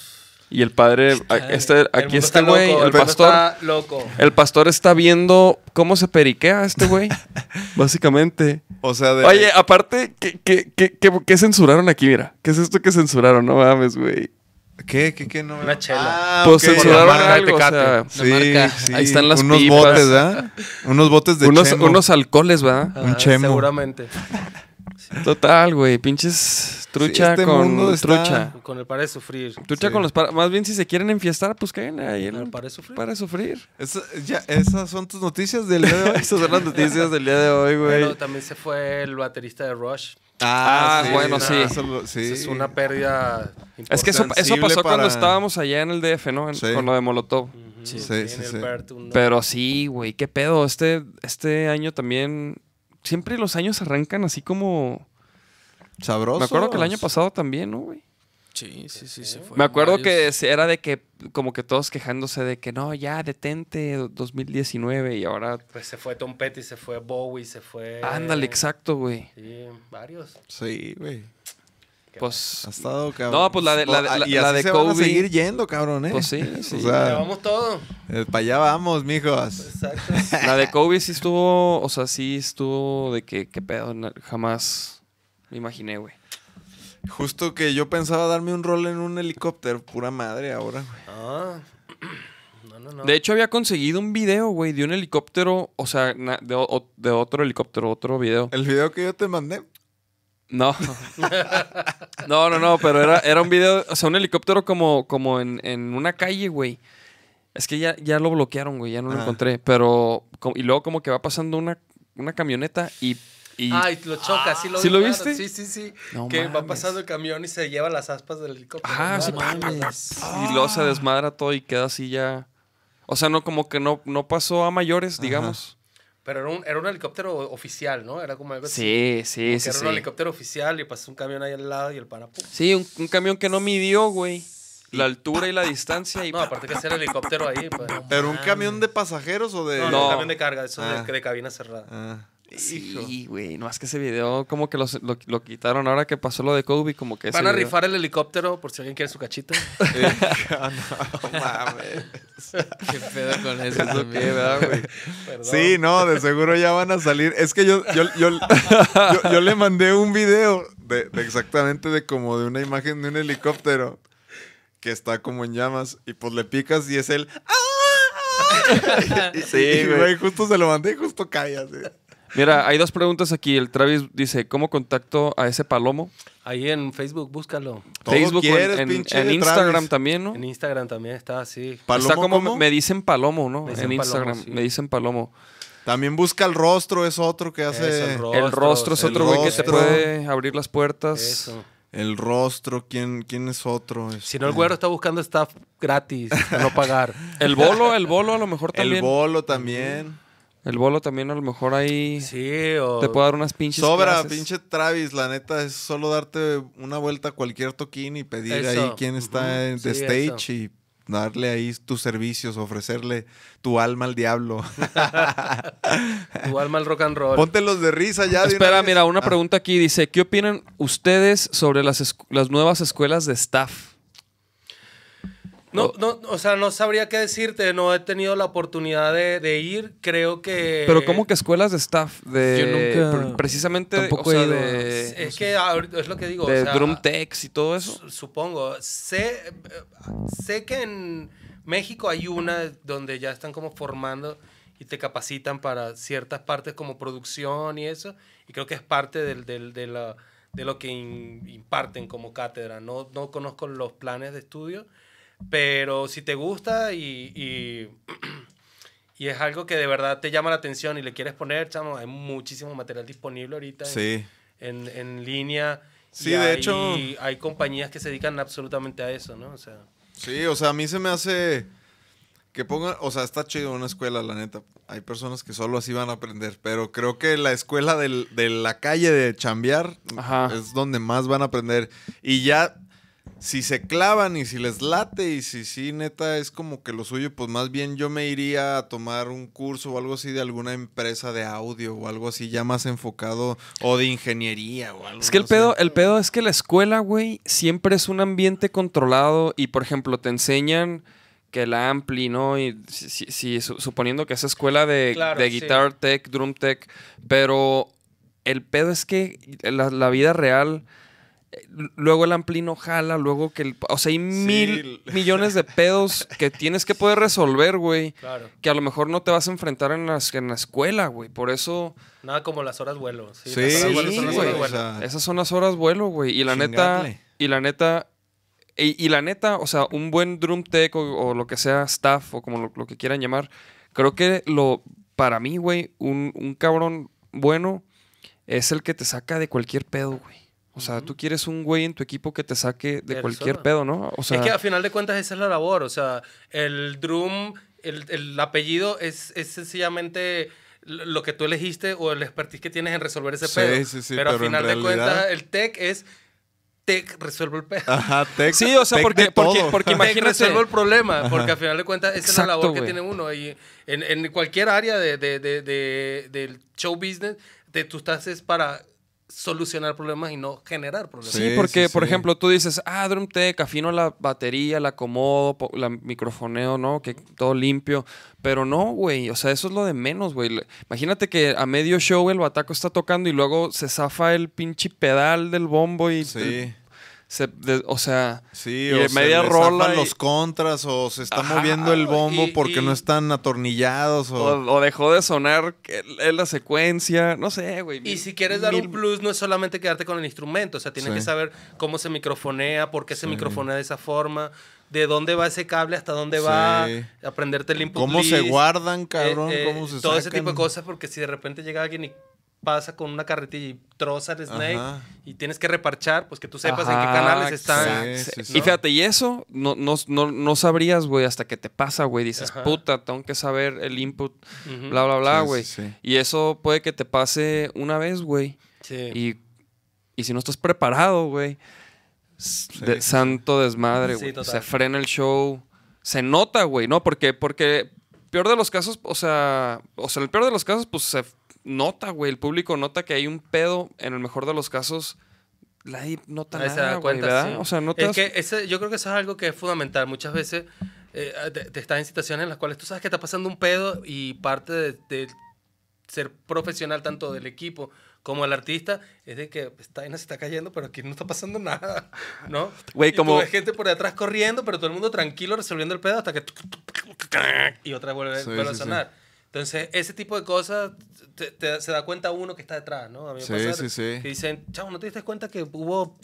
S2: Y el padre, este,
S5: El
S2: aquí
S5: mundo
S2: está
S5: está
S2: güey, el pastor.
S5: está loco.
S2: El pastor está viendo cómo se periquea este güey. básicamente.
S4: O sea, de
S2: Oye, aparte, ¿qué, qué, qué, qué- qué censuraron aquí? Mira, ¿qué es esto que censuraron? No mames, güey.
S4: ¿Qué, qué, qué? No,
S5: Una chela.
S4: Ah,
S2: Pues
S4: ok.
S2: censuraron
S5: marca de
S2: algo, o
S5: Tecate.
S2: sea,
S4: Sí,
S3: marca.
S4: sí.
S2: Ahí están las
S4: unos
S2: pipas.
S4: botes, ¿verdad? Unos botes de
S2: unos,
S4: chemo.
S2: unos alcoholes, ¿verdad?
S4: Un
S5: Ajá,
S4: chemo.
S5: Seguramente.
S2: Total, güey. Pinches trucha
S4: este
S2: con
S4: mundo está-
S2: trucha.
S5: Con el par de sufrir.
S2: Trucha
S4: Sí.
S2: con los para- Más bien, si se quieren enfiestar, pues cáiganle ahí. en el-
S5: par de sufrir.
S2: Para sufrir.
S4: Ya, esas son tus noticias del día de hoy.
S2: Esas son las noticias del día de hoy, güey.
S5: Pero también se fue el baterista de Rush.
S2: Ah, bueno, sí.
S4: Eso sí.
S5: Eso es una pérdida
S2: Es que eso, eso pasó cuando
S4: para-
S2: estábamos allá en el DF, ¿no? En-
S4: Sí.
S2: Con lo de Molotov.
S5: Sí,
S4: Sí, sí,
S5: en el
S4: sí.
S5: Bert, un-
S2: Pero sí, güey, qué pedo. Este, este año también. Siempre los años arrancan así como.
S4: Sabroso.
S2: Me acuerdo que el año pasado también, ¿no, güey?
S3: Sí, sí, sí, se fue.
S2: Me acuerdo que se- era de que, como que todos quejándose de que no, ya detente 2019 y ahora.
S5: Pues se fue Tom Petty, se fue Bowie, se fue.
S2: Ándale, exacto, güey.
S5: Sí, varios.
S4: Sí, güey.
S2: Pues.
S4: Ha estado cabrón.
S2: No, pues la de- la de- la-
S4: y
S2: la de
S4: se van a
S2: Kobe.
S4: seguir yendo, cabrón, ¿eh?
S2: Pues sí, sí.
S4: O sea,
S5: Llevamos todo.
S4: para allá vamos, mijos.
S5: Exacto.
S2: La de Kobe sí estuvo, o sea, sí estuvo de que, qué pedo, jamás me imaginé, güey.
S4: Justo que yo pensaba darme un rol en un helicóptero, pura madre ahora, güey.
S5: Ah. No, no, no.
S2: De hecho, había conseguido un video, güey, de un helicóptero, o sea, na- de, o- de otro helicóptero, otro video.
S4: El video que yo te mandé.
S2: No. no, no, no, pero era, era un video, o sea, un helicóptero como, como en, en una calle, güey. Es que ya, ya lo bloquearon, güey, ya no lo
S4: Ah.
S2: encontré. Pero, y luego como que va pasando una, una camioneta y... y
S5: Ay, lo choca, sí lo
S2: ¿Sí lo viste?
S5: Sí, sí, sí.
S2: No
S5: que va pasando el camión y se lleva las aspas del helicóptero.
S2: Ajá,
S5: No
S2: sí, pa, pa, pa, y luego se desmadra todo y queda así ya... O sea, no, como que no, no pasó a mayores, digamos.
S5: Pero era un, era un helicóptero oficial, ¿no? Era como algo así.
S2: Sí, sí,
S5: Como
S2: sí,
S5: era
S2: sí.
S5: un helicóptero oficial y pasó un camión ahí al lado y el pana. ¡pum!
S2: Sí, un, un camión que no midió, güey. La altura y la distancia y...
S5: No, aparte que era el helicóptero ahí. Pues.
S4: ¿Pero un camión de pasajeros o de.?
S5: no,
S2: No.
S5: un camión de carga, eso
S4: Ah.
S5: de, de cabina cerrada.
S4: Ah.
S2: Sí, güey. No, es que ese video como que los- lo, lo quitaron ahora que pasó lo de Kobe, como que
S5: Van a
S2: video-
S5: rifar el helicóptero por si alguien quiere su cachita.
S4: No mames.
S3: Qué pedo con eso.
S4: Sí, no, de seguro ya van a salir. Es que yo, yo, yo, yo, yo le mandé un video de, de exactamente de como de una imagen de un helicóptero que está como en llamas y pues le picas y es el...
S2: Sí, güey,
S4: justo se lo mandé y justo cae así.
S2: Mira, hay dos preguntas aquí. El Travis dice, ¿cómo contacto a ese palomo?
S5: Ahí en Facebook, búscalo.
S2: Facebook
S4: quieres,
S2: en, en-
S4: pinche
S2: en Instagram
S4: Travis.
S2: también, ¿no?
S5: En Instagram también está así.
S4: ¿Palomo
S2: Está como
S4: cómo?
S2: me dicen palomo, ¿no?
S5: Dicen
S2: en
S5: Palomo,
S2: Instagram
S5: sí.
S2: me dicen palomo.
S4: También busca el rostro, es otro que hace...
S5: Eso, el
S4: el,
S5: rostro.
S2: el rostro es
S4: el
S2: otro güey que te puede abrir las puertas.
S5: Eso.
S4: rostro, ¿quién, quién es otro?
S5: Si no, el
S4: Este,
S5: güero está buscando staff gratis, no pagar.
S2: El bolo, el bolo a lo mejor
S4: El
S2: también.
S4: bolo también.
S2: El bolo también a lo mejor ahí
S5: Sí, o...
S2: te puede dar unas pinches
S4: Sobra,
S2: clases.
S4: pinche Travis, la neta, es solo darte una vuelta a cualquier toquín y pedir
S5: Eso.
S4: ahí quién está en the
S5: Sí,
S4: stage y darle ahí tus servicios, ofrecerle tu alma al diablo.
S5: Tu alma al rock and roll.
S4: Póntelos de risa ya. de
S2: Espera,
S4: una
S2: mira, una
S4: Ah,
S2: pregunta aquí. Dice, ¿qué opinan ustedes sobre las, las nuevas escuelas de staff?
S5: No, no, o sea, no sabría qué decirte. No he tenido la oportunidad de, de ir. Creo que...
S2: Pero ¿cómo que escuelas de staff? De,
S3: Yo nunca-
S2: pre- Precisamente,
S3: tampoco
S2: o sea,
S3: he ido a-
S2: de,
S5: Es que ahorita es lo que digo.
S2: de
S5: o sea,
S2: drum techs y todo eso.
S5: su- Supongo. Sé, sé que en México hay una donde ya están como formando y te capacitan para ciertas partes como producción y eso. Y creo que es parte del, del- de, la- de lo que in- imparten como cátedra. No, no conozco los planes de estudio, pero si te gusta y, y, y es algo que de verdad te llama la atención y le quieres poner, chamo, hay muchísimo material disponible ahorita. en-
S4: Sí.
S5: en, en línea.
S4: Sí,
S5: y
S4: de
S5: hay-
S4: hecho-
S5: Hay compañías que se dedican absolutamente a eso, ¿no? O sea,
S4: Sí, o sea, a mí se me hace que pongan, o sea, está chido una escuela, la neta. Hay personas que solo así van a aprender, pero creo que la escuela del- de la calle de chambear
S2: Ajá.
S4: es donde más van a aprender. Y ya, si se clavan y si les late y si sí, neta, es como que lo suyo, pues más bien yo me iría a tomar un curso o algo así de alguna empresa de audio o algo así ya más enfocado o de ingeniería o algo.
S2: Es que el pedo, el pedo es que la escuela, güey, siempre es un ambiente controlado y, por ejemplo, te enseñan que el ampli, ¿no? Y si, si- si su- suponiendo que es escuela de,
S5: Claro,
S2: de
S5: sí.
S2: guitar tech, drum tech, pero el pedo es que la, la vida real, luego el ampli no jala, luego que el... O sea, hay mil millones de pedos que tienes que poder resolver, güey,
S5: claro.
S2: que a lo mejor no te vas a enfrentar en la, en la escuela, güey. Por eso...
S5: Nada como las horas vuelo. Sí,
S4: Sí,
S5: las horas vuelo
S2: sí,
S5: son las horas
S4: o
S5: vuelo.
S4: sea,
S2: Esas son las horas vuelo, güey. Y la neta. Y la neta. Y, y la neta, o sea, un buen drum tech o, o lo que sea, staff o como lo, lo que quieran llamar. Creo que lo. Para mí, güey, un, un cabrón bueno es el que te saca de cualquier pedo, güey. O sea, tú quieres un güey en tu equipo que te saque de
S5: Que
S2: cualquier pedo, ¿no? O sea,
S5: es que a final de cuentas esa es la labor. O sea, el drum, el, el apellido es, es sencillamente lo que tú elegiste o el expertise que tienes en resolver ese
S4: Sí,
S5: pedo.
S4: sí, sí,
S5: pero,
S4: pero
S5: a
S4: en
S5: final de
S4: realidad-
S5: cuentas el tech es tech resuelvo el pedo.
S4: Ajá, tech.
S2: Sí, o sea,
S4: tech
S2: porque,
S4: de
S2: porque, porque
S5: Tech
S2: imagínate.
S5: resuelvo el problema, porque al final de cuentas esa es la
S2: Exacto,
S5: labor que
S2: güey.
S5: tiene uno. Y en, en cualquier área de, de- de- de- del show business, de, tú estás es para solucionar problemas y no generar problemas.
S2: Sí, porque,
S4: sí,
S2: por
S4: sí.
S2: ejemplo, tú dices, ah, Drum Tech, afino la batería, la acomodo, la microfoneo, ¿no? Que todo limpio. Pero no, güey, o sea, eso es lo de menos, güey. Imagínate que a medio show el bataco está tocando y luego se zafa el pinche pedal del bombo y...
S4: Sí.
S2: Se- de- o sea...
S4: Sí,
S2: Y
S4: o se
S2: media
S4: le
S2: rola y-
S4: los contras o se está
S2: Ajá,
S4: moviendo el bombo
S5: y-
S4: porque
S5: y-
S4: no están atornillados o...
S2: O, o dejó de sonar en la secuencia, no sé, güey.
S5: Y si quieres dar
S2: mil-
S5: un plus, no es solamente quedarte con el instrumento, o sea, tienes
S4: Sí.
S5: que saber cómo se microfonea, por qué se
S4: Sí.
S5: microfonea de esa forma, de dónde va ese cable, hasta dónde va,
S4: Sí.
S5: aprenderte el input
S4: ¿Cómo se
S5: list,
S4: guardan, cabrón?
S5: eh, eh,
S4: ¿Cómo se
S5: Todo ese tipo de cosas, porque si de repente llega alguien y pasa con una carretilla y troza el snake
S4: Ajá.
S5: y tienes que reparchar, pues que tú sepas en qué canales están.
S4: Sí, sí,
S2: Y fíjate, y eso no, no, no, no sabrías, güey, hasta que te pasa, güey. Dices,
S5: Ajá.
S2: puta, tengo que saber el input, bla, bla, bla, güey.
S4: sí, sí.
S2: Y eso puede que te pase una vez, güey.
S5: Sí.
S2: Y, y si no estás preparado, güey, de- santo desmadre,
S5: Sí,
S2: güey.
S5: total.
S2: se frena el show. Se nota, güey, ¿no? Porque, porque peor de los casos, o sea, o sea, el peor de los casos, pues se nota, güey. El público nota que hay un pedo. En el mejor de los casos, nadie nota
S5: Ahí
S2: nada,
S5: se da
S2: güey,
S5: cuenta,
S2: ¿verdad?
S5: sí.
S2: O sea, no te
S5: es que ese, yo creo que eso es algo que es fundamental. Muchas veces eh, te, te estás en situaciones en las cuales tú sabes que está pasando un pedo y parte de, de ser profesional tanto del equipo como del artista es de que esta vaina se está cayendo, pero aquí no está pasando nada, ¿no?
S2: Güey,
S5: Y tú
S2: como-
S5: ves gente por detrás corriendo, pero todo el mundo tranquilo resolviendo el pedo hasta que... Y otra vez vuelve,
S4: Sí,
S5: vuelve a
S4: sí, sí.
S5: sonar. Entonces, ese tipo de cosas te- te- se da cuenta uno que está detrás, ¿no? A mí
S4: Sí,
S5: pasa
S4: sí, sí.
S5: que dicen, chavo, ¿no te diste cuenta que hubo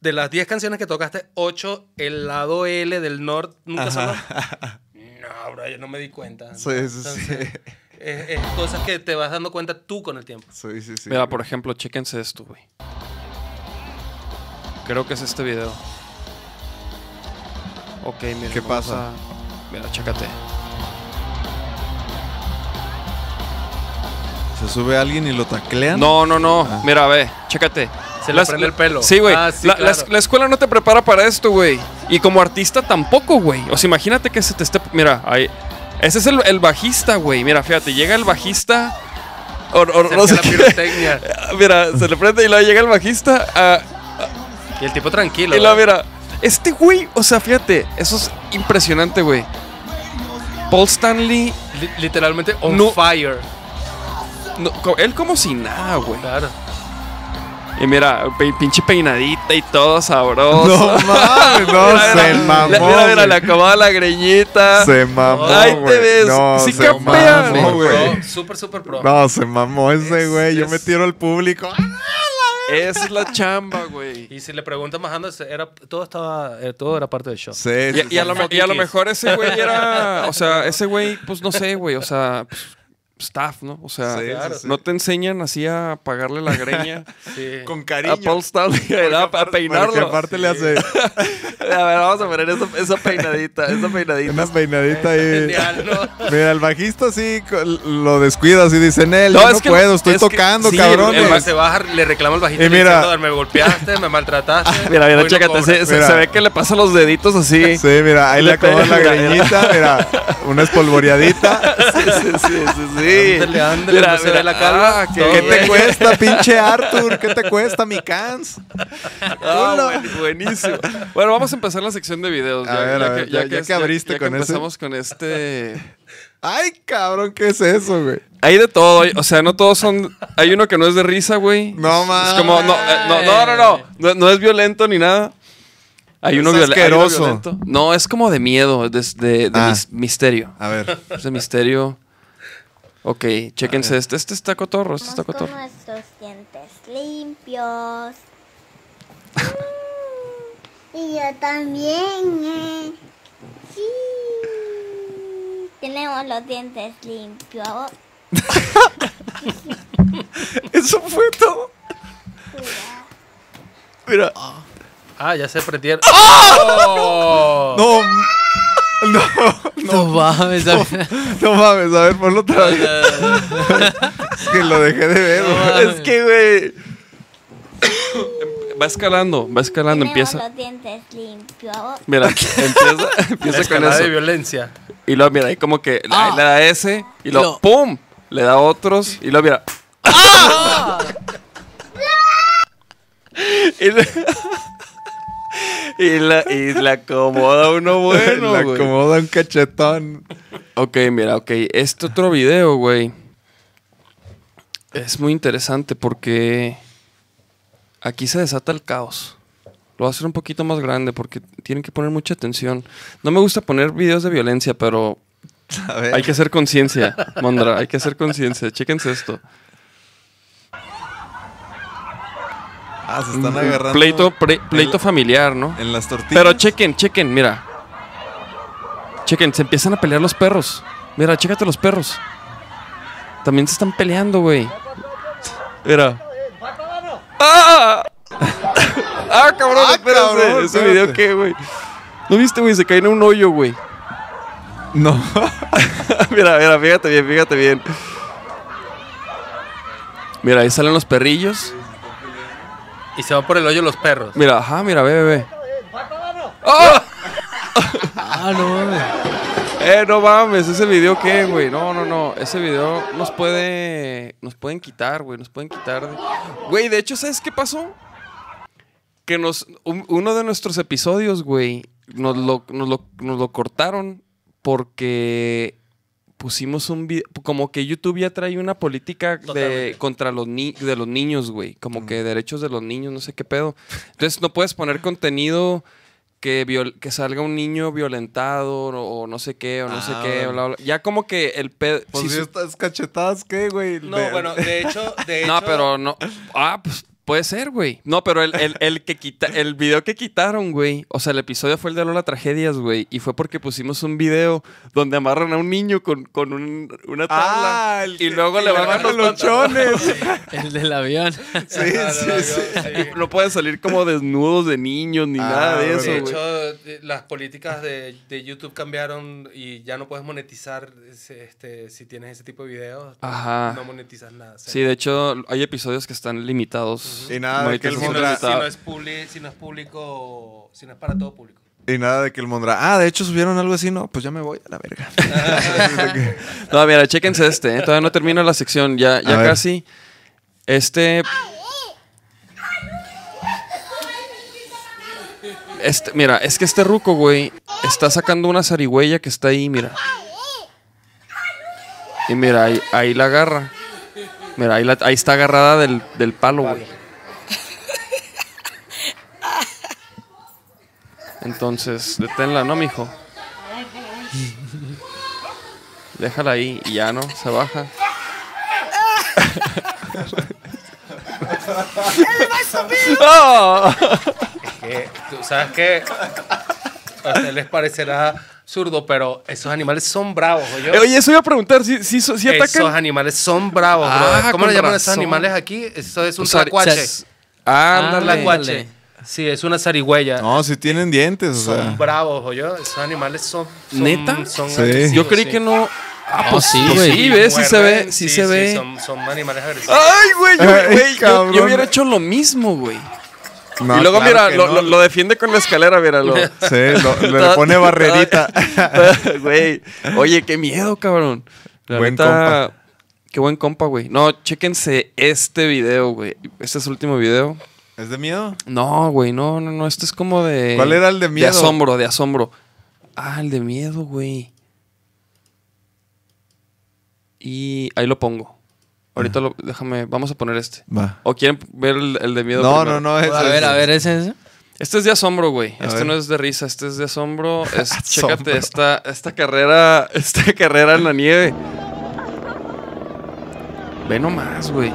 S5: de las 10 canciones que tocaste, 8, el lado L del norte nunca sonó? No, bro, yo no me di cuenta. ¿no?
S4: Sí, sí, sí.
S5: Entonces, Es, es cosas que te vas dando cuenta tú con el tiempo.
S4: Sí, sí, sí.
S2: Mira, por ejemplo, chéquense esto, güey. Creo que es este video. Ok, mira.
S4: ¿Qué pasa?
S2: a- Mira, chécate.
S4: ¿Se sube alguien y lo taclean?
S2: No, no, no.
S4: Ah.
S2: Mira, ve, chécate.
S5: Se le prende el pelo.
S2: Sí, güey.
S5: Ah, sí,
S2: la, la
S5: claro.
S2: la escuela no te prepara para esto, güey. Y como artista tampoco, güey. O sea, imagínate que se te esté. Mira, ahí. Ese es el, el bajista, güey. Mira, fíjate, llega el bajista. o- o-
S5: Se
S2: no sé
S5: la.
S2: Mira, se le prende y luego llega el bajista. ah,
S5: Y el tipo tranquilo.
S2: y
S5: ¿verdad?
S2: mira, este güey, o sea, fíjate, eso es impresionante, güey. Paul Stanley,
S5: Li- literalmente on
S2: No.
S5: fire.
S2: No, él como si nada, güey.
S5: Claro.
S2: Y mira, pinche peinadita y todo sabroso.
S4: No mames, no,
S2: Mira,
S4: se
S2: mira,
S4: mamó.
S2: Mira, mira,
S4: güey.
S2: le acomoda la greñita.
S4: Se mamó.
S2: Ahí te
S4: güey.
S2: ves.
S4: No,
S2: Sí
S4: se mamó, güey.
S5: Pro, Súper, súper pro.
S4: No, se mamó ese güey. Yo
S2: es-
S4: me tiro al público.
S2: Esa es la chamba, güey.
S5: Y si le preguntas más ando, era, todo, estaba, eh, todo era parte del show.
S4: Sí,
S2: Y,
S4: sí,
S2: y a
S4: sí.
S2: lo, me- y a lo mejor ese güey era. O sea, ese güey, pues no sé, güey. O sea, pues, staff, ¿no? O sea,
S4: Sí,
S5: claro.
S4: sí, sí.
S2: no te enseñan así a pagarle la greña
S5: Sí.
S4: Con
S2: a
S4: cariño.
S2: Paul Stanley. A
S4: Porque
S2: peinarlo.
S4: aparte le hace
S2: A ver, vamos a poner esa, esa peinadita, esa peinadita.
S4: una peinadita ahí.
S5: Genial, ¿no?
S4: Mira, el bajista sí lo descuida, así dice, Nel,
S2: No,
S4: yo
S2: es
S4: no
S2: que-
S4: puedo, estoy
S2: es que-
S4: tocando,
S2: sí,
S4: cabrón.
S2: el-
S5: El se baja, le reclama al bajista
S4: Y mira-
S5: me golpeaste, me maltrataste.
S2: Mira, mira,
S5: no
S2: chécate,
S5: cobras".
S2: se, se-
S4: Mira.
S2: se ve que le pasa los deditos así.
S4: Sí, mira, ahí
S2: Le pega,
S4: la greñita, mira, una espolvoreadita.
S2: Sí, sí, sí, sí, sí.
S5: Ándale, ándale, no se ve la calva.
S2: ah, qué
S5: Todo
S4: ¿Qué
S2: bien.
S4: te cuesta, pinche Arthur? ¿Qué te cuesta, mi cans?
S2: Ah, buen- buenísimo. Bueno, vamos a empezar la sección de videos.
S4: A ver, a ver, ya- ya que abriste
S2: ya
S4: con
S2: empezamos con este.
S4: Ay, cabrón, ¿qué es eso, güey?
S2: Hay de todo, o sea, no todos son. Hay uno que no es de risa, güey.
S4: No
S2: Es
S4: mames.
S2: como, no, eh, no, no, no, no, no, no es violento ni nada. Hay uno,
S4: Es
S2: viol- hay uno
S4: asqueroso.
S2: violento. No, es como de miedo, de, de- de
S4: Ah.
S2: mis- misterio.
S4: A ver,
S2: Es de misterio. Ok, chéquense este. Este está cotorro, este está
S6: Vamos con
S2: cotorro.
S6: nuestros dientes limpios. Mm, y yo también, ¿eh? Sí. Tenemos los dientes limpios.
S2: Eso fue todo. Mira.
S5: Ah, ya se prendieron. ¡Oh!
S4: no, no,
S3: No mames, a ver.
S4: no mames, a ver, ponlo otra vez. Es que lo dejé de ver, güey.
S2: Es que, güey. va escalando, va escalando,
S6: Tenemos
S2: empieza.
S6: los dientes limpios.
S2: Mira, empieza, empieza con
S5: Escalada de
S2: eso.
S5: violencia.
S2: Y luego, mira, ahí como que
S3: Ah.
S2: le da ese, y luego,
S3: lo-
S2: ¡pum! Le da otros, y luego, mira. y, le, y, la, y le acomoda uno bueno,
S4: Le
S2: güey.
S4: acomoda un cachetón.
S2: Ok, mira, ok. Este otro video, güey. Es muy interesante porque aquí se desata el caos. Lo voy a hacer un poquito más grande porque tienen que poner mucha atención. No me gusta poner videos de violencia, pero
S4: A ver.
S2: hay que hacer conciencia, Mondra. Hay que hacer conciencia. Chéquense esto.
S4: Ah, se están agarrando.
S2: Pleito, pre- pleito
S4: en-
S2: familiar, ¿no?
S4: En las tortillas.
S2: Pero chequen, chequen, mira. Chequen, se empiezan a pelear los perros. Mira, chécate los perros. También se están peleando, güey. Mira. ¡Ah! ¡Ah, cabrón!
S4: Ah,
S2: espérate.
S4: cabrón,
S2: ¿Ese video qué, güey? ¿No viste, güey? Se cae en un hoyo, güey.
S4: No.
S2: mira, mira, fíjate bien, fíjate bien. Mira, ahí salen los perrillos.
S5: Y se van por el hoyo los perros.
S2: Mira, ajá, mira, ve, ve, ve. ¡Ah!
S3: Ah, no mames.
S2: Eh, no mames, ese video qué, güey. No, no, no. Ese video nos puede. Nos pueden quitar, güey. Nos pueden quitar. Güey, de hecho, ¿sabes qué pasó? Que nos. un- uno de nuestros episodios, güey. Nos lo, nos, lo, nos lo cortaron porque pusimos un video. Como que YouTube ya trae una política de, contra los, ni- de los niños, güey. Como que derechos de los niños, no sé qué pedo. Entonces no puedes poner contenido que, viol- que salga un niño violentado o, o no sé qué, o no sé
S4: Ah,
S2: qué, bla, bla. Ya como que el pedo...
S4: Pues
S2: si
S4: si estas cachetadas, ¿qué, güey?
S5: No,
S4: De-
S5: bueno, de hecho, de hecho.
S2: no, pero no... Ah, pues puede ser, güey. No, pero el, el, el que quita, el video que quitaron, güey. O sea, el episodio fue el de Lola Tragedias, güey. Y fue porque pusimos un video donde amarran a un niño con, con un- una tabla.
S4: Ah, el
S2: y
S4: que-
S2: luego
S4: y
S2: le bajan los
S4: los chones.
S3: El del avión.
S4: Sí,
S5: Ah,
S4: sí,
S5: no,
S4: sí.
S5: sí.
S2: No pueden salir como desnudos de niños ni
S4: Ah,
S2: nada de eso,
S5: De hecho, las políticas de, de YouTube cambiaron y ya no puedes monetizar ese- este, si tienes ese tipo de videos.
S2: Ajá.
S5: No monetizas nada.
S2: Sí, de hecho, hay episodios que están limitados.
S4: Y nada de que el
S5: es- si no es publi- si no es público, si no es para todo público.
S4: Y nada de que el Mondra. Ah, de hecho subieron algo así, no, pues ya me voy a la verga.
S2: No, mira, chéquense este, ¿eh? todavía no termina la sección, ya, ya casi. Este. Este, mira, es que este ruco, güey, está sacando una zarigüeya que está ahí, mira. Y mira, ahí, ahí la agarra. Mira, ahí, la- ahí está agarrada del, del palo, güey. Entonces, deténla, ¿no, mijo? Déjala ahí y ya no, se baja. ¡Ah!
S5: Que, tú sabes que a ustedes les parecerá absurdo, pero esos animales son bravos, ¿oyó?
S2: Eh, Oye, eso iba a preguntar, si, si, si
S5: Esos
S2: atacan.
S5: animales son bravos,
S2: Ah,
S5: brother. ¿Cómo le llaman a esos
S2: razón.
S5: animales aquí? Eso es un
S2: O sea, se- Ándale.
S3: Ándale.
S5: Sí, es una zarigüeya.
S4: No, si tienen dientes, o
S5: son
S4: sea.
S5: bravos, ¿oyó? Esos animales son... son
S2: ¿Neta?
S5: Son
S4: Sí.
S2: Yo creí
S5: sí.
S2: que no. Ah,
S3: No,
S2: pues
S3: sí,
S2: sí,
S3: güey.
S2: sí, ves, sí se ve, sí, se ve.
S5: Son, son animales agresivos.
S2: Ay, güey, yo, güey, yo-
S4: cabrón.
S2: yo hubiera hecho lo mismo, güey.
S4: No,
S2: y luego,
S4: claro
S2: mira, lo,
S4: no.
S2: lo- lo defiende con la escalera, míralo.
S4: Sí, lo- le pone barrerita.
S2: Güey, oye, qué miedo, cabrón. La
S4: Buen
S2: neta, Qué buen compa, güey. No, chéquense este video, güey. Este es el último video.
S4: ¿Es de miedo?
S2: No, güey, no, no, no. Este es como de.
S4: ¿Cuál era el de miedo?
S2: De asombro, de asombro. Ah, el de miedo, güey. Y ahí lo pongo. Ahorita lo, déjame, vamos a poner este.
S4: Va.
S2: ¿O quieren ver el, el de miedo?
S4: No,
S2: primero?
S4: no, no. Es,
S3: A ver, a ver, ¿ese es?
S2: Este es de asombro, güey.
S4: A
S2: Este
S4: ver.
S2: no es de risa, este es de asombro. Es,
S4: Asombro.
S2: chécate esta, esta carrera, esta carrera en la nieve. Ve nomás, güey.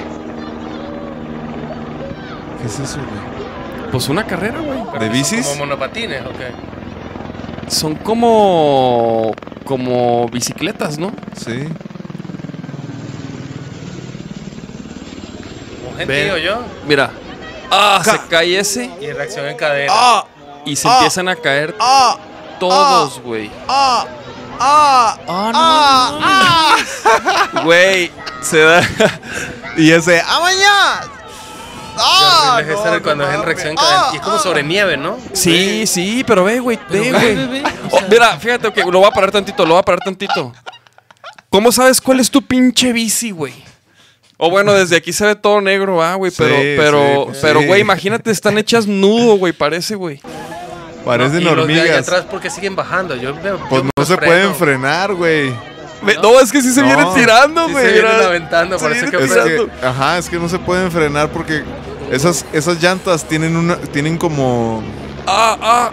S4: ¿Qué es eso, güey?
S2: Pues una carrera, güey.
S4: ¿De bicis?
S5: Como monopatines, ok.
S2: Son como. como bicicletas, ¿no?
S4: Sí.
S5: Un gentío yo.
S2: Mira. Ah, se cae ese
S5: Y reacción en cadena.
S4: ¡Ah!
S2: y se
S4: Ah.
S2: empiezan a caer
S4: ¡Ah!
S2: todos, güey.
S4: ¡Ah! ¡Ah!
S3: Ah,
S2: Güey, se da.
S4: Y ese, ¡ah, mañana! ¡Ah!
S5: Es
S4: no, no
S5: en reacción
S4: ¡Ah!
S5: Y es como sobre nieve, ¿no?
S2: Sí, sí, pero ve, güey, ve, güey. Oh, mira, fíjate, ok, lo voy a parar tantito, lo voy a parar tantito. ¿Cómo sabes cuál es tu pinche bici, güey? O bueno, desde aquí se ve todo negro, ah, güey, pero,
S4: Sí,
S2: pero,
S4: sí,
S2: pero,
S4: sí.
S2: güey, imagínate, están hechas nudo, güey, parece, güey.
S4: Parecen
S5: y los de allá
S4: hormigas.
S5: atrás porque siguen bajando. Yo veo.
S4: Pues
S5: yo
S4: no se
S5: freno.
S4: pueden frenar, güey.
S2: No, es que sí se
S4: No.
S2: vienen tirando,
S5: Sí
S2: güey.
S5: se vienen aventando,
S2: Se
S5: parece
S2: vienen
S5: que
S4: Es que, ajá, es que no se pueden frenar porque esas, esas llantas tienen una, tienen como,
S2: Ah, ah.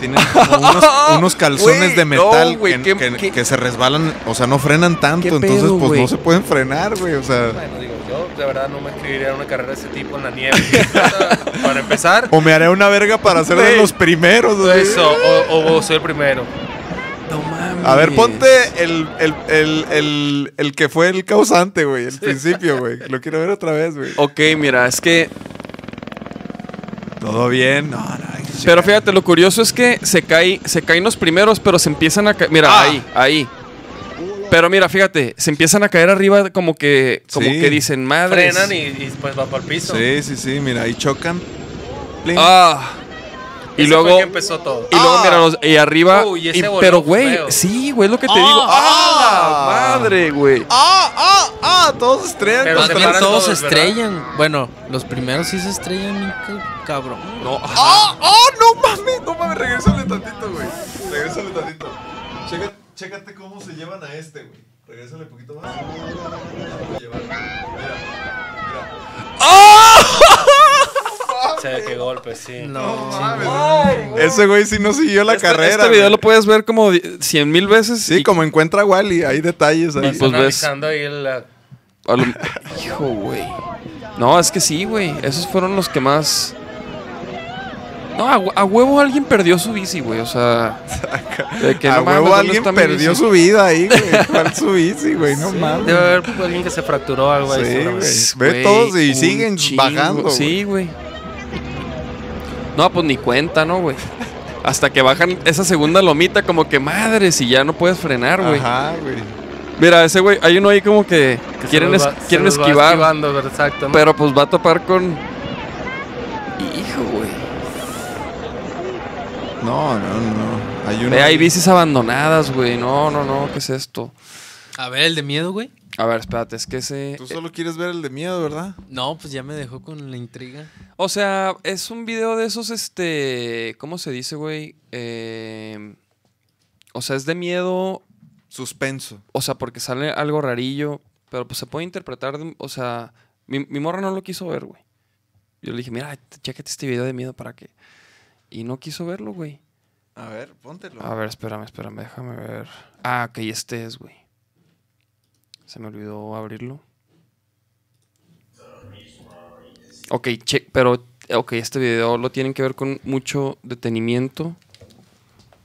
S4: tienen como unos, unos calzones
S2: Güey,
S4: de metal
S2: no, güey,
S4: que,
S2: qué-
S4: que-
S2: qué-
S4: que se resbalan, o sea, no frenan tanto,
S2: ¿Qué
S4: entonces
S2: pedo,
S4: pues
S2: güey?
S4: no se pueden frenar, güey, o sea,
S5: Bueno, digo, yo de verdad no me inscribiría en una carrera de ese tipo en la nieve. Para empezar,
S4: o me haré una verga para ser de los primeros. güey.
S5: eso, o, o soy el primero.
S4: A ver, ponte el, el, el, el, el que fue el causante, güey, el principio, güey. Lo quiero ver otra vez, güey.
S2: Ok, mira, es que.
S4: Todo bien. No, no,
S2: Pero fíjate, lo curioso es que se cae, se caen los primeros, pero se empiezan a caer. Mira,
S4: Ah.
S2: ahí, ahí. Pero mira, fíjate, se empiezan a caer arriba como que, como
S4: Sí.
S2: que dicen madre.
S5: Frenan y, y pues va para el piso.
S4: Sí, sí, sí, mira, ahí chocan.
S2: Ah. Y luego.
S5: fue que empezó todo.
S2: Y luego, mira, los- y arriba.
S5: Uy, ese
S2: y- pero, güey, sí, güey, es lo que te
S4: Ah,
S2: digo. ¡Ah!
S4: ah.
S2: la madre, güey!
S4: ¡Ah, ah, ah! Todos estrellan
S5: Pero se
S3: todos se
S5: todos, ¿verdad?
S3: estrellan. Bueno, los primeros sí se estrellan, cabrón.
S2: No, ajá.
S4: ¡Ah, ah! ¡No mames! No mames, regrésale tantito, güey. Regrésale tantito. Chécate cómo se llevan a este, güey. Regrésale un poquito más. Llevar. Mira,
S5: Se ve que golpe, sí.
S3: No,
S4: mira. Ese güey sí no siguió la
S2: Este-
S4: carrera.
S2: Este video
S4: güey.
S2: lo puedes ver como cien mil veces.
S4: Sí,
S2: y-
S4: como encuentra a Wally, hay detalles ahí.
S2: Y pues ves-
S5: analizando ahí la...
S2: lo- Hijo, güey. No, es que sí, güey. Esos fueron los que más. No, a, a huevo alguien perdió su bici, güey. O sea. de que
S4: a
S2: no mames,
S4: huevo
S2: ¿dónde
S4: alguien perdió su vida ahí, güey. ¿Cuál su bici, güey? No mames.
S5: Debe haber alguien que se fracturó algo ahí.
S4: Sí, güey. Ve todos y siguen
S2: chingo.
S4: bajando, güey.
S2: Sí, güey. No, pues ni cuenta, ¿no, güey? Hasta que bajan esa segunda lomita, como que madre, si ya no puedes frenar, güey.
S4: Ajá, güey.
S2: Mira, ese güey, hay uno ahí como que,
S5: Que se
S2: quieren, es-
S5: va-
S2: esquivar.
S5: ¿verdad? exacto. ¿no?
S2: Pero pues va a topar con. Hijo, güey.
S4: No, no, no. Hay uno.
S2: Ve, hay bicis abandonadas, güey. No, no, no, ¿qué es esto?
S3: A ver, el de miedo, güey.
S2: A ver, espérate, es que ese.
S4: Tú solo quieres ver el de miedo, ¿verdad?
S3: No, pues ya me dejó con la intriga.
S2: O sea, es un video de esos, este. ¿Cómo se dice, güey? Eh, o sea, es de miedo.
S4: Suspenso.
S2: O sea, porque sale algo rarillo. Pero pues se puede interpretar. de- o sea, mi, mi morra no lo quiso ver, güey. Yo le dije, mira, chécate este video de miedo para que. Y no quiso verlo, güey.
S4: A ver, póntelo.
S2: A ver, espérame, espérame, déjame ver. Ah, ok, este es, güey. Se me olvidó abrirlo. Ok, che, pero, ok, este video lo tienen que ver con mucho detenimiento.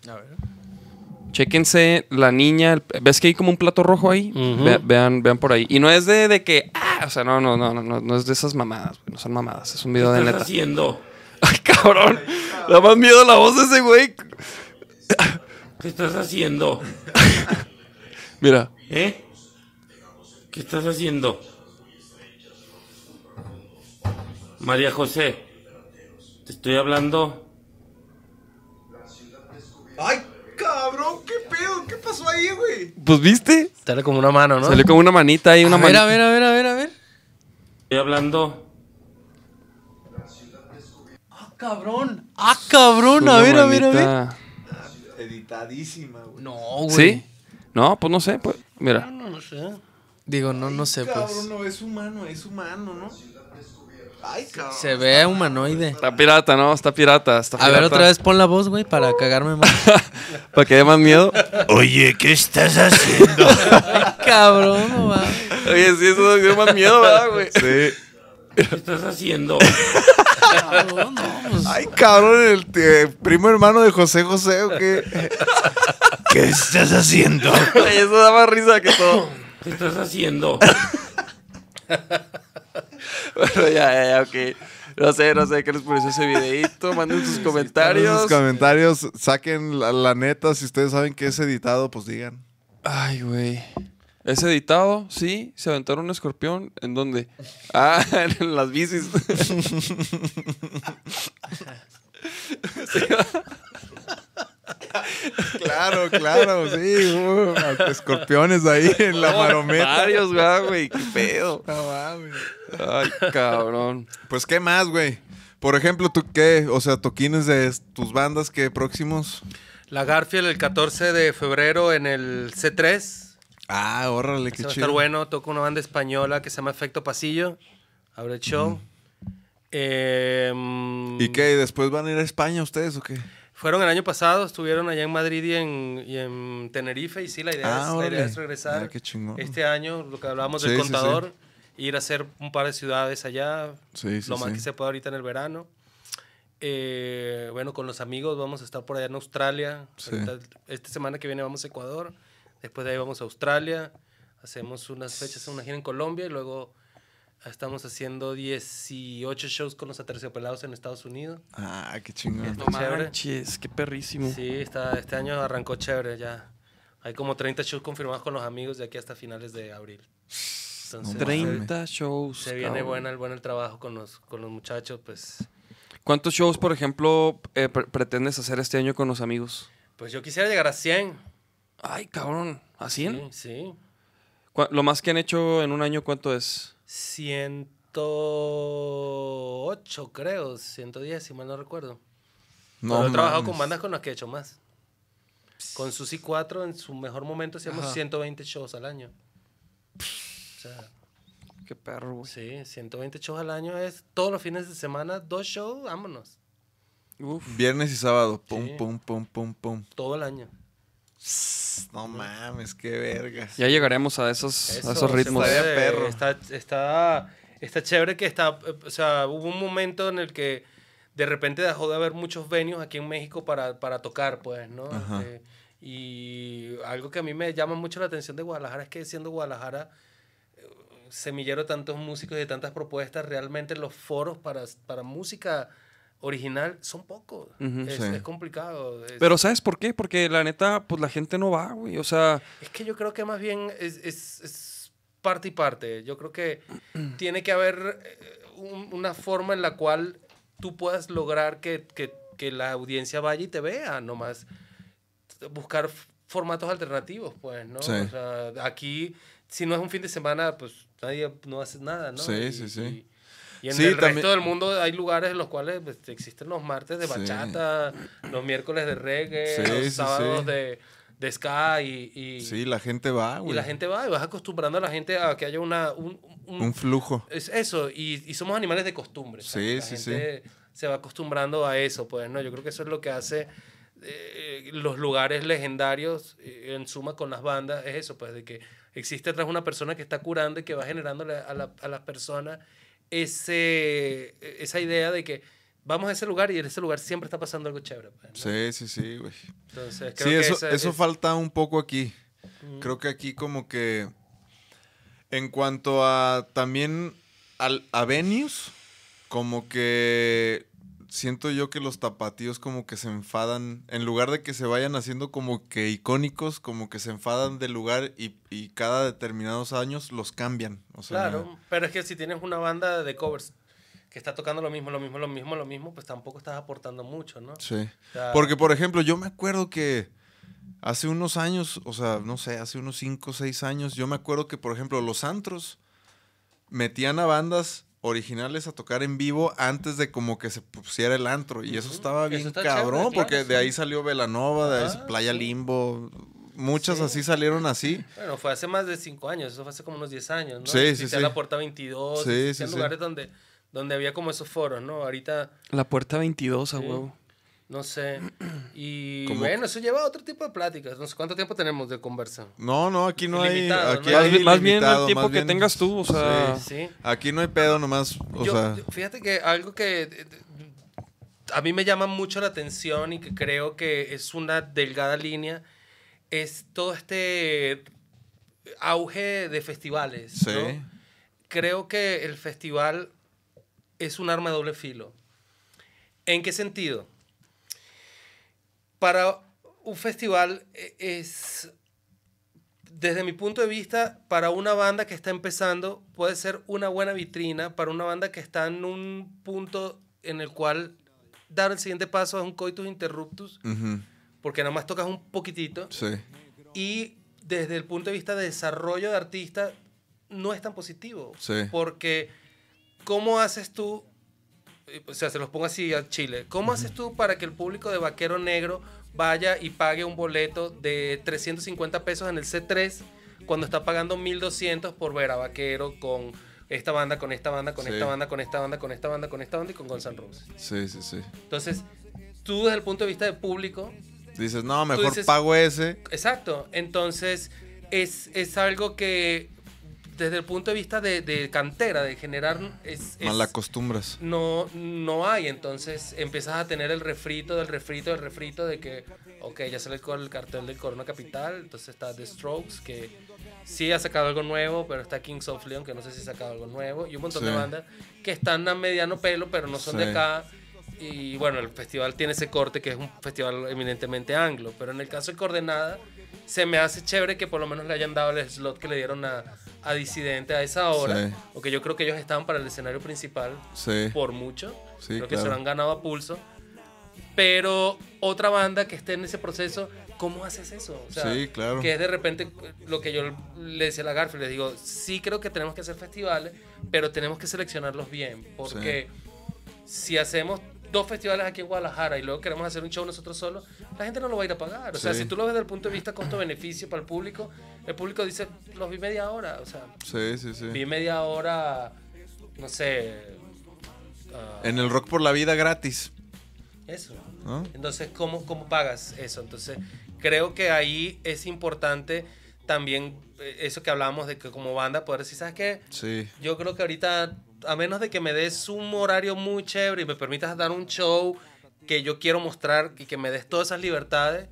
S3: A ver.
S2: Chéquense la niña, ¿ves que hay como un plato rojo ahí? Ve- vean, vean por ahí. Y no es de, de que, ah, o sea, no, no, no, no, no, es de esas mamadas, güey, no son mamadas, es un video de neta.
S7: haciendo?
S2: Ay, cabrón, da más miedo la voz de ese güey.
S7: ¿Qué estás haciendo?
S2: Mira,
S7: ¿Eh? ¿Qué estás haciendo? María José, te estoy hablando.
S4: ¡Ay, cabrón! ¿Qué pedo? ¿Qué pasó ahí, güey?
S2: pues viste,
S5: Sale como una mano, ¿no?
S2: salió como una manita ahí, una
S3: a ver,
S2: manita.
S3: a ver, a ver, a ver, a ver.
S7: Estoy hablando.
S3: Ah, cabrón. Ah, cabrón. A
S2: Una
S3: ver, a ver, a ver.
S2: manita.
S4: Editadísima, güey.
S3: No, güey.
S2: ¿Sí? No, pues no sé, pues, mira.
S5: No, no sé.
S3: Digo, no, no sé,
S4: Cabrón,
S3: pues.
S4: no, es humano, es humano, ¿no? Ay, cabrón.
S3: Se ve humanoide.
S2: Está pirata, ¿no? Está pirata, está
S3: A
S2: pirata.
S3: ver, otra vez pon la voz, güey, para cagarme más.
S2: Para que dé más miedo.
S8: Oye, ¿qué estás haciendo?
S3: cabrón, no va.
S2: Oye, sí, eso dio más miedo, ¿verdad, güey?
S4: Sí.
S7: ¿Qué estás haciendo?
S3: Cabrón, no, pues.
S4: Ay, cabrón, el eh, primo hermano de José José, ¿o qué?
S8: ¿Qué estás haciendo?
S2: Ay, eso da más risa que todo.
S7: ¿Qué estás haciendo?
S2: Bueno, ya, ya, ya, ok. No sé, no sé qué les pareció ese videito. Manden sus
S4: En
S2: comentarios.
S4: sus comentarios, saquen la, la neta. Si ustedes saben que es editado, pues digan.
S2: Ay, güey. ¿Es editado? Sí. ¿Se aventaron un escorpión? ¿En dónde? Ah, en las bicis.
S4: Claro, claro, sí. uh, escorpiones ahí en la marometa.
S2: Varios, güey. Qué pedo.
S4: No mames.
S2: Ay, cabrón.
S4: Pues, ¿qué más, güey? Por ejemplo, ¿tú qué? O sea, toquines de tus bandas, ¿qué próximos?
S5: La Garfield el 14 de febrero en el C3.
S4: Ah, órale, qué
S5: va a
S4: chido.
S5: estar bueno. Toca una banda española que se llama Efecto Pasillo. Abre el show. Eh, mm,
S4: ¿Y qué? ¿Después van a ir a España ustedes o qué?
S5: Fueron el año pasado, estuvieron allá en Madrid y en, y en Tenerife. Y sí, la idea,
S4: Ah,
S5: es, la
S4: órale.
S5: idea es regresar
S4: Ah, qué
S5: este año. Lo que hablábamos
S4: Sí,
S5: del
S4: sí,
S5: contador. Ir a hacer un par de ciudades allá. Lo más que se pueda ahorita en el verano. Eh, bueno, con los amigos vamos a estar por allá en Australia. Ahorita, esta semana que viene vamos a Ecuador. Después de ahí vamos a Australia. Hacemos unas fechas, una gira en Colombia y luego estamos haciendo 18 shows con los aterciopelados en Estados Unidos.
S4: Ah, qué chingón.
S5: Está
S2: No
S5: chévere.
S2: manches, qué perrísimo.
S5: Sí, está, este año arrancó chévere ya. Hay como 30 shows confirmados con los amigos de aquí hasta finales de abril. Entonces,
S4: No
S2: 30 shows.
S5: se viene buena el, bueno el trabajo con los, con los muchachos, pues...
S2: ¿Cuántos shows, por ejemplo, eh, pre- pretendes hacer este año con los amigos?
S5: Pues yo quisiera llegar a 100.
S2: Ay, cabrón. ¿A 100?
S5: Sí, sí.
S2: ¿Cuá- Lo más que han hecho en un año, ¿cuánto es?
S5: 108, creo, 110, si mal no recuerdo.
S4: No
S5: Pero he trabajado con bandas con las que he hecho más. Con Susi 4, en su mejor momento, hacíamos
S2: Ajá.
S5: 120 shows al año. O sea,
S2: Qué perro, güey.
S5: sí, 120 shows al año es todos los fines de semana, dos shows, vámonos.
S2: Uf.
S4: Viernes y sábado. Pum,
S5: Sí.
S4: pum, pum, pum, pum.
S5: Todo el año.
S4: No mames, qué verga.
S2: Ya llegaremos a esos, a
S5: Eso,
S2: esos
S5: se
S2: ritmos.
S4: Estaría perro.
S5: Está, está, está chévere que está, o sea, hubo un momento en el que de repente dejó de haber muchos venues aquí en México para, para tocar, pues, ¿no? Eh, y algo que a mí me llama mucho la atención de Guadalajara es que siendo Guadalajara eh, semillero de tantos músicos y de tantas propuestas, realmente los foros para, para música original son pocos.
S2: Ujú.
S5: es,
S4: Sí.
S5: es complicado. es-
S2: Pero ¿sabes por qué? Porque la neta, pues la gente no va, güey. O sea,
S5: Es que yo creo que más bien es, es- es parte y parte. Yo creo que tiene que haber eh, un- una forma en la cual tú puedas lograr que, que- que la audiencia vaya y te vea, nomás. Buscar formatos alternativos, pues, ¿no?
S4: Sí.
S5: O sea, aquí, si no es un fin de semana, pues nadie no hace nada, ¿no?
S4: Sí,
S5: Y-
S4: sí, sí.
S5: Y, y en
S4: Sí,
S5: el
S4: también-
S5: resto del mundo hay lugares en los cuales pues, existen los martes de
S4: Sí.
S5: bachata, los miércoles de reggae,
S4: Sí,
S5: los
S4: sí,
S5: sábados
S4: sí.
S5: de, de ska y, y-
S4: Sí, la gente va,
S5: y
S4: güey.
S5: la gente va y vas acostumbrando a la gente a que haya una un, un-
S4: Un flujo.
S5: es eso y, y somos animales de costumbre.
S4: Sí,
S5: la
S4: sí,
S5: gente se va acostumbrando a eso pues no yo creo que eso es lo que hace eh, los lugares legendarios eh, en suma con las bandas es eso pues de que existe atrás una persona que está curando y que va generando a, la- a las personas ese esa idea de que vamos a ese lugar y en ese lugar siempre está pasando algo chévere pues, ¿no?
S4: Sí, sí, sí, güey.
S5: entonces creo
S4: Sí,
S5: que
S4: eso,
S5: esa
S4: eso
S5: es-
S4: falta un poco aquí. Creo que aquí como que en cuanto a también al, a venues, como que siento yo que los tapatíos como que se enfadan, en lugar de que se vayan haciendo como que icónicos, como que se enfadan del lugar y, y cada determinados años los cambian. O sea,
S5: Claro, pero es que si tienes una banda de covers que está tocando lo mismo, lo mismo, lo mismo, lo mismo, pues tampoco estás aportando mucho, ¿no?
S4: Sí.
S5: O sea,
S4: Porque, por ejemplo, yo me acuerdo que hace unos años, o sea, no sé, hace unos 5 o 6 años, yo me acuerdo que, por ejemplo, los antros metían a bandas originales a tocar en vivo antes de como que se pusiera el antro. Y eso estaba bien cabrón,
S5: chévere,
S4: porque
S5: claro,
S4: de
S5: sí.
S4: ahí salió Velanova, de ahí
S5: Ah,
S4: Playa
S5: sí.
S4: Limbo. Muchas
S5: Sí.
S4: así salieron así.
S5: Bueno, fue hace más de cinco años, eso fue hace como unos 10 años, ¿no?
S4: Sí, sí, sí.
S5: la Puerta 22,
S4: Sí,
S5: existían
S4: sí, sí.
S5: lugares donde, donde había como esos foros, ¿no? Ahorita,
S2: la puerta 22 a
S5: Sí.
S2: huevo.
S5: No sé. Y
S4: Como-
S5: bueno, eso lleva a otro tipo de pláticas. No sé cuánto tiempo tenemos de conversa.
S4: No, no, aquí no hay. Aquí hay
S2: bien- más bien el tiempo que
S4: bien-
S2: tengas tú, o sea.
S4: Sí.
S5: Sí.
S4: Aquí no hay pedo nomás, o
S5: Yo-
S4: sea.
S5: fíjate que algo que eh, a mí me llama mucho la atención y que creo que es una delgada línea es todo este auge de festivales.
S4: Sí.
S5: ¿no? Creo que el festival es un arma de doble filo. ¿En qué sentido? Para un festival eh, es desde mi punto de vista, para una banda que está empezando, puede ser una buena vitrina. Para una banda que está en un punto en el cual dar el siguiente paso es un coitus interruptus, porque nada más tocas un poquitito.
S4: Sí.
S5: Y desde el punto de vista de desarrollo de artista, no es tan positivo.
S4: Sí.
S5: Porque, ¿cómo haces tú? Eh, O sea, se los pongo así a Chile. ¿Cómo haces tú para que el público de Vaquero Negro vaya y pague un boleto de 350 pesos en el C3 cuando está pagando 1200 por ver a Vaquero con esta banda, con esta banda, con
S4: Sí.
S5: esta banda, con esta banda, con esta banda, con esta banda y con Guns N' Roses?
S4: Sí, sí, sí.
S5: Entonces, tú desde el punto de vista de público,
S4: Dices, no, mejor
S5: dices-
S4: pago ese.
S5: Exacto. Entonces, es, es algo que desde el punto de vista de, de cantera, de generar, es,
S4: Mal acostumbras.
S5: no, no hay. Entonces empiezas a tener el refrito del refrito del refrito de que, ok, ya sale el, cartel del Corona Capital, entonces está The Strokes, que sí ha sacado algo nuevo, pero está Kings of Leon, que no sé si ha sacado algo nuevo, y un montón de bandas que están a mediano pelo, pero no son de acá. Y bueno, el festival tiene ese corte que es un festival eminentemente anglo, pero en el caso de Coordenada, se me hace chévere que por lo menos le hayan dado el slot que le dieron a, a Disidente a esa hora,
S4: Sí.
S5: porque yo creo que ellos estaban para el escenario principal
S4: Sí.
S5: por mucho.
S4: Sí,
S5: Creo que se lo han ganado a pulso. Pero otra banda que esté en ese proceso, ¿cómo haces eso? O sea,
S4: Sí, claro.
S5: Que es de repente lo que yo le decía a la Garfield, les digo, sí creo que tenemos que hacer festivales, pero tenemos que seleccionarlos bien. Porque si hacemos dos festivales aquí en Guadalajara y luego queremos hacer un show nosotros solos, la gente no lo va a ir a pagar. O sea,
S4: Sí.
S5: si tú lo ves desde el punto de vista costo-beneficio para el público, el público dice, los vi media hora. O sea,
S4: Sí, sí, sí.
S5: vi media hora, no sé. ah,
S4: En el Rock por la Vida gratis.
S5: eso.
S4: ¿no?
S5: Entonces, ¿cómo, ¿cómo pagas eso? Entonces, creo que ahí es importante también eh, eso que hablábamos de que como banda poder decir, ¿sabes qué?
S4: Sí.
S5: Yo creo que ahorita, a menos de que me des un horario muy chévere y me permitas dar un show que yo quiero mostrar y que me des todas esas libertades,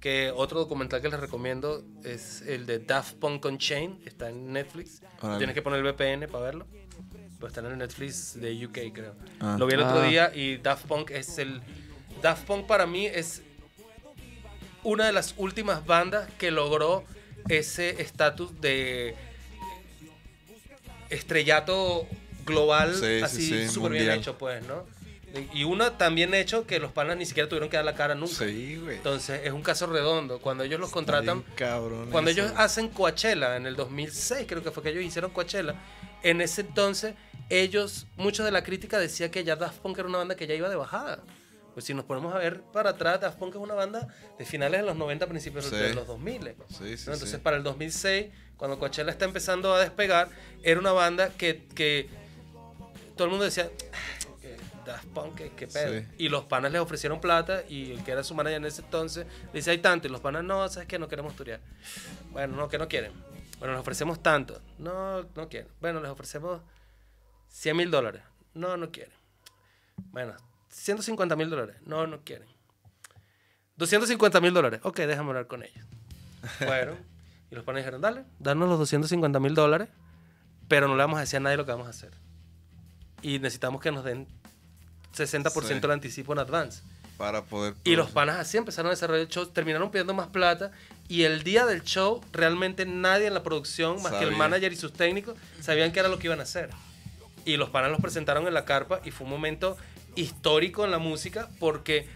S5: que otro documental que les recomiendo es el de Daft Punk on Chain, está en Netflix.
S4: Órale.
S5: Tienes que poner el VPN para verlo. Pues está en el Netflix de UK, creo.
S4: Ah.
S5: Lo vi el otro
S2: Ah.
S5: día y Daft Punk es el... Daft Punk para mí es una de las últimas bandas que logró ese estatus de estrellato global,
S4: Sí, sí,
S5: así
S4: sí,
S5: súper bien hecho, pues, ¿no? Y uno también hecho que los panas ni siquiera tuvieron que dar la cara nunca.
S4: Sí, güey.
S5: Entonces es un caso redondo. Cuando ellos los contratan,
S4: cabrón.
S5: cuando
S4: eso.
S5: ellos hacen Coachella en el 2006, creo que fue que ellos hicieron Coachella, en ese entonces ellos, muchos de la crítica decía que ya Daft Punk era una banda que ya iba de bajada. Pues si nos ponemos a ver para atrás, Daft Punk es una banda de finales de los 90, principios
S4: Sí.
S5: de los 2000.
S4: Sí, sí,
S5: ¿no? Entonces para el 2006, cuando Coachella está empezando a despegar, era una banda que, que todo el mundo decía, "Ah, Daft Punk, qué, qué pedo.
S4: Sí.
S5: Y los panas les ofrecieron plata y el que era su manager en ese entonces le dice, hay tanto. Y los panas, no, ¿sabes qué? No queremos turear. Bueno, no, que no quieren. Bueno, les ofrecemos tanto. No, no quieren. Bueno, les ofrecemos 100 mil dólares. No, no quieren. Bueno, 150 mil dólares. No, no quieren. 250 mil dólares. Ok, déjame hablar con ellos. Bueno, y los panas dijeron, dale, danos los 250 mil dólares, pero no le vamos a decir a nadie lo que vamos a hacer. Y necesitamos que nos den 60%
S4: Sí.
S5: del anticipo en advance.
S4: Para poder.
S5: Y los panas así empezaron a desarrollar el show, terminaron pidiendo más plata y el día del show realmente nadie en la producción, más que el
S4: Sabía.
S5: manager y sus técnicos, sabían qué era lo que iban a hacer. Y los panas los presentaron en la carpa y fue un momento histórico en la música porque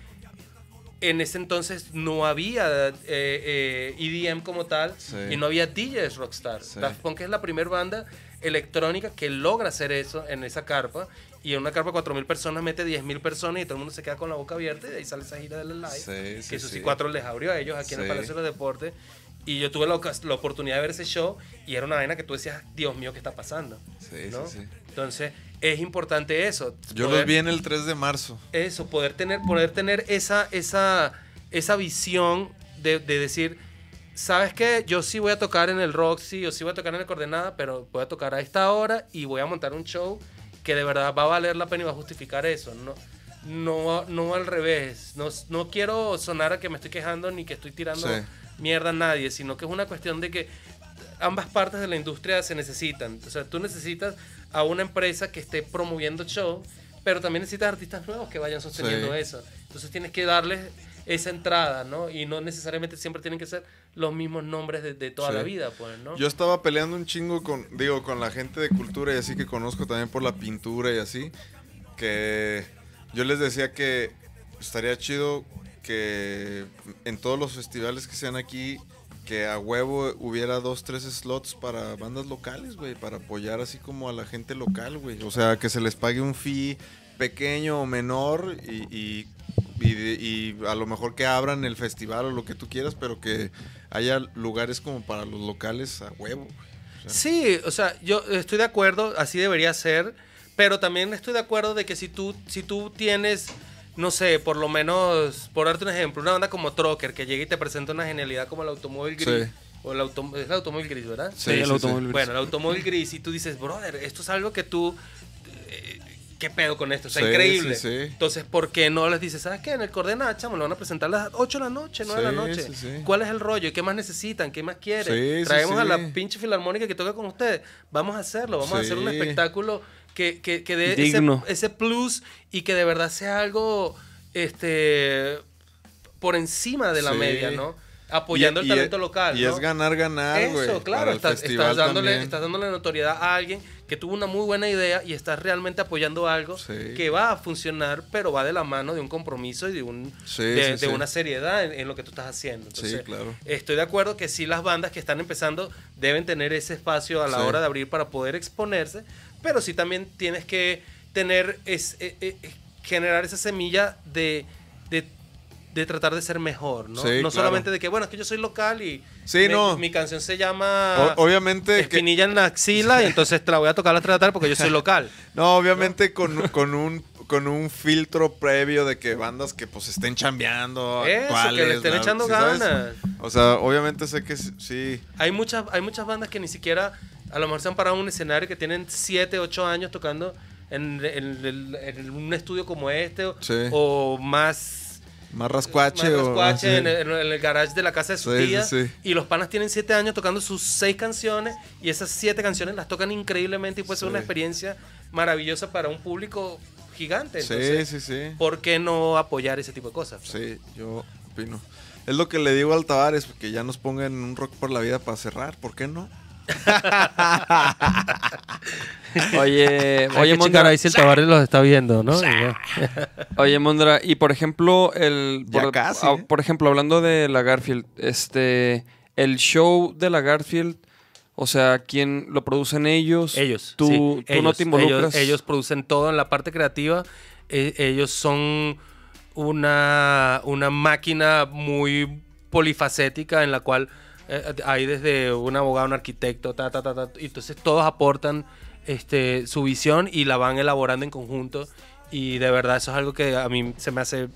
S5: en ese entonces no había eh, eh, EDM como tal
S4: Sí.
S5: y no había DJs rockstar.
S4: Sí.
S5: Daft Punk es la primera banda electrónica que logra hacer eso en esa carpa y en una carpa 4.000 personas mete 10.000 personas y todo el mundo se queda con la boca abierta y de ahí sale esa gira del live.
S4: Sí, sí,
S5: que eso sí, cuatro les abrió a ellos aquí en el. Palacio de los Deportes. Y yo tuve la, la oportunidad de ver ese show y era una vaina que tú decías, Dios mío, ¿qué está pasando?
S4: Sí,
S5: ¿no?
S4: sí, sí.
S5: Entonces, es importante eso.
S4: Yo
S5: poder-
S4: los vi en el 3 de marzo.
S5: eso, poder tener, poder tener esa, esa, esa visión de, de decir, ¿sabes qué? Yo sí voy a tocar en el Roxy, yo sí voy a tocar en el Coordenada, pero voy a tocar a esta hora y voy a montar un show que de verdad va a valer la pena y va a justificar eso. No, no, no al revés. No, no quiero sonar a que me estoy quejando ni que estoy tirando
S4: Sí.
S5: mierda a nadie, sino que es una cuestión de que ambas partes de la industria se necesitan. O sea, tú necesitas a una empresa que esté promoviendo show, pero también necesitas artistas nuevos que vayan sosteniendo
S4: Sí.
S5: eso. Entonces tienes que darles esa entrada, ¿no? Y no necesariamente siempre tienen que ser los mismos nombres de, de toda
S4: Sí.
S5: la vida, pues, ¿no?
S4: Yo estaba peleando un chingo con, digo, con la gente de cultura y así que conozco también por la pintura y así, que yo les decía que estaría chido que en todos los festivales que sean aquí, que a huevo hubiera dos, tres slots para bandas locales, güey, para apoyar así como a la gente local, güey. O sea, que se les pague un fee pequeño o menor y, y, y de- y a lo mejor que abran el festival o lo que tú quieras, pero que haya lugares como para los locales a huevo. güey. O sea,
S5: Sí, o sea, yo estoy de acuerdo, así debería ser, pero también estoy de acuerdo de que si tú, si tú tienes, no sé, por lo menos, por darte un ejemplo, una banda como Trocker que llega y te presenta una genialidad como el automóvil gris,
S4: Sí.
S5: o el auto- es el automóvil gris, ¿verdad?
S2: Sí, el
S4: sí,
S2: automóvil gris.
S5: Bueno, el automóvil gris y tú dices, brother, esto es algo que tú... eh, ¿Qué pedo con esto?
S4: Sí,
S5: increíble.
S4: sí, sí.
S5: Entonces, ¿por qué no les dices, ¿sabes qué? En el Coordenada, chamo, lo van a presentar a las 8 de la noche, 9 de la noche.
S4: sí, sí.
S5: ¿Cuál es el rollo? ¿Qué más necesitan? ¿Qué más quieren?
S4: Sí, sí,
S5: Traemos a la pinche filarmónica que toca con ustedes. Vamos a hacerlo, vamos a hacer un espectáculo que, que, que dé ese,
S2: Digno.
S5: ese plus y que de verdad sea algo este por encima de la
S4: Sí.
S5: media, ¿no? Apoyando
S4: Y-
S5: el
S4: y
S5: talento
S4: es-
S5: local.
S4: Y
S5: ¿no?
S4: es ganar, ganar, güey.
S5: Eso, claro, estás, dándole,
S4: también.
S5: estás dándole notoriedad a alguien que tuvo una muy buena idea y estás realmente apoyando algo
S4: Sí.
S5: que va a funcionar, pero va de la mano de un compromiso y de, un,
S4: Sí,
S5: de,
S4: sí,
S5: de
S4: sí.
S5: una seriedad en, en lo que tú estás haciendo. Entonces,
S4: claro.
S5: Estoy de acuerdo que sí las bandas que están empezando deben tener ese espacio a la hora de abrir para poder exponerse, pero sí también tienes que tener, es, eh, eh, eh, generar esa semilla de, de, tratar de ser mejor, ¿no?
S4: Sí,
S5: no
S4: claro.
S5: solamente de que, bueno, es que yo soy local y
S4: Sí,
S5: mi,
S4: no.
S5: mi canción se llama
S4: O- obviamente que,
S5: Espinilla en la axila y entonces te la voy a tocar a las 3 de la tarde porque yo soy local.
S4: no, obviamente con, con un con un filtro previo de que bandas que pues estén chambeando,
S5: Eso, que le estén
S4: la-
S5: echando
S4: ¿sí sabes?
S5: ganas.
S4: O sea, obviamente sé que sí,
S5: Hay muchas, hay muchas bandas que ni siquiera, a lo mejor se han parado en un escenario que tienen 7, 8 años tocando en, en- en- en un estudio como este o más...
S4: más rascuache
S5: más
S4: o
S5: rascuache en, el, en el garage de la casa de su
S4: Sí,
S5: tía.
S4: sí.
S5: Y los panas tienen 7 años tocando sus 6 canciones y esas 7 canciones las tocan increíblemente y puede ser una experiencia maravillosa para un público gigante.
S4: Sí, sí, sí.
S5: ¿por qué no apoyar ese tipo de cosas?
S4: Sí, yo opino. Es lo que le digo al Tavares, que ya nos pongan un rock por la vida para cerrar, ¿por qué no?
S2: Oye,
S5: Hay
S2: oye,
S5: que
S2: Mondra,
S5: ahí si el Tavares los está viendo, ¿no?
S2: Oye, Mondra, y por ejemplo, el
S4: Ya
S2: por,
S4: casi,
S2: ah,
S4: ¿eh?
S2: por ejemplo, hablando de la Garfield, este el show de la Garfield, o sea, ¿quién lo producen ellos?
S5: Ellos.
S2: Tú,
S5: sí,
S2: tú no
S5: ellos,
S2: te involucras.
S5: Ellos, ellos producen todo en la parte creativa. Eh, ellos son una, una máquina muy polifacética en la cual eh, hay desde un abogado, un arquitecto, ta, ta, ta, ta, y entonces todos aportan este, su visión y la van elaborando en conjunto. Y de verdad eso es algo que a mí se me hace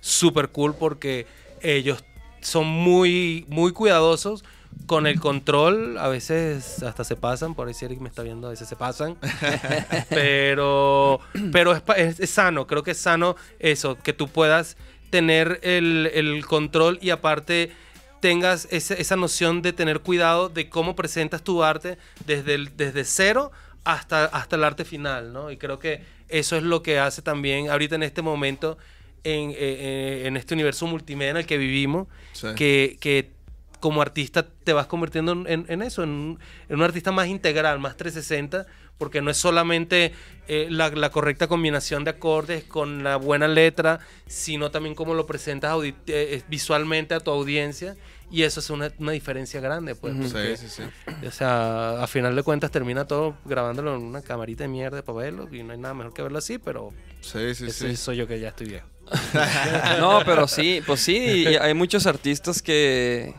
S5: súper cool porque ellos son muy, muy cuidadosos con el control. A veces hasta se pasan, por ahí si Eric me está viendo, a veces se pasan. pero pero es, es- es sano, creo que es sano eso, que tú puedas tener el, el control y aparte tengas ese- esa noción de tener cuidado de cómo presentas tu arte desde, el- desde cero hasta, hasta el arte final, ¿no? Y creo que eso es lo que hace también ahorita en este momento, en, eh, eh, en este universo multimedia en el que vivimos,
S4: Sí.
S5: que, que como artista te vas convirtiendo en, eso, un, en un artista más integral, más 360, porque no es solamente eh, la, la correcta combinación de acordes con la buena letra, sino también cómo lo presentas audi- eh, visualmente a tu audiencia. Y eso es una, una diferencia grande, pues. Porque,
S4: Sí, sí, sí.
S5: O sea, a final de cuentas termina todo grabándolo en una camarita de mierda para verlo, y no hay nada mejor que verlo así, pero
S4: Sí, sí,
S5: ese
S4: sí.
S5: soy yo que ya estoy viejo.
S2: No, pero sí, pues sí, y hay muchos artistas que,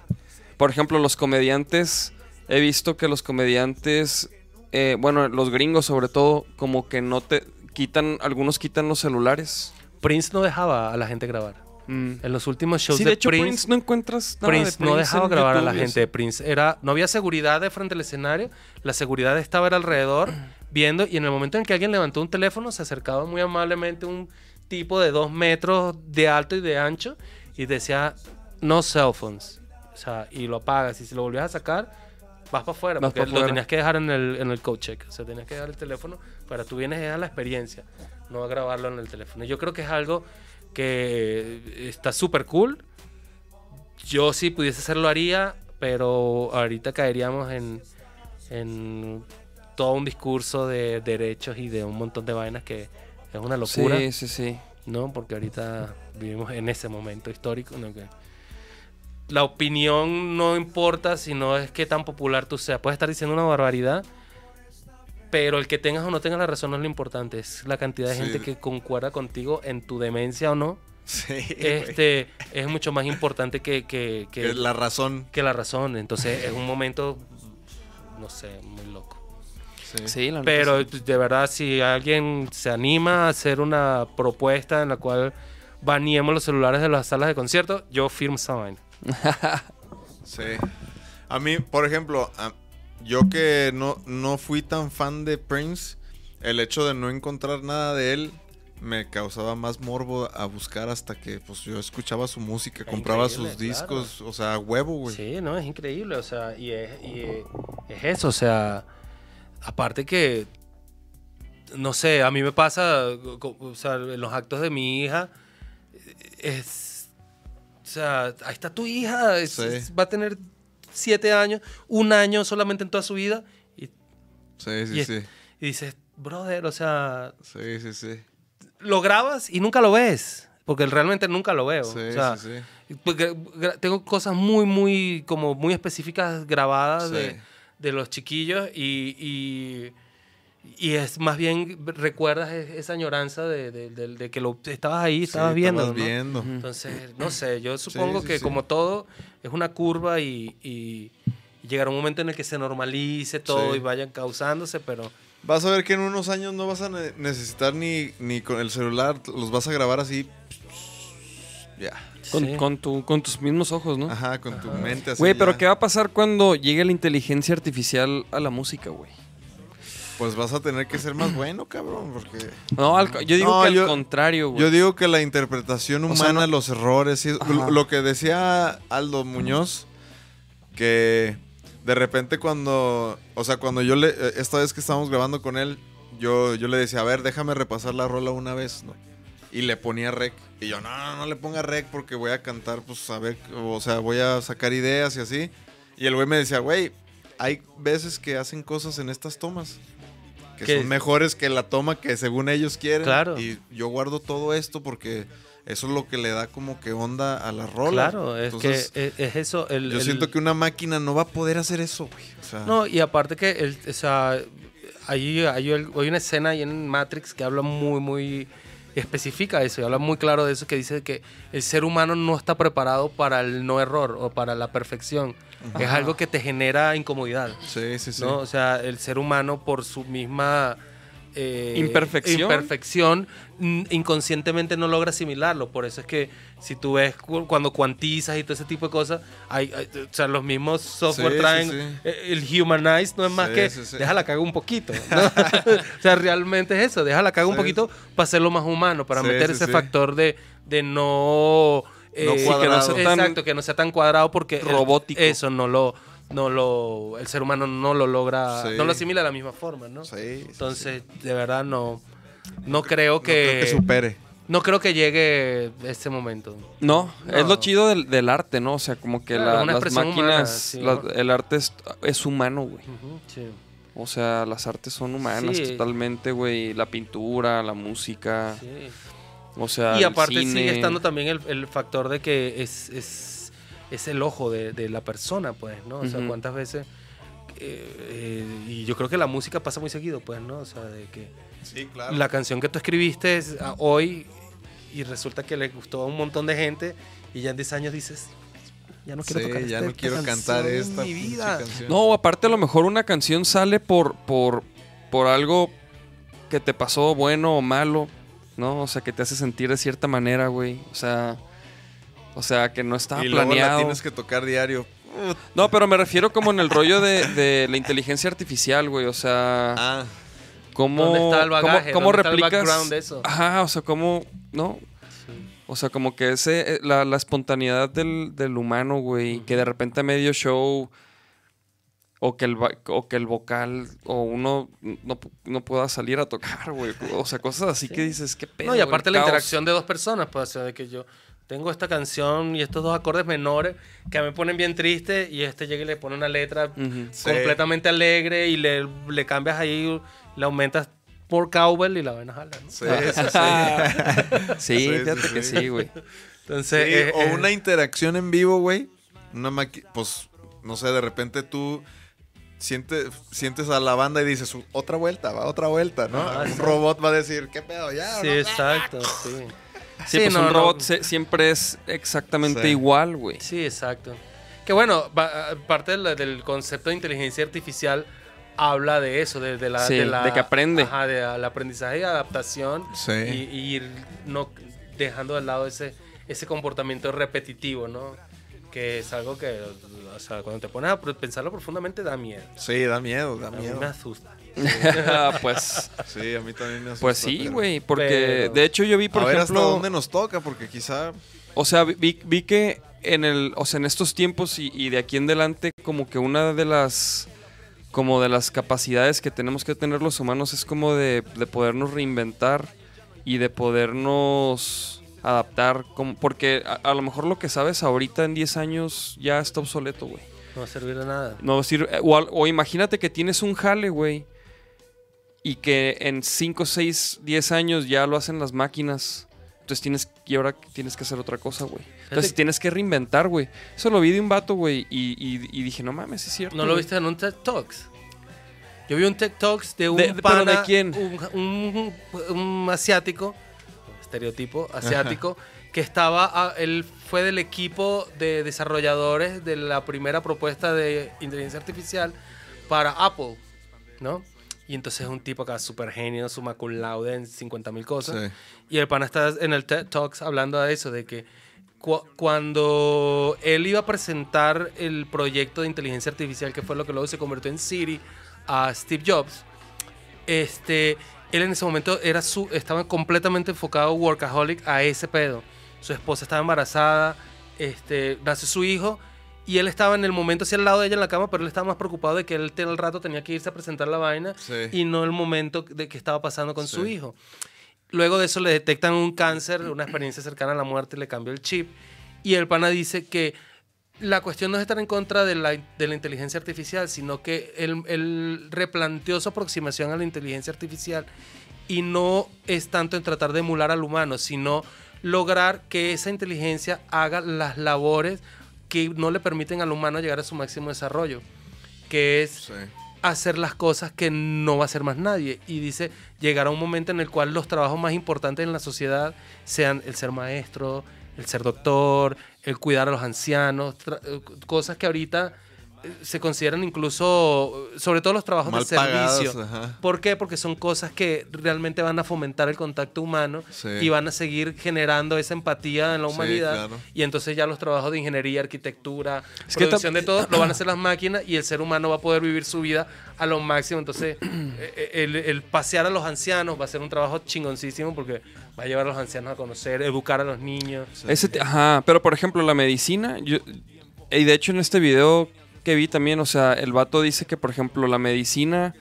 S2: por ejemplo, los comediantes, he visto que los comediantes, eh, bueno, los gringos sobre todo, como que no te quitan, algunos quitan los celulares.
S5: Prince no dejaba a la gente grabar.
S2: Mm.
S5: En los últimos shows
S2: Sí,
S5: de,
S2: de hecho,
S5: Prince,
S2: Prince, no encuentras nada
S5: Prince
S2: de
S5: no
S2: Prince
S5: dejaba
S2: en
S5: grabar a la gente. Prince era, no había seguridad de frente al escenario, la seguridad estaba alrededor viendo y en el momento en que alguien levantó un teléfono se acercaba muy amablemente un tipo de dos metros de alto y de ancho y decía no cell phones, o sea, y lo apagas y si lo volvías a sacar vas para afuera
S2: Vas
S5: porque lo tenías que dejar en el, en el coach check, o sea, tenías que dejar el teléfono para tú vienes a la experiencia, no a grabarlo en el teléfono. Yo creo que es algo que está súper cool yo si pudiese hacerlo haría, pero ahorita caeríamos en, en todo un discurso de derechos y de un montón de vainas que es una locura,
S2: Sí, sí, sí.
S5: ¿no? Porque ahorita vivimos en ese momento histórico, ¿no? Que la opinión no importa, sino es que tan popular tú seas. Puedes estar diciendo una barbaridad, pero el que tengas o no tengas la razón no es lo importante, es la cantidad de
S4: Sí.
S5: gente que concuerda contigo en tu demencia o no.
S4: Sí, güey.
S5: Este es mucho más importante que, que, que-
S4: Que la razón.
S5: que la razón. Entonces es un momento, no sé, muy loco.
S4: Sí.
S2: Sí, la
S5: Pero
S2: sí.
S5: de verdad, si alguien se anima a hacer una propuesta en la cual baneemos los celulares de las salas de concierto, yo firmo esa vaina.
S4: Sí. A mí, por ejemplo, a- yo que no, no fui tan fan de Prince, el hecho de no encontrar nada de él me causaba más morbo a buscar hasta que pues yo escuchaba su música, compraba sus discos, o sea, huevo, güey.
S5: Sí, no, es increíble, o sea, y es, y es- es eso, o sea, aparte que, no sé, a mí me pasa, o sea, en los actos de mi hija, es, o sea, ahí está tu hija, es-
S4: Sí.
S5: es- va a tener siete años, un año solamente en toda su vida, y,
S4: Sí, sí,
S5: y es-
S4: sí.
S5: y dices, brother, o sea,
S4: Sí, sí, sí.
S5: lo grabas y nunca lo ves. Porque realmente nunca lo veo.
S4: Sí,
S5: o sea,
S4: sí, sí.
S5: porque tengo cosas muy, muy, como muy específicas grabadas de, de los chiquillos y, y, y es más bien recuerdas e- esa añoranza de, de- de- de que lo, estabas ahí, estabas
S4: Sí,
S5: viendo.
S4: estabas
S5: ¿no?
S4: viendo.
S5: Entonces, no sé, yo supongo
S4: sí,
S5: que
S4: sí.
S5: como todo es una curva y, y- llegará un momento en el que se normalice todo
S4: Sí.
S5: y vayan causándose, pero
S4: Vas a ver que en unos años no vas a ne- necesitar ni, ni con el celular, los vas a grabar así. Ya.
S2: Con,
S5: sí.
S2: con tu, con tus mismos ojos, ¿no?
S4: Ajá, con tu mente así.
S2: Güey, pero
S4: ya.
S2: ¿qué va a pasar cuando llegue la inteligencia artificial a la música, güey?
S4: Pues vas a tener que ser más bueno, cabrón, porque...
S2: No, al yo digo
S4: No,
S2: que al contrario, güey.
S4: Yo digo que la interpretación
S2: O
S4: humana,
S2: sea, no-
S4: los errores, y-
S2: Ajá.
S4: lo, lo que decía Aldo Muñoz, que de repente cuando, o sea, cuando yo le, eh, esta vez que estábamos grabando con él, yo, yo le decía, a ver, déjame repasar la rola una vez, ¿no? Y le ponía rec. Y yo, no, no, no le ponga rec porque voy a cantar, pues a ver, o sea, voy a sacar ideas y así. Y el güey me decía, güey, hay veces que hacen cosas en estas tomas que
S5: Que-
S4: son mejores que la toma que según ellos quieren.
S5: Claro.
S4: Y yo guardo todo esto porque eso es lo que le da como que onda a la rola.
S5: claro, es
S4: Entonces,
S5: que es, es eso. El,
S4: yo
S5: el-
S4: siento que una máquina no va a poder hacer eso, güey. O sea,
S5: No, y aparte que, el, o sea, hay, hay, hay una escena ahí en Matrix que habla muy, muy especifica eso y habla muy claro de eso que dice que el ser humano no está preparado para el no error o para la perfección. Es algo que te genera incomodidad,
S4: sí, sí, sí.
S5: ¿no? O sea, el ser humano por su misma eh,
S2: Imperfección.
S5: imperfección, inconscientemente no logra asimilarlo. Por eso es que si tú ves cu- cuando cuantizas y todo ese tipo de cosas, hay, hay- o sea, los mismos software
S4: Sí,
S5: traen
S4: sí.
S5: eh, el humanize no es más
S4: Sí,
S5: que
S4: sí, sí.
S5: déjala cagar un poquito. ¿no? o sea, realmente es eso, déjala cagar un poquito para hacerlo más humano, para
S4: Sí,
S5: meter
S4: sí,
S5: ese
S4: sí.
S5: factor de, de no
S4: No
S5: sí, que
S4: cuadrado.
S5: sea tan- exacto, que no sea tan cuadrado porque el-
S2: Robótico.
S5: eso no lo no lo el ser humano no lo logra,
S4: Sí.
S5: no lo asimila de la misma forma, ¿no?
S4: Sí.
S5: Entonces, de verdad no no creo
S4: No
S5: que
S4: creo que supere.
S5: no creo que llegue ese momento.
S2: No,
S5: No.
S2: es lo chido del, del arte, ¿no? O sea, como que
S5: Claro,
S2: la-
S5: una
S2: las máquinas,
S5: humana, sí,
S2: la-
S5: ¿no?
S2: el arte es, es humano, güey.
S5: Sí.
S2: O sea, las artes son humanas
S5: Sí.
S2: totalmente, güey. La pintura, la música,
S5: Sí.
S2: O sea,
S5: Y aparte
S2: cine.
S5: sigue estando también el, el factor de que es, es, es el ojo de, de la persona, pues, ¿no? O sea,
S2: Ujú.
S5: cuántas veces... eh, eh, y yo creo que la música pasa muy seguido, pues, ¿no? O sea, de que
S4: Sí, claro.
S5: la canción que tú escribiste es, ah, hoy y resulta que le gustó a un montón de gente y ya en 10 años dices, ya no quiero
S4: Sí,
S5: tocar
S4: ya
S5: este-
S4: no quiero
S5: esta
S4: cantar esta
S5: mi vida.
S4: canción.
S2: No, aparte a lo mejor una canción sale por, por, por algo que te pasó bueno o malo, ¿no? O sea, que te hace sentir de cierta manera, güey. O sea, o sea, que no estaba
S4: y luego la
S2: planeado.
S4: tienes que tocar diario.
S2: No, pero me refiero como en el rollo de, de la inteligencia artificial, güey. O sea,
S4: Ah,
S2: cómo,
S5: ¿Dónde está el bagaje?
S2: cómo, cómo
S5: ¿Dónde está el
S2: replicas.
S5: background de eso?
S2: Ajá, o sea, cómo, ¿no? O sea, como que ese, eh, la, la espontaneidad del, del humano, güey, que de repente a medio show o que el, o que el vocal o uno no, no pueda salir a tocar, güey. O sea, cosas así que dices, qué pedo.
S5: No, y aparte la
S2: caos.
S5: interacción de dos personas, pues, o sea, de que yo tengo esta canción y estos dos acordes menores que me ponen bien triste y este llega y le pone una letra completamente alegre y le, le cambias ahí, le aumentas por cowbell y la vaina jala, ¿no?
S4: Sí, sí, sí.
S2: Sí, fíjate
S4: sí,
S2: que
S4: sí.
S2: sí, güey.
S5: Entonces,
S4: Sí,
S5: eh,
S4: o
S5: eh,
S4: una interacción en vivo, güey. Una maqui- pues, no sé, de repente tú sientes, sientes a la banda y dices, otra vuelta, va, otra vuelta, ¿no?
S5: Ajá,
S4: un robot va a decir, ¿qué pedo? Ya,
S5: Sí,
S4: ¿no?
S5: exacto, sí.
S2: Sí,
S5: Sí,
S2: pues
S5: no,
S2: un
S5: no.
S2: robot se- siempre es exactamente
S4: Sí.
S2: igual, güey.
S5: Sí, exacto. Que bueno, va- parte del, del concepto de inteligencia artificial habla de eso, de, de la,
S2: Sí,
S5: la-
S2: de que aprende.
S5: Ajá, de al aprendizaje y adaptación.
S4: Sí.
S5: Y, y ir no dejando de lado ese, ese comportamiento repetitivo, ¿no? Que es algo que, o sea, cuando te pones a pensarlo profundamente da miedo.
S4: Sí, da miedo, da
S5: A mí
S4: miedo.
S5: me asusta.
S2: pues,
S4: Sí, a mí también me asusta.
S2: pues sí, güey. Porque
S5: pero-
S2: de hecho yo vi, por
S4: a ver
S2: ejemplo.
S4: hasta dónde nos toca, porque quizá...
S2: O sea, vi, vi que en el, o sea, en estos tiempos y, y de aquí en adelante, como que una de las, como de las capacidades que tenemos que tener los humanos es como de, de podernos reinventar y de podernos adaptar, como, porque a, a lo mejor lo que sabes ahorita en 10 años ya está obsoleto, güey.
S5: No va a servir de nada.
S2: No sirve, o, al- o imagínate que tienes un jale, güey, y que en 5, 6, 10 años ya lo hacen las máquinas. Entonces tienes y ahora tienes que hacer otra cosa, güey. Entonces tienes que reinventar, güey. Eso lo vi de un vato, güey, y, y- y dije, no mames, es cierto.
S5: ¿No lo
S2: güey".
S5: viste en un TED Talks? Yo vi un TED Talks de un
S2: De- de- pero
S5: pana,
S2: ¿de quién?
S5: Un, un- un asiático, estereotipo asiático, que estaba, él fue del equipo de desarrolladores de la primera propuesta de inteligencia artificial para Apple, ¿no? Y entonces es un tipo acá súper genio, summa cum laude en 50 mil cosas.
S4: Sí.
S5: Y el pana está en el TED Talks hablando de eso, de que cu- cuando él iba a presentar el proyecto de inteligencia artificial, que fue lo que luego se convirtió en Siri, a Steve Jobs, este, él en ese momento era su, estaba completamente enfocado workaholic a ese pedo. Su esposa estaba embarazada, este, nació su hijo y él estaba en el momento así al lado de ella en la cama, pero él estaba más preocupado de que él el rato tenía que irse a presentar la vaina
S4: Sí.
S5: y no el momento de que estaba pasando con su hijo. Luego de eso le detectan un cáncer, una experiencia cercana a la muerte, le cambió el chip. Y el pana dice que la cuestión no es estar en contra de la, de la inteligencia artificial, sino que él, él replanteó su aproximación a la inteligencia artificial y no es tanto en tratar de emular al humano, sino lograr que esa inteligencia haga las labores que no le permiten al humano llegar a su máximo desarrollo, que es
S4: Sí.
S5: hacer las cosas que no va a hacer más nadie. Y dice, llegará un momento en el cual los trabajos más importantes en la sociedad sean el ser maestro, el ser doctor, el cuidar a los ancianos, eh, cosas que ahorita se consideran incluso, eh, sobre todo los trabajos
S4: Mal
S5: de servicio.
S4: pagadas, ajá.
S5: ¿Por qué? Porque son cosas que realmente van a fomentar el contacto humano
S4: Sí.
S5: y van a seguir generando esa empatía en la
S4: Sí,
S5: humanidad.
S4: claro.
S5: Y entonces ya los trabajos de ingeniería, arquitectura,
S2: Es
S5: producción de todo, lo van a hacer las máquinas y el ser humano va a poder vivir su vida a lo máximo. Entonces, eh, el, el pasear a los ancianos va a ser un trabajo chingoncísimo porque va a llevar a los ancianos a conocer, educar a los niños.
S2: Ese ajá, pero por ejemplo, la medicina, yo, y de hecho en este video que vi también, o sea, el vato dice que, por ejemplo, la medicina,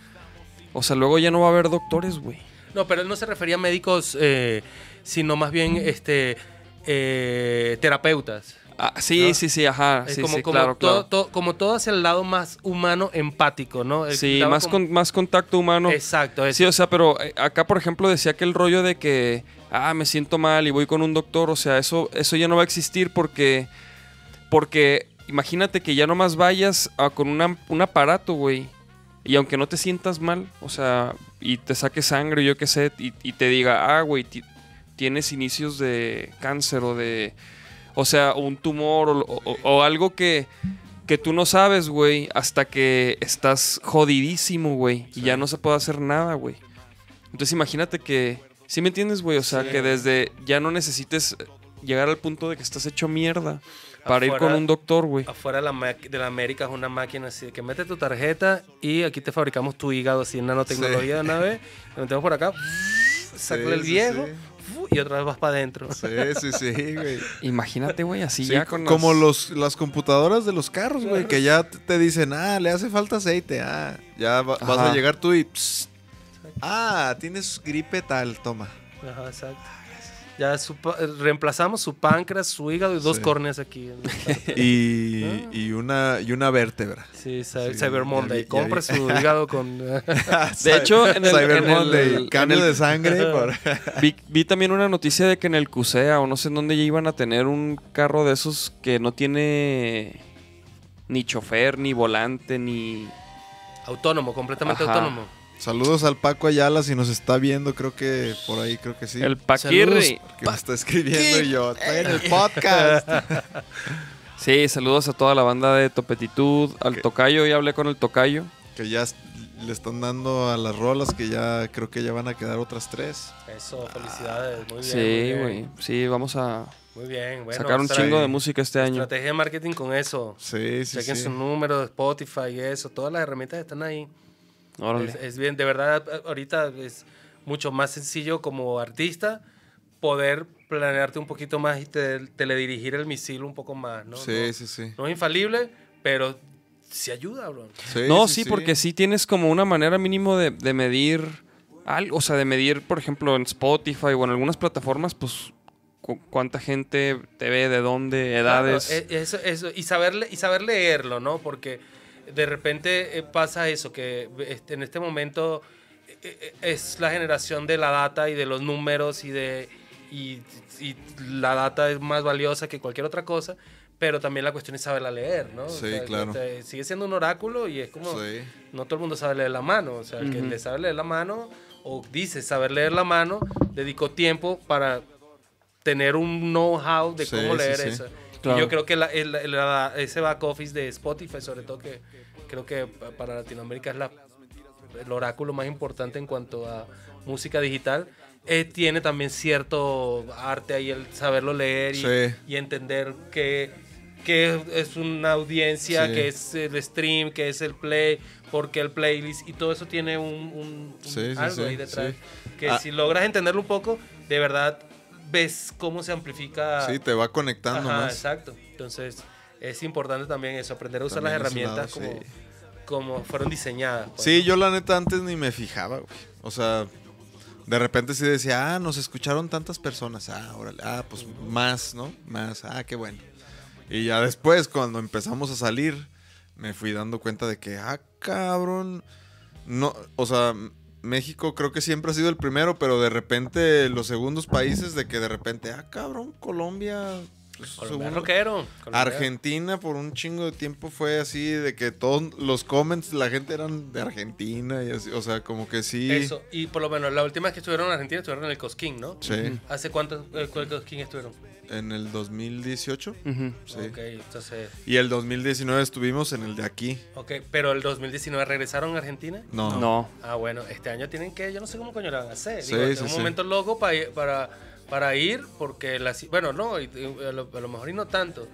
S2: o sea, luego ya no va a haber doctores, güey.
S5: No, pero él no se refería a médicos, eh, sino más bien este, eh, terapeutas.
S2: Ah, sí,
S5: ¿No?
S2: sí, sí, ajá,
S5: Es
S2: sí,
S5: como,
S2: sí,
S5: como
S2: claro,
S5: todo,
S2: claro.
S5: todo- como todo hacia el lado más humano, empático, ¿no? El-
S2: Sí, más,
S5: como-
S2: con, más contacto humano.
S5: Exacto, eso.
S2: Sí, o sea, pero eh, acá, por ejemplo, decía que el rollo de que, ah, me siento mal y voy con un doctor, o sea, eso, eso ya no va a existir porque, porque imagínate que ya nomás vayas a- con una- un aparato, güey, y aunque no te sientas mal, o sea, y te saque sangre, yo qué sé, y, y te diga, ah, güey, ti- tienes inicios de cáncer o de, o sea, un tumor o, o- o algo que, que tú no sabes, güey, hasta que estás jodidísimo, güey, y ya no se puede hacer nada, güey. Entonces imagínate que, ¿sí me entiendes, güey? O sea,
S5: Sí.
S2: que desde ya no necesites llegar al punto de que estás hecho mierda para ir con un doctor, güey.
S5: Afuera de la, de la América es una máquina así de que mete tu tarjeta y aquí te fabricamos tu hígado así en nanotecnología de una vez. Lo metemos por acá, sácale el
S4: sí,
S5: viejo
S4: sí.
S5: y otra vez vas para adentro.
S4: Sí, sí, sí, güey.
S2: Imagínate, güey, así
S4: Sí,
S2: ya con
S4: como
S2: las-
S4: los, las computadoras de los carros, güey, que ya te dicen, ah, le hace falta aceite, ah, ya va- vas a llegar tú y, psst, ah, tienes gripe tal, toma.
S5: Ajá, exacto. Ya su pa- reemplazamos su páncreas, su hígado y dos
S4: Sí.
S5: córneas aquí.
S4: Y,
S5: Ah.
S4: y una, y una vértebra.
S5: Sí, Cy-
S4: Sí,
S5: Cyber Monday.
S4: ya
S5: Compre su hígado con...
S2: De hecho, en el-
S4: Cyber
S2: en el-
S4: Monday,
S2: en
S4: cambio
S2: el-
S4: de sangre. por-
S2: Vi, vi también una noticia de que en el CUSEA o no sé en dónde ya iban a tener un carro de esos que no tiene ni chofer, ni volante, ni...
S5: autónomo, completamente
S2: Ajá.
S5: autónomo.
S4: Saludos al Paco Ayala si nos está viendo, creo que por ahí creo que sí.
S2: El Paquirri.
S4: que me está escribiendo y yo, estoy en el podcast.
S2: Sí, saludos a toda la banda de Topetitud, al
S4: Que-
S2: Tocayo, ya hablé con el Tocayo.
S4: que ya le están dando a las rolas que ya creo que ya van a quedar otras tres.
S5: Eso, felicidades. Muy bien.
S2: Sí, güey. Sí, vamos a
S5: Muy bien. Bueno,
S2: sacar un chingo de música este año.
S5: Estrategia de marketing con eso.
S4: Sí, sí,
S5: Chequen
S4: sí.
S5: su número de Spotify y eso. Todas las herramientas están ahí. Es, es bien, de verdad, ahorita es mucho más sencillo como artista poder planearte un poquito más y te- teledirigir el misil un poco más, ¿no?
S4: Sí,
S5: no,
S4: sí, sí.
S5: no es infalible, pero sí ayuda, bro.
S4: Sí,
S2: No, sí, porque sí tienes como una manera mínimo de, de medir algo, o sea, de medir, por ejemplo, en Spotify o en algunas plataformas, pues cu- cuánta gente te ve, de dónde, edades.
S5: Claro, e- eso, eso, y, saber, y saber leerlo, ¿no? Porque de repente eh, pasa eso, que este, en este momento eh, eh, es la generación de la data y de los números y de y, y la data es más valiosa que cualquier otra cosa, pero también la cuestión es saberla leer, ¿no? O
S4: Sí,
S5: sea,
S4: claro.
S5: te- sigue siendo un oráculo y es como
S4: Sí.
S5: no todo el mundo sabe leer la mano, o sea, el que le sabe leer la mano o dice saber leer la mano, dedicó tiempo para tener un know-how de
S4: Sí,
S5: cómo
S4: sí,
S5: leer
S4: sí.
S5: eso.
S2: Claro.
S5: Yo creo que la- el- la- ese back office de Spotify, sobre todo que creo que pa- para Latinoamérica es la, el oráculo más importante en cuanto a música digital, eh, tiene también cierto arte ahí el saberlo leer y,
S4: Sí.
S5: y entender que, que es una audiencia,
S4: Sí.
S5: que es el stream, que es el play, porque el playlist y todo eso tiene un, un- un
S4: Sí,
S5: algo ahí detrás. Que
S4: Ah.
S5: si logras entenderlo un poco, de verdad ves cómo se amplifica.
S4: Sí, te va conectando
S5: Ajá,
S4: más.
S5: exacto. Entonces, es importante también eso, aprender a usar
S4: También
S5: las herramientas
S4: lado,
S5: como,
S4: sí.
S5: como fueron diseñadas. pues.
S4: Sí, yo la neta antes ni me fijaba, güey. O sea, de repente sí decía, ah, nos escucharon tantas personas. Ah, órale. Ah, pues más, ¿no? Más. Ah, qué bueno. Y ya después, cuando empezamos a salir, me fui dando cuenta de que, ah, cabrón. No, o sea, México creo que siempre ha sido el primero, pero de repente los segundos países de que de repente, ah, cabrón, Colombia. pues,
S5: Colombia rockero.
S4: Argentina por un chingo de tiempo fue así de que todos los comments la gente eran de Argentina y así, o sea, como que sí.
S5: Eso. Y por lo menos, la última vez que estuvieron en Argentina estuvieron en el Cosquín, ¿no?
S4: Sí,
S5: ¿Hace cuánto eh, cuál Cosquín estuvieron?
S4: En el 2018.
S2: Ujú.
S4: Sí.
S5: Ok, entonces.
S4: Y el 2019 estuvimos en el de aquí.
S5: Ok, pero el 2019 regresaron a Argentina.
S4: No.
S2: No.
S5: Ah, bueno, este año tienen que, yo no sé cómo coño lo van a hacer.
S4: Sí,
S5: Digo, es
S4: sí,
S5: un
S4: sí.
S5: momento loco pa- para, para ir, porque, la, bueno, no, y- y a, lo, a lo mejor y no tanto.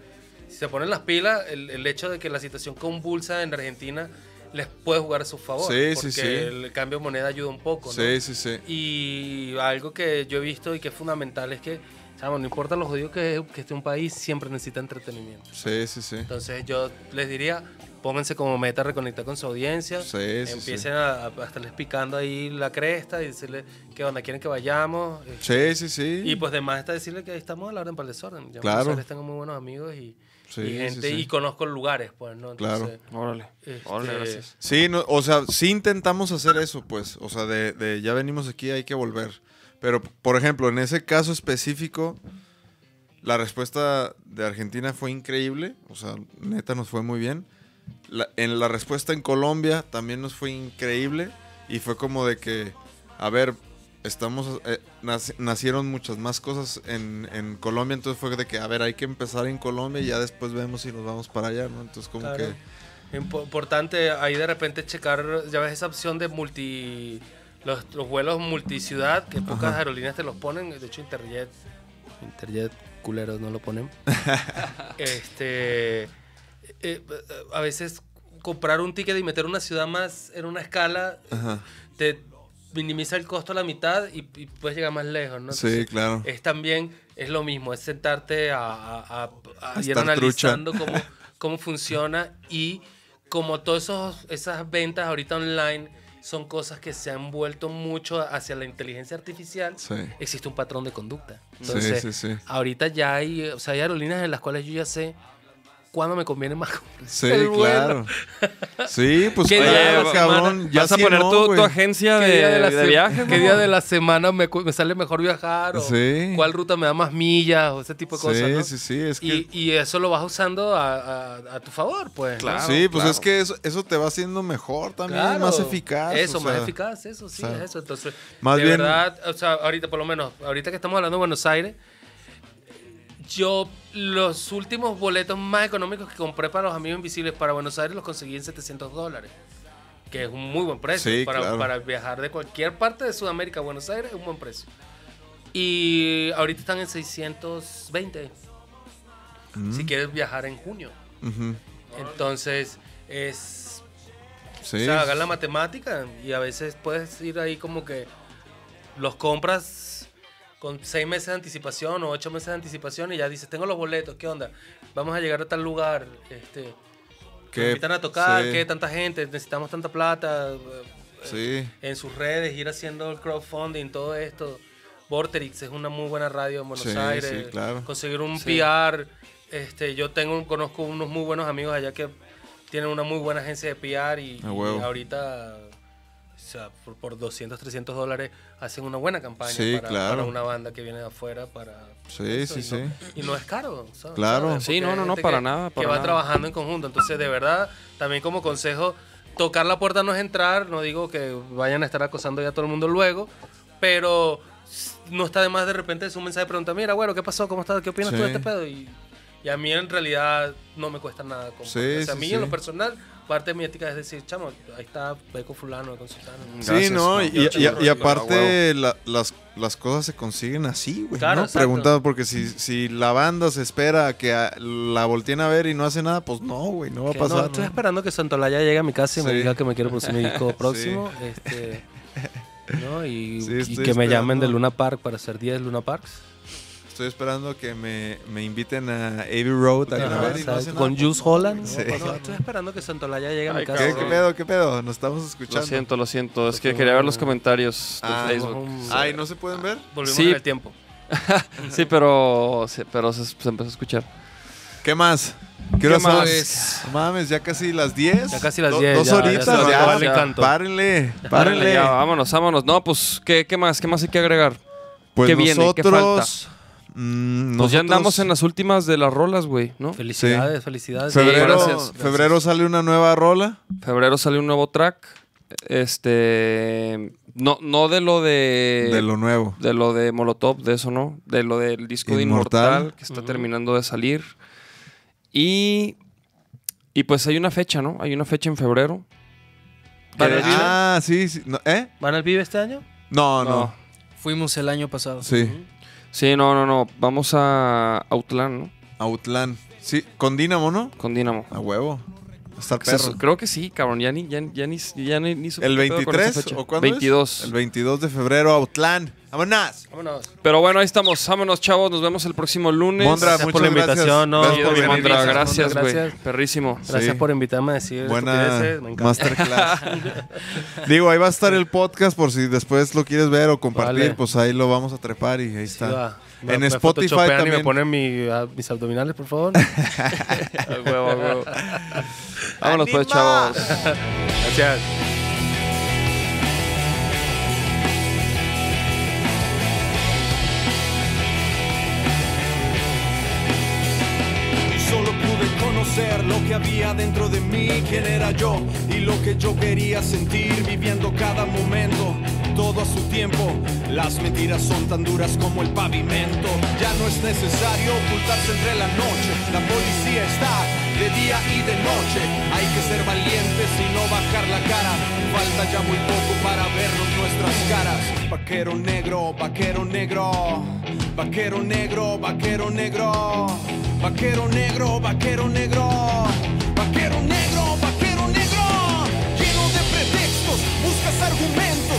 S5: Si se ponen las pilas, el, el hecho de que la situación convulsa en Argentina les puede jugar a su favor.
S4: Sí, sí,
S5: porque
S4: sí.
S5: el cambio de moneda ayuda un poco, ¿no?
S4: Sí, sí, sí.
S5: Y algo que yo he visto y que es fundamental es que, chamo, no importa lo jodido que, que esté un país, siempre necesita entretenimiento.
S4: Sí, sí, sí.
S5: Entonces yo les diría, pónganse como meta reconectar con su audiencia.
S4: Sí, sí,
S5: Empiecen a, a estarles picando ahí la cresta y decirle qué onda, quieren que vayamos.
S4: Sí, sí, sí.
S5: Y pues además está decirle que ahí estamos a la orden para el desorden. Yo
S4: Claro.
S5: Tengo muy buenos amigos y,
S4: Sí,
S5: y gente
S4: sí.
S5: y conozco lugares, pues, ¿no?
S4: Claro.
S5: Entonces,
S2: Órale.
S5: este,
S2: Órale, gracias.
S4: Sí, no, o sea, sí intentamos hacer eso, pues. O sea, de, de ya venimos aquí, hay que volver. Pero, por ejemplo, en ese caso específico, la respuesta de Argentina fue increíble. O sea, neta nos fue muy bien. La- en la respuesta en Colombia también nos fue increíble. Y fue como de que, a ver, estamos. eh, nac- nacieron muchas más cosas en, en Colombia. Entonces fue de que, a ver, hay que empezar en Colombia y ya después vemos si nos vamos para allá, ¿no? Entonces, como
S5: Claro.
S4: que.
S5: Impo- Importante ahí de repente checar, ya ves esa opción de multi. Los, los vuelos multiciudad, que pocas
S4: Ajá.
S5: aerolíneas te los ponen. De hecho, Interjet. Interjet, culeros, no lo ponen. este. eh, a veces comprar un ticket y meter una ciudad más en una escala
S4: Ajá.
S5: te minimiza el costo a la mitad y, y puedes llegar más lejos, ¿no?
S4: Sí,
S5: Entonces,
S4: claro.
S5: es también, es lo mismo, es sentarte a, a- a- a ir analizando cómo, cómo funciona y como todas esas ventas ahorita online son cosas que se han vuelto mucho hacia la inteligencia artificial,
S4: Sí.
S5: existe un patrón de conducta. Entonces,
S4: sí, sí.
S5: ahorita ya hay, o sea, hay aerolíneas en las cuales yo ya sé cuándo me conviene más comprar
S4: Sí,
S5: el
S4: claro. Sí, pues
S5: ¿Qué día
S4: cabrón. Ya
S2: ¿Vas a poner
S4: no,
S2: tu, agencia
S5: ¿Qué
S2: de,
S5: día de la,
S2: de viaje?
S5: ¿Qué día de la semana me, sale mejor viajar? O
S4: Sí.
S5: ¿Cuál ruta me da más millas? O ese tipo de cosas,
S4: Sí,
S5: ¿no?
S4: sí, sí, es que...
S5: Y, y eso lo vas usando a, a- a tu favor, pues. ¿no?
S2: Claro.
S4: sí, pues
S2: claro.
S4: es que eso, eso te va haciendo mejor también,
S5: Claro.
S4: más eficaz.
S5: Eso,
S4: o
S5: más
S4: sea,
S5: eficaz, eso, sí,
S4: o sea,
S5: es eso. Entonces,
S4: más
S5: de
S4: bien-
S5: verdad, o sea, ahorita por lo menos, ahorita que estamos hablando de Buenos Aires, yo los últimos boletos más económicos que compré para los amigos invisibles para Buenos Aires los conseguí en 700 dólares. Que es un muy buen precio.
S4: Sí,
S5: para,
S4: claro.
S5: para viajar de cualquier parte de Sudamérica a Buenos Aires es un buen precio. Y ahorita están en 620.
S4: Mm.
S5: Si quieres viajar en junio. Entonces, es
S4: Sí.
S5: o sea, hagan la matemática y a veces puedes ir ahí como que los compras con seis meses de anticipación o ocho meses de anticipación y ya dices, tengo los boletos, ¿qué onda? Vamos a llegar a tal lugar, este,
S4: Que-
S5: me invitan a tocar,
S4: sí.
S5: ¿qué? Tanta gente, necesitamos tanta plata. eh,
S4: Sí.
S5: En sus redes, ir haciendo el crowdfunding, todo esto. Vorterix es una muy buena radio en Buenos
S4: Sí,
S5: Aires.
S4: claro.
S5: Conseguir un. PR. Este, yo tengo, conozco unos muy buenos amigos allá que tienen una muy buena agencia de PR y, y ahorita, sea, por, por 200, 300 dólares hacen una buena campaña
S4: Sí,
S5: para,
S4: claro.
S5: para una banda que viene de afuera para
S4: Sí,
S5: eso,
S4: sí,
S5: y
S4: sí.
S5: no- y no es caro. ¿sabes?
S4: Claro.
S5: ¿sabes?
S2: Sí, no, no, no, para
S5: que-
S2: nada,
S5: Que va
S2: nada.
S5: trabajando en conjunto. Entonces, de verdad, también como consejo, tocar la puerta no es entrar. No digo que vayan a estar acosando ya a todo el mundo luego, pero no está de más de repente es un mensaje de pregunta, mira, bueno, ¿qué pasó? ¿Cómo estás? ¿Qué opinas tú de
S4: Sí.
S5: este pedo? Y, y a mí en realidad no me cuesta nada.
S4: Sí,
S5: o sea, a
S4: sí,
S5: mí
S4: sí.
S5: en lo personal, parte de mi ética es decir, chamo, ahí está, ve con fulano, con sultano.
S4: Sí,
S2: Gracias,
S4: no,
S2: no.
S4: y, y- aparte la- las, las cosas se consiguen así, güey.
S5: Claro,
S4: ¿no? Preguntado, porque si, si la banda se espera a que a- la volteen a ver y no hace nada, pues no, güey, no va a
S5: Que no,
S4: pasar.
S5: estoy
S4: ¿no?
S5: esperando que Santolaya llegue a mi casa y me
S4: Sí.
S5: diga que me quiere producir mi disco próximo. este, ¿no? Y,
S4: Sí,
S5: que me llamen de Luna Park para hacer 10 Luna Parks.
S4: Estoy esperando que me, me inviten a Abbey Road a grabar no.
S5: Con Juice Holland.
S4: Sí.
S5: No, estoy esperando que Santolaya llegue a mi
S2: Ay,
S5: casa.
S4: ¿Qué. ¿Qué pedo? ¿Qué pedo? Nos estamos escuchando.
S2: Lo siento, lo siento. Es que quería ver los comentarios de
S4: Ah,
S2: Facebook.
S4: Ay, ¿no se pueden ver?
S5: Volvimos
S2: Sí.
S5: en el tiempo.
S2: Sí, pero, sí, pero se, se empezó a escuchar.
S4: ¿Qué más? ¿Qué hora son?
S3: más?
S4: No Mames, ya casi las 10.
S5: Ya casi las
S4: Do-
S5: 10,
S4: Dos
S5: ya, ya
S4: horitas, ya. Párenle,
S2: Párenle vámonos, vámonos. No, pues, ¿qué, qué más? ¿Qué más hay que agregar?
S4: Pues
S2: ¿Qué viene? ¿Qué
S4: nosotros. Mm,
S2: Pues ya andamos en las últimas de las rolas, güey, ¿no?
S5: Felicidades, felicidades.
S4: Febrero,
S2: Sí, gracias,
S4: febrero sale una nueva rola.
S2: Febrero sale un nuevo track. Este. No, no de lo de.
S4: De lo nuevo.
S2: de lo de Molotov, de eso no. De lo del disco de
S4: Inmortal.
S2: Que está terminando de salir. Y. Y pues hay una fecha, ¿no? Hay una fecha en febrero.
S5: ¿Van al Vive?
S4: Ah, sí, sí. ¿Eh?
S5: ¿Van al Vive este año?
S4: No, no.
S2: No.
S3: Fuimos el año pasado.
S4: Sí.
S2: Sí, no, no, no. Vamos a Outland, ¿no?
S4: Outland. Sí, con Dynamo, ¿no?
S2: Con Dinamo.
S4: A huevo. Va a estar perro.
S2: Creo que sí, cabrón. Ya ni, ya, ya ni, ya ni,
S4: ¿El
S2: qué pedo con esa
S4: 23
S2: fecha.
S4: o cuándo
S2: 22.
S4: es? El 22 de febrero, Outland. ¡Vámonos!
S5: Vámonos.
S2: Pero bueno, ahí estamos. Vámonos, chavos. Nos vemos el próximo lunes.
S4: Mondra,
S5: Gracias por
S4: muchas
S5: la invitación,
S4: gracias.
S5: no,
S4: Gracias por.
S2: Mondra,
S5: Gracias,
S2: güey.
S5: gracias.
S2: Perrísimo.
S5: Gracias
S4: Sí.
S5: por invitarme a decir
S4: Buena
S5: me encanta.
S4: masterclass. Digo, ahí va a estar el podcast por si después lo quieres ver o compartir,
S5: Vale.
S4: pues ahí lo vamos a trepar y ahí
S5: Sí,
S4: está.
S5: va. Me-
S4: En
S5: me
S4: Spotify también.
S5: Y me ponen mi- a- mis abdominales, por favor.
S2: Huevo, huevo. Vámonos pues, chavos.
S5: Gracias.
S1: Conocer lo que había dentro de mí, quién era yo y lo que yo quería sentir viviendo cada momento, todo a su tiempo. Las mentiras son tan duras como el pavimento. Ya no es necesario ocultarse entre la noche, la policía está de día y de noche. Hay que ser valientes y no bajar la cara. Falta ya muy poco para vernos nuestras caras. Vaquero negro, vaquero negro, vaquero negro, vaquero negro. Vaquero negro, vaquero negro, vaquero negro, vaquero negro. Lleno de pretextos, buscas argumentos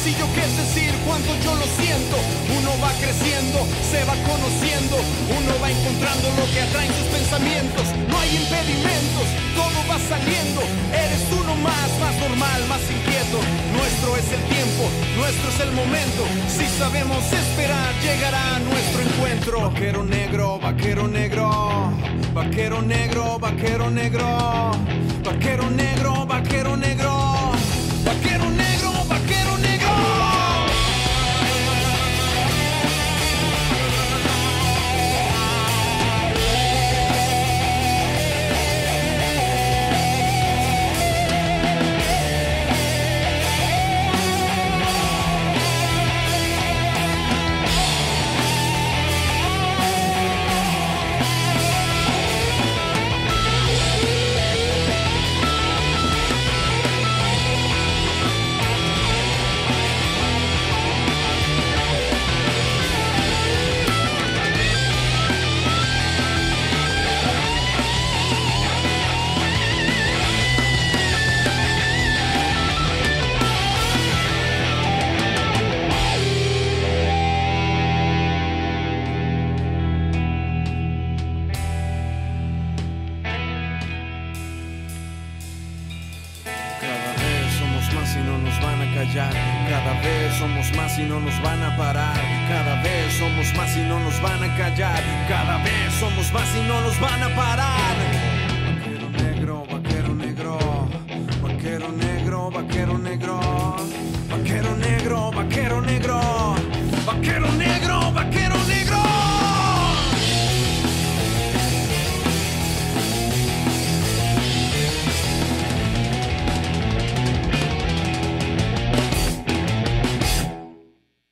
S4: sencillo que es decir cuando yo lo siento. Uno va creciendo, se va conociendo, uno va encontrando lo que atraen sus pensamientos. No hay impedimentos, todo va saliendo. Eres uno más, más normal, más inquieto. Nuestro es el tiempo, nuestro es el momento. Si sabemos esperar, llegará nuestro encuentro. Vaquero negro, vaquero negro, vaquero negro, vaquero negro, vaquero negro, vaquero negro, y no nos van a parar. Cada vez somos más y no nos van a callar. Cada vez somos más y no nos van a parar. Vaquero negro, vaquero negro, vaquero negro, vaquero negro, vaquero negro, vaquero negro, vaquero negro, vaquero negro.